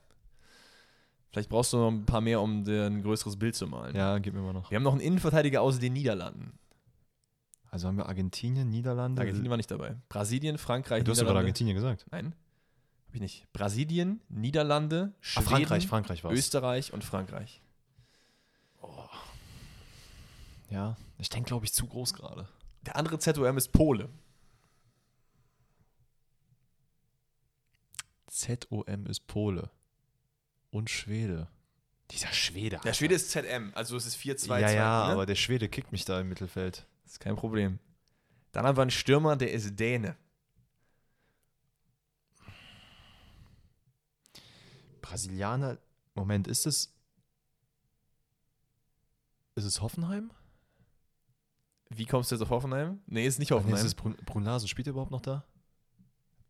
Vielleicht brauchst du noch ein paar mehr, um dir ein größeres Bild zu malen. Ja, gib mir mal noch. Wir haben noch einen Innenverteidiger aus den Niederlanden. Also haben wir Argentinien, Niederlande. Argentinien war nicht dabei. Brasilien, Frankreich, du hast ja gerade. Argentinien gesagt. Nein, habe ich nicht. Brasilien, Niederlande, Schweden, Frankreich, Frankreich war es. Österreich und Frankreich. Ja, ich denke, glaube ich, zu groß gerade. Der andere ZOM ist Pole. ZOM ist Pole. Und Schwede. Dieser Schwede. Der Schwede ist ZM, also es ist 4-2-2. Ja, ja, ne? aber der Schwede kickt mich da im Mittelfeld. Das ist kein Problem. Dann haben wir einen Stürmer, der ist Däne. Brasilianer. Moment, ist es. Ist es Hoffenheim? Wie kommst du jetzt auf Hoffenheim? Nee, ist nicht Nee, Hoffenheim. ist es Brun Brunlasen? Spielt er überhaupt noch da?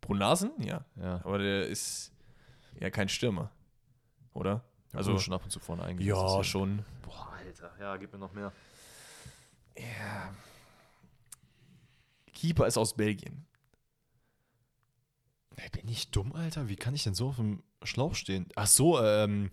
Brunlasen? Ja. Ja. Aber der ist ja kein Stürmer. Oder? Also Also, schon ab und zu vorne eigentlich. ja, schon. Boah, Alter. Ja, gib mir noch mehr. Ja. Keeper ist aus Belgien. Bin ich dumm, Alter? Wie kann ich denn so auf dem Schlauch stehen? Ach so, ähm.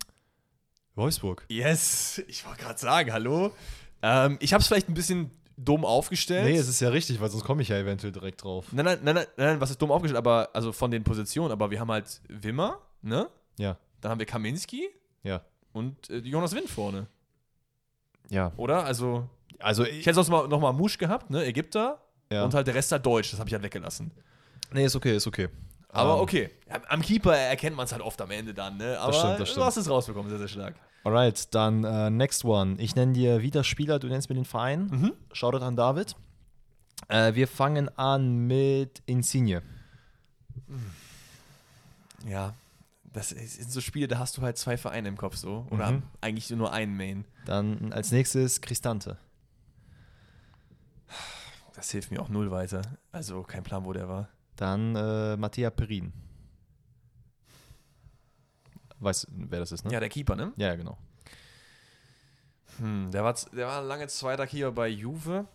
Wolfsburg. Yes, ich wollte gerade sagen, hallo. Ähm, ich habe es vielleicht ein bisschen dumm aufgestellt. Nee, es ist ja richtig, weil sonst komme ich ja eventuell direkt drauf. Nein, nein, nein, nein, nein, was ist dumm aufgestellt? Aber also von den Positionen, aber wir haben halt Wimmer, ne? Ja, Dann haben wir Kaminski ja. und äh, Jonas Wind vorne, Ja. oder? Also, Also, ich hätte sonst mal, noch mal Musch gehabt, ne? Ägypter. ja. Und halt der Rest halt Deutsch, das habe ich halt weggelassen. nee, ist okay, ist okay. Aber Ähm, okay, am, Keeper erkennt man es halt oft am Ende dann, ne? Aber stimmt, das du stimmt. hast es rausbekommen, sehr, sehr stark. Alright, dann äh, next one. Ich nenne dir wieder Spieler, du nennst mir den Verein. Mhm. Shoutout an David. Äh, wir fangen an mit Insigne. Ja, das sind so Spiele, da hast du halt zwei Vereine im Kopf so. Oder Mhm. eigentlich nur einen Main. Dann als nächstes Cristante. Das hilft mir auch null weiter. Also kein Plan, wo der war. Dann äh, Mattia Perin. Weißt du, wer das ist, ne? Ja, der Keeper, ne? Ja, ja, genau. Hm, der, war, der war lange zweiter Keeper bei Juve.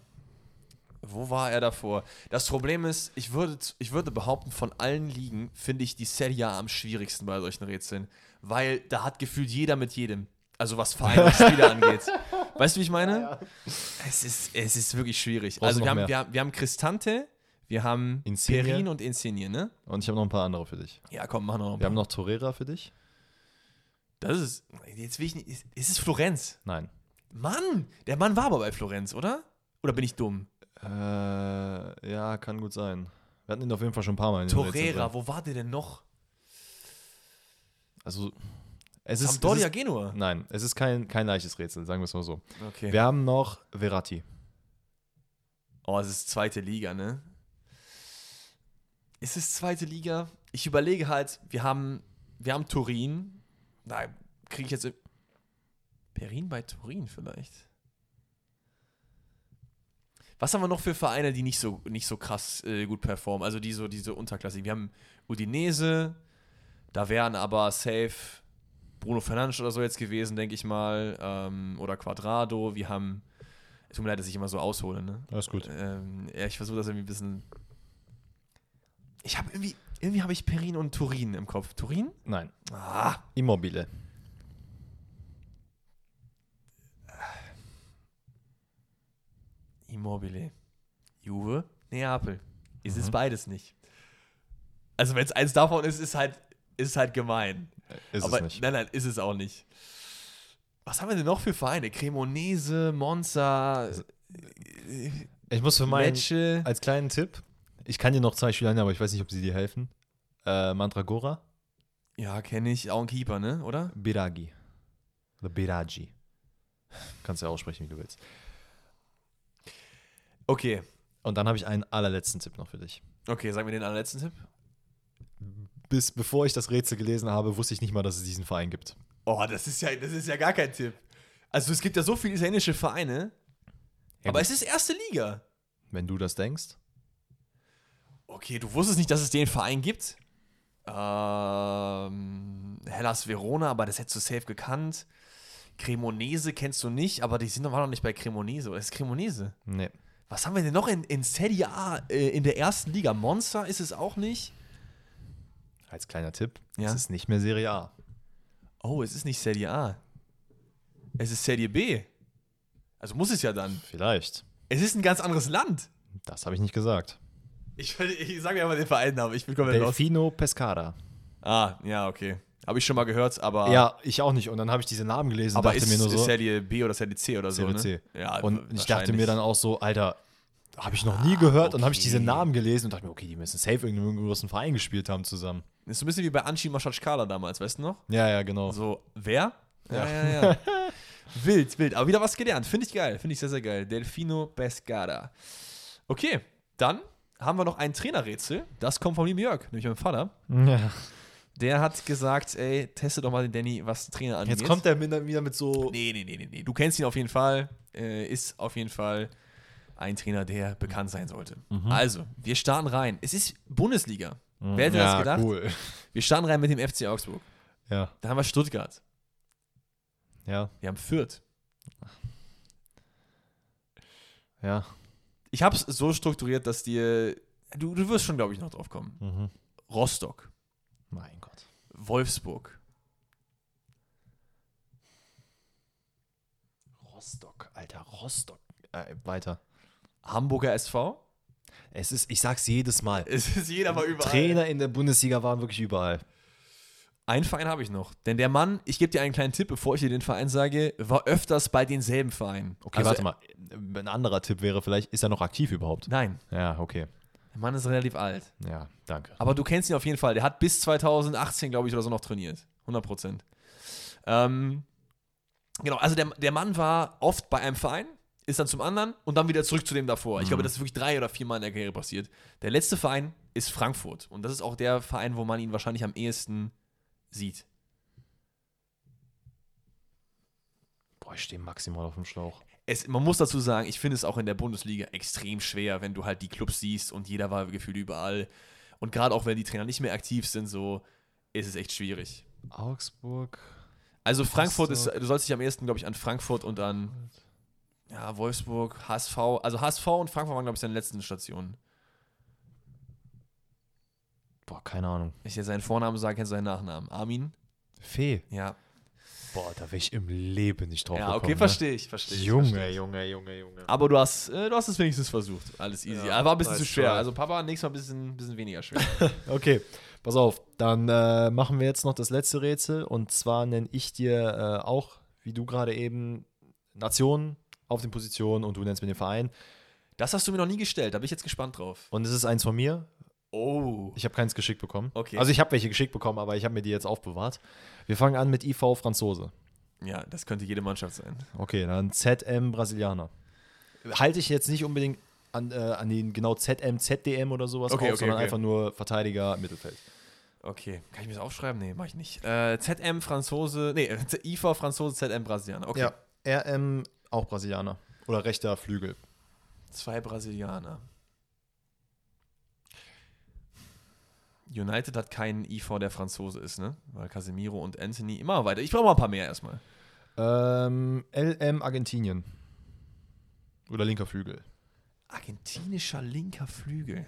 Wo war er davor? Das Problem ist, ich würde, ich würde behaupten, von allen Ligen finde ich die Serie A am schwierigsten bei solchen Rätseln. Weil da hat gefühlt jeder mit jedem. Also was Vereine und Spieler angeht. Weißt du, wie ich meine? Es, ist, es ist wirklich schwierig. Brauchst also wir haben, wir, haben, wir haben Cristante, wir haben Insigne. Perin und Insigne, ne? Und ich habe noch ein paar andere für dich. Ja, komm, mach noch ein Wir haben paar. noch Torreira für dich. Das ist, jetzt will ich nicht, ist, ist es Florenz? Nein. Mann, der Mann war aber bei Florenz, oder? Oder bin ich dumm? Äh, ja, kann gut sein. Wir hatten ihn auf jeden Fall schon ein paar Mal. in Torreira, wo war der denn noch? Also, es ist. Sampdoria Genua. nein, es ist kein, kein leichtes Rätsel, sagen wir es mal so. Okay. Wir haben noch Verratti. Oh, es ist zweite Liga, ne? Ist es zweite Liga? Ich überlege halt, wir haben, wir haben Turin. Nein, kriege ich jetzt. Perin bei Turin vielleicht. Was haben wir noch für Vereine, die nicht so, nicht so krass äh, gut performen? Also die so, diese Unterklasse. Wir haben Udinese, da wären aber safe Bruno Fernandes oder so jetzt gewesen, denke ich mal. Ähm, oder Quadrado. Wir haben. Es tut mir leid, dass ich immer so aushole, ne? Alles gut. Ähm, ja, ich versuche das irgendwie ein bisschen. Ich habe irgendwie. Irgendwie habe ich Perin und Turin im Kopf. Turin? Nein. Ah, Immobile. Immobile. Juve, Neapel. Ist Mhm. es beides nicht. Also, wenn es eins davon ist, ist halt, ist halt gemein. Ist Aber es nicht. nein, nein, ist es auch nicht. Was haben wir denn noch für Vereine? Cremonese, Monza, Ich muss für meinen, Lecce. als kleinen Tipp, ich kann dir noch zwei Spieler nennen, aber ich weiß nicht, ob sie dir helfen. Äh, Mandragora, Ja, kenne ich. Auch ein Keeper, ne? Oder? Biragi. Oder Biragi. Kannst du ja aussprechen, wie du willst. Okay. Und dann habe ich einen allerletzten Tipp noch für dich. Okay, sag mir den allerletzten Tipp. Bis bevor ich das Rätsel gelesen habe, wusste ich nicht mal, dass es diesen Verein gibt. Oh, das ist ja, das ist ja gar kein Tipp. Also es gibt ja so viele italienische Vereine, Ja, aber gut. es ist erste Liga. Wenn du das denkst. Okay, du wusstest nicht, dass es den Verein gibt. Ähm, Hellas Verona, aber das hättest du safe gekannt. Cremonese kennst du nicht, aber die sind noch nicht bei Cremonese. Oder ist es Cremonese? Nee. Was haben wir denn noch in, in Serie A äh, in der ersten Liga? Monster ist es auch nicht. Als kleiner Tipp, Ja. es ist nicht mehr Serie A. Oh, es ist nicht Serie A. Es ist Serie B. Also muss es ja dann. Vielleicht. Es ist ein ganz anderes Land. Das habe ich nicht gesagt. Ich, ich sage mir aber den Vereinsnamen, ich bin komplett los. Delfino Pescara. Ah, ja, okay. Habe ich schon mal gehört, aber. Ja, ich auch nicht. Und dann habe ich diese Namen gelesen aber und dachte ist, mir nur ist so. Serie B oder Serie C oder so? Serie Ne? C. Ja, und ich dachte mir dann auch so, Alter, habe ich noch nie gehört. Und dann habe ich okay. diese Namen gelesen und dachte mir, okay, die müssen safe in irgendeinem großen Verein gespielt haben zusammen. Ist so ein bisschen wie bei Anchi Maschatschkala damals, weißt du noch? Ja, ja, genau. So, wer? Ja. ja, ja. wild, wild. Aber wieder was gelernt. Finde ich geil. Finde ich sehr, sehr geil. Delfino Pescara. Okay, dann haben wir noch ein Trainerrätsel. Das kommt von lieben Jörg, nämlich meinem Vater. Ja. Der hat gesagt, ey, teste doch mal den Danny, was Trainer angeht. Jetzt kommt er wieder mit so. Nee, nee, nee, nee, nee. Du kennst ihn auf jeden Fall. Äh, ist auf jeden Fall ein Trainer, der bekannt sein sollte. Mhm. Also, wir starten rein. Es ist Bundesliga. Wer hätte das ja, gedacht? cool. Wir starten rein mit dem FC Augsburg. Ja, Dann haben wir Stuttgart. ja, Wir haben Fürth. ja. Ich habe es so strukturiert, dass dir. Du, du wirst schon, glaube ich, noch drauf kommen. Mhm. Rostock. Mein Gott. Wolfsburg. Rostock, Alter, Rostock. Äh, weiter. Hamburger SV. Es ist, ich sag's jedes Mal. Es ist jeder mal überall. Trainer in der Bundesliga waren wirklich überall. Einen Verein habe ich noch. Denn der Mann, ich gebe dir einen kleinen Tipp, bevor ich dir den Verein sage, war öfters bei denselben Vereinen. Okay, Also, warte mal. Ein anderer Tipp wäre vielleicht, ist er noch aktiv überhaupt? Nein, Ja, okay. der Mann ist relativ alt. Ja, danke. Aber du kennst ihn auf jeden Fall. Der hat bis 2018, glaube ich, oder so noch trainiert. 100 Prozent. Ähm, genau, also der, der Mann war oft bei einem Verein, ist dann zum anderen und dann wieder zurück zu dem davor. Ich glaube, das ist wirklich drei oder vier Mal in der Karriere passiert. Der letzte Verein ist Frankfurt. Und das ist auch der Verein, wo man ihn wahrscheinlich am ehesten sieht. Boah, ich stehe maximal auf dem Schlauch. Es, man muss dazu sagen, ich finde es auch in der Bundesliga extrem schwer, wenn du halt die Clubs siehst und jeder war gefühlt überall. Und gerade auch wenn die Trainer nicht mehr aktiv sind, so ist es echt schwierig. Augsburg. Also Frankfurt ist, Rostock. du sollst dich am ehesten, glaube ich, an Frankfurt und an ja, Wolfsburg, HSV. Also HSV und Frankfurt waren, glaube ich, seine letzten Stationen. Boah, keine Ahnung. Wenn ich dir seinen Vornamen sage, kennst du seinen Nachnamen. Armin? Fee. Ja. Boah, da wäre ich im Leben nicht drauf Ja, gekommen. okay, ne? verstehe ich, verstehe ich. Junge, verstehe ich. Junge, Junge, Junge. Aber du hast, äh, du hast es wenigstens versucht. Alles easy. Ja, Ja, war ein bisschen zu schwer. Also Papa, nächstes Mal ein bisschen, bisschen weniger schwer. Okay, pass auf. Dann äh, machen wir jetzt noch das letzte Rätsel. Und zwar nenne ich dir äh, auch, wie du gerade eben, Nationen auf den Positionen und du nennst mir den Verein. Das hast du mir noch nie gestellt. Da bin ich jetzt gespannt drauf. Und es ist eins von mir. Oh. Ich habe keins geschickt bekommen. Okay. Also ich habe welche geschickt bekommen, aber ich habe mir die jetzt aufbewahrt. Wir fangen an mit IV Franzose. Ja, das könnte jede Mannschaft sein. Okay, dann ZM Brasilianer. Halte ich jetzt nicht unbedingt an, äh, an den genau ZM, ZDM oder sowas Okay, auf, okay, sondern okay. einfach nur Verteidiger Mittelfeld. Okay. Kann ich mir das aufschreiben? Nee, mach ich nicht. Äh, ZM Franzose, nee, IV Franzose, ZM Brasilianer. Okay. Ja, RM auch Brasilianer. Oder rechter Flügel. Zwei Brasilianer. United hat keinen IV, der Franzose ist, ne? Weil Casemiro und Anthony immer weiter. Ich brauche mal ein paar mehr erstmal. Ähm, LM Argentinien. Oder linker Flügel. Argentinischer linker Flügel.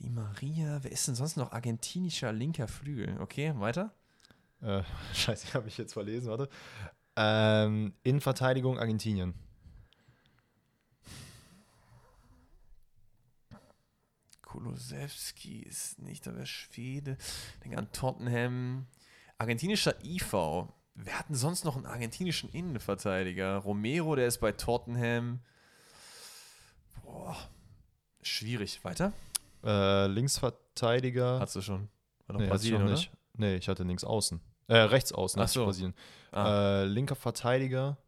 Die Maria, wer ist denn sonst noch argentinischer linker Flügel? Okay, weiter. Äh, scheiße, habe ich jetzt verlesen, warte. Ähm, Innenverteidigung Argentinien. Kulusewski ist nicht, aber Schwede. Denk an Tottenham. Argentinischer IV. Wer hat denn sonst noch einen argentinischen Innenverteidiger? Romero, der ist bei Tottenham. Boah. Schwierig. Weiter? Äh, Linksverteidiger. Hast du schon. War noch nee, Brasilien, noch nicht. Nee, ich hatte links außen. Äh, rechts außen, Ach so. Brasilien. Ah. Äh, linker Verteidiger.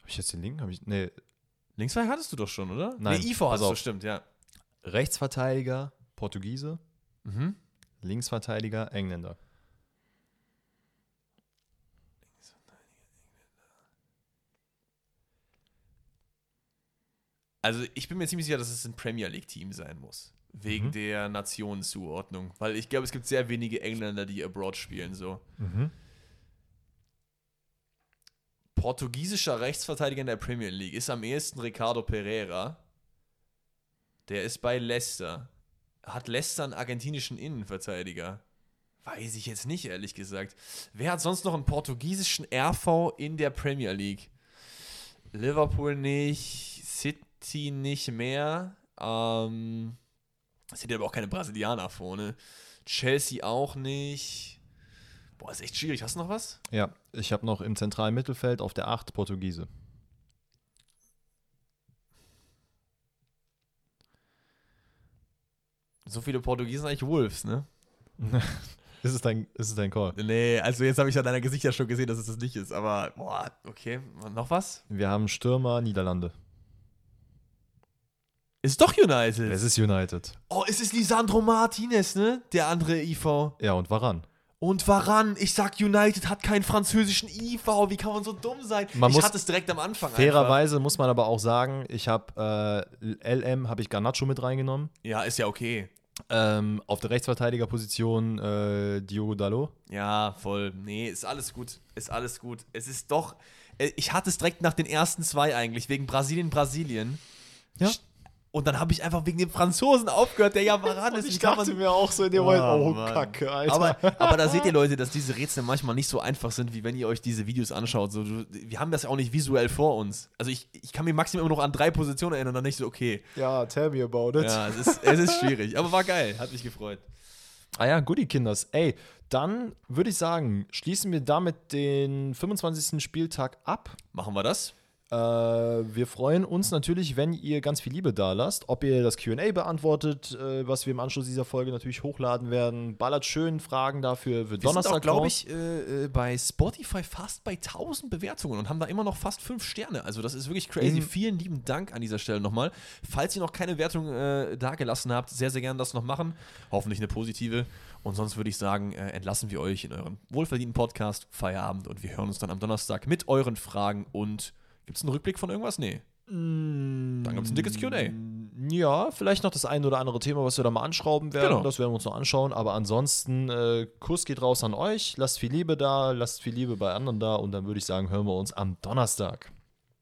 Habe ich jetzt den linken? Hab ich, nee, Linksverteidiger hattest du doch schon, oder? Nein, Nee, IV hattest du, stimmt, ja. Rechtsverteidiger Portugiese. Mhm. Linksverteidiger Engländer. Also ich bin mir ziemlich sicher, dass es ein Premier League-Team sein muss. Wegen Mhm. der Nationenzuordnung. Weil ich glaube, es gibt sehr wenige Engländer, die abroad spielen. So. Portugiesischer Rechtsverteidiger in der Premier League ist am ehesten Ricardo Pereira. Der ist bei Leicester. Hat Leicester einen argentinischen Innenverteidiger? Weiß ich jetzt nicht, ehrlich gesagt. Wer hat sonst noch einen portugiesischen RV in der Premier League? Liverpool nicht, City nicht mehr. Ähm, City hat aber auch keine Brasilianer vorne. Chelsea auch nicht. Boah, ist echt schwierig. Hast du noch was? Ja, ich habe noch im zentralen Mittelfeld auf der 8 Portugiese. So viele Portugiesen eigentlich Wolves, ne? ist, es dein, ist es dein Call? Nee, also jetzt habe ich an deiner Gesicht ja schon gesehen, dass es das nicht ist. Aber, boah, okay. Noch was? Wir haben Stürmer Niederlande. Ist doch United. Es ist United. Oh, es ist Lisandro Martinez, ne? Der andere IV. Ja, und Varan. Und Varan, ich sag, United hat keinen französischen IV. Wie kann man so dumm sein? Man ich hatte es direkt am Anfang. Fairerweise muss man aber auch sagen, ich habe äh, LM habe ich Garnacho mit reingenommen. Ja, ist ja okay. Ähm, auf der Rechtsverteidigerposition äh, Diogo Dallo. Ja, voll. Nee, ist alles gut. Ist alles gut. Es ist doch. äh, Ich hatte es direkt nach den ersten zwei eigentlich, wegen Brasilien, Brasilien. Ja. Und dann habe ich einfach wegen dem Franzosen aufgehört, der ja Varan ist. Wie kann man- mir auch so in dem Moment, oh, Mann. Alter. Aber, aber da seht ihr, Leute, dass diese Rätsel manchmal nicht so einfach sind, wie wenn ihr euch diese Videos anschaut. So, wir haben das ja auch nicht visuell vor uns. Also ich, ich kann mir maximal immer noch an drei Positionen erinnern und dann nicht so, okay. ja, tell me about it. Ja, es ist, es ist schwierig. Aber war geil. Hat mich gefreut. Ah ja, Goodie Kinders. Ey, dann würde ich sagen, schließen wir damit den 25. Spieltag ab. Machen wir das? Äh, wir freuen uns natürlich, wenn ihr ganz viel Liebe da lasst. Ob ihr das QA beantwortet, äh, was wir im Anschluss dieser Folge natürlich hochladen werden. Ballert schön Fragen dafür für Wir Donnerstag. sind glaube ich, äh, äh, bei Spotify fast bei 1000 Bewertungen und haben da immer noch fast 5 Sterne. Also das ist wirklich crazy. In- Vielen lieben Dank an dieser Stelle nochmal. Falls ihr noch keine Wertung äh, dagelassen habt, sehr, sehr gerne das noch machen. Hoffentlich eine positive. Und sonst würde ich sagen, äh, entlassen wir euch in euren wohlverdienten Podcast, Feierabend und wir hören uns dann am Donnerstag mit euren Fragen und gibt es einen Rückblick von irgendwas? Nee. Dann Dann gibt's ein dickes QA. Ja, vielleicht noch das ein oder andere Thema, was wir da mal anschrauben werden. Genau. Das werden wir uns noch anschauen. Aber ansonsten, äh, Kuss geht raus an euch. Lasst viel Liebe da, lasst viel Liebe bei anderen da. Und dann würde ich sagen, hören wir uns am Donnerstag.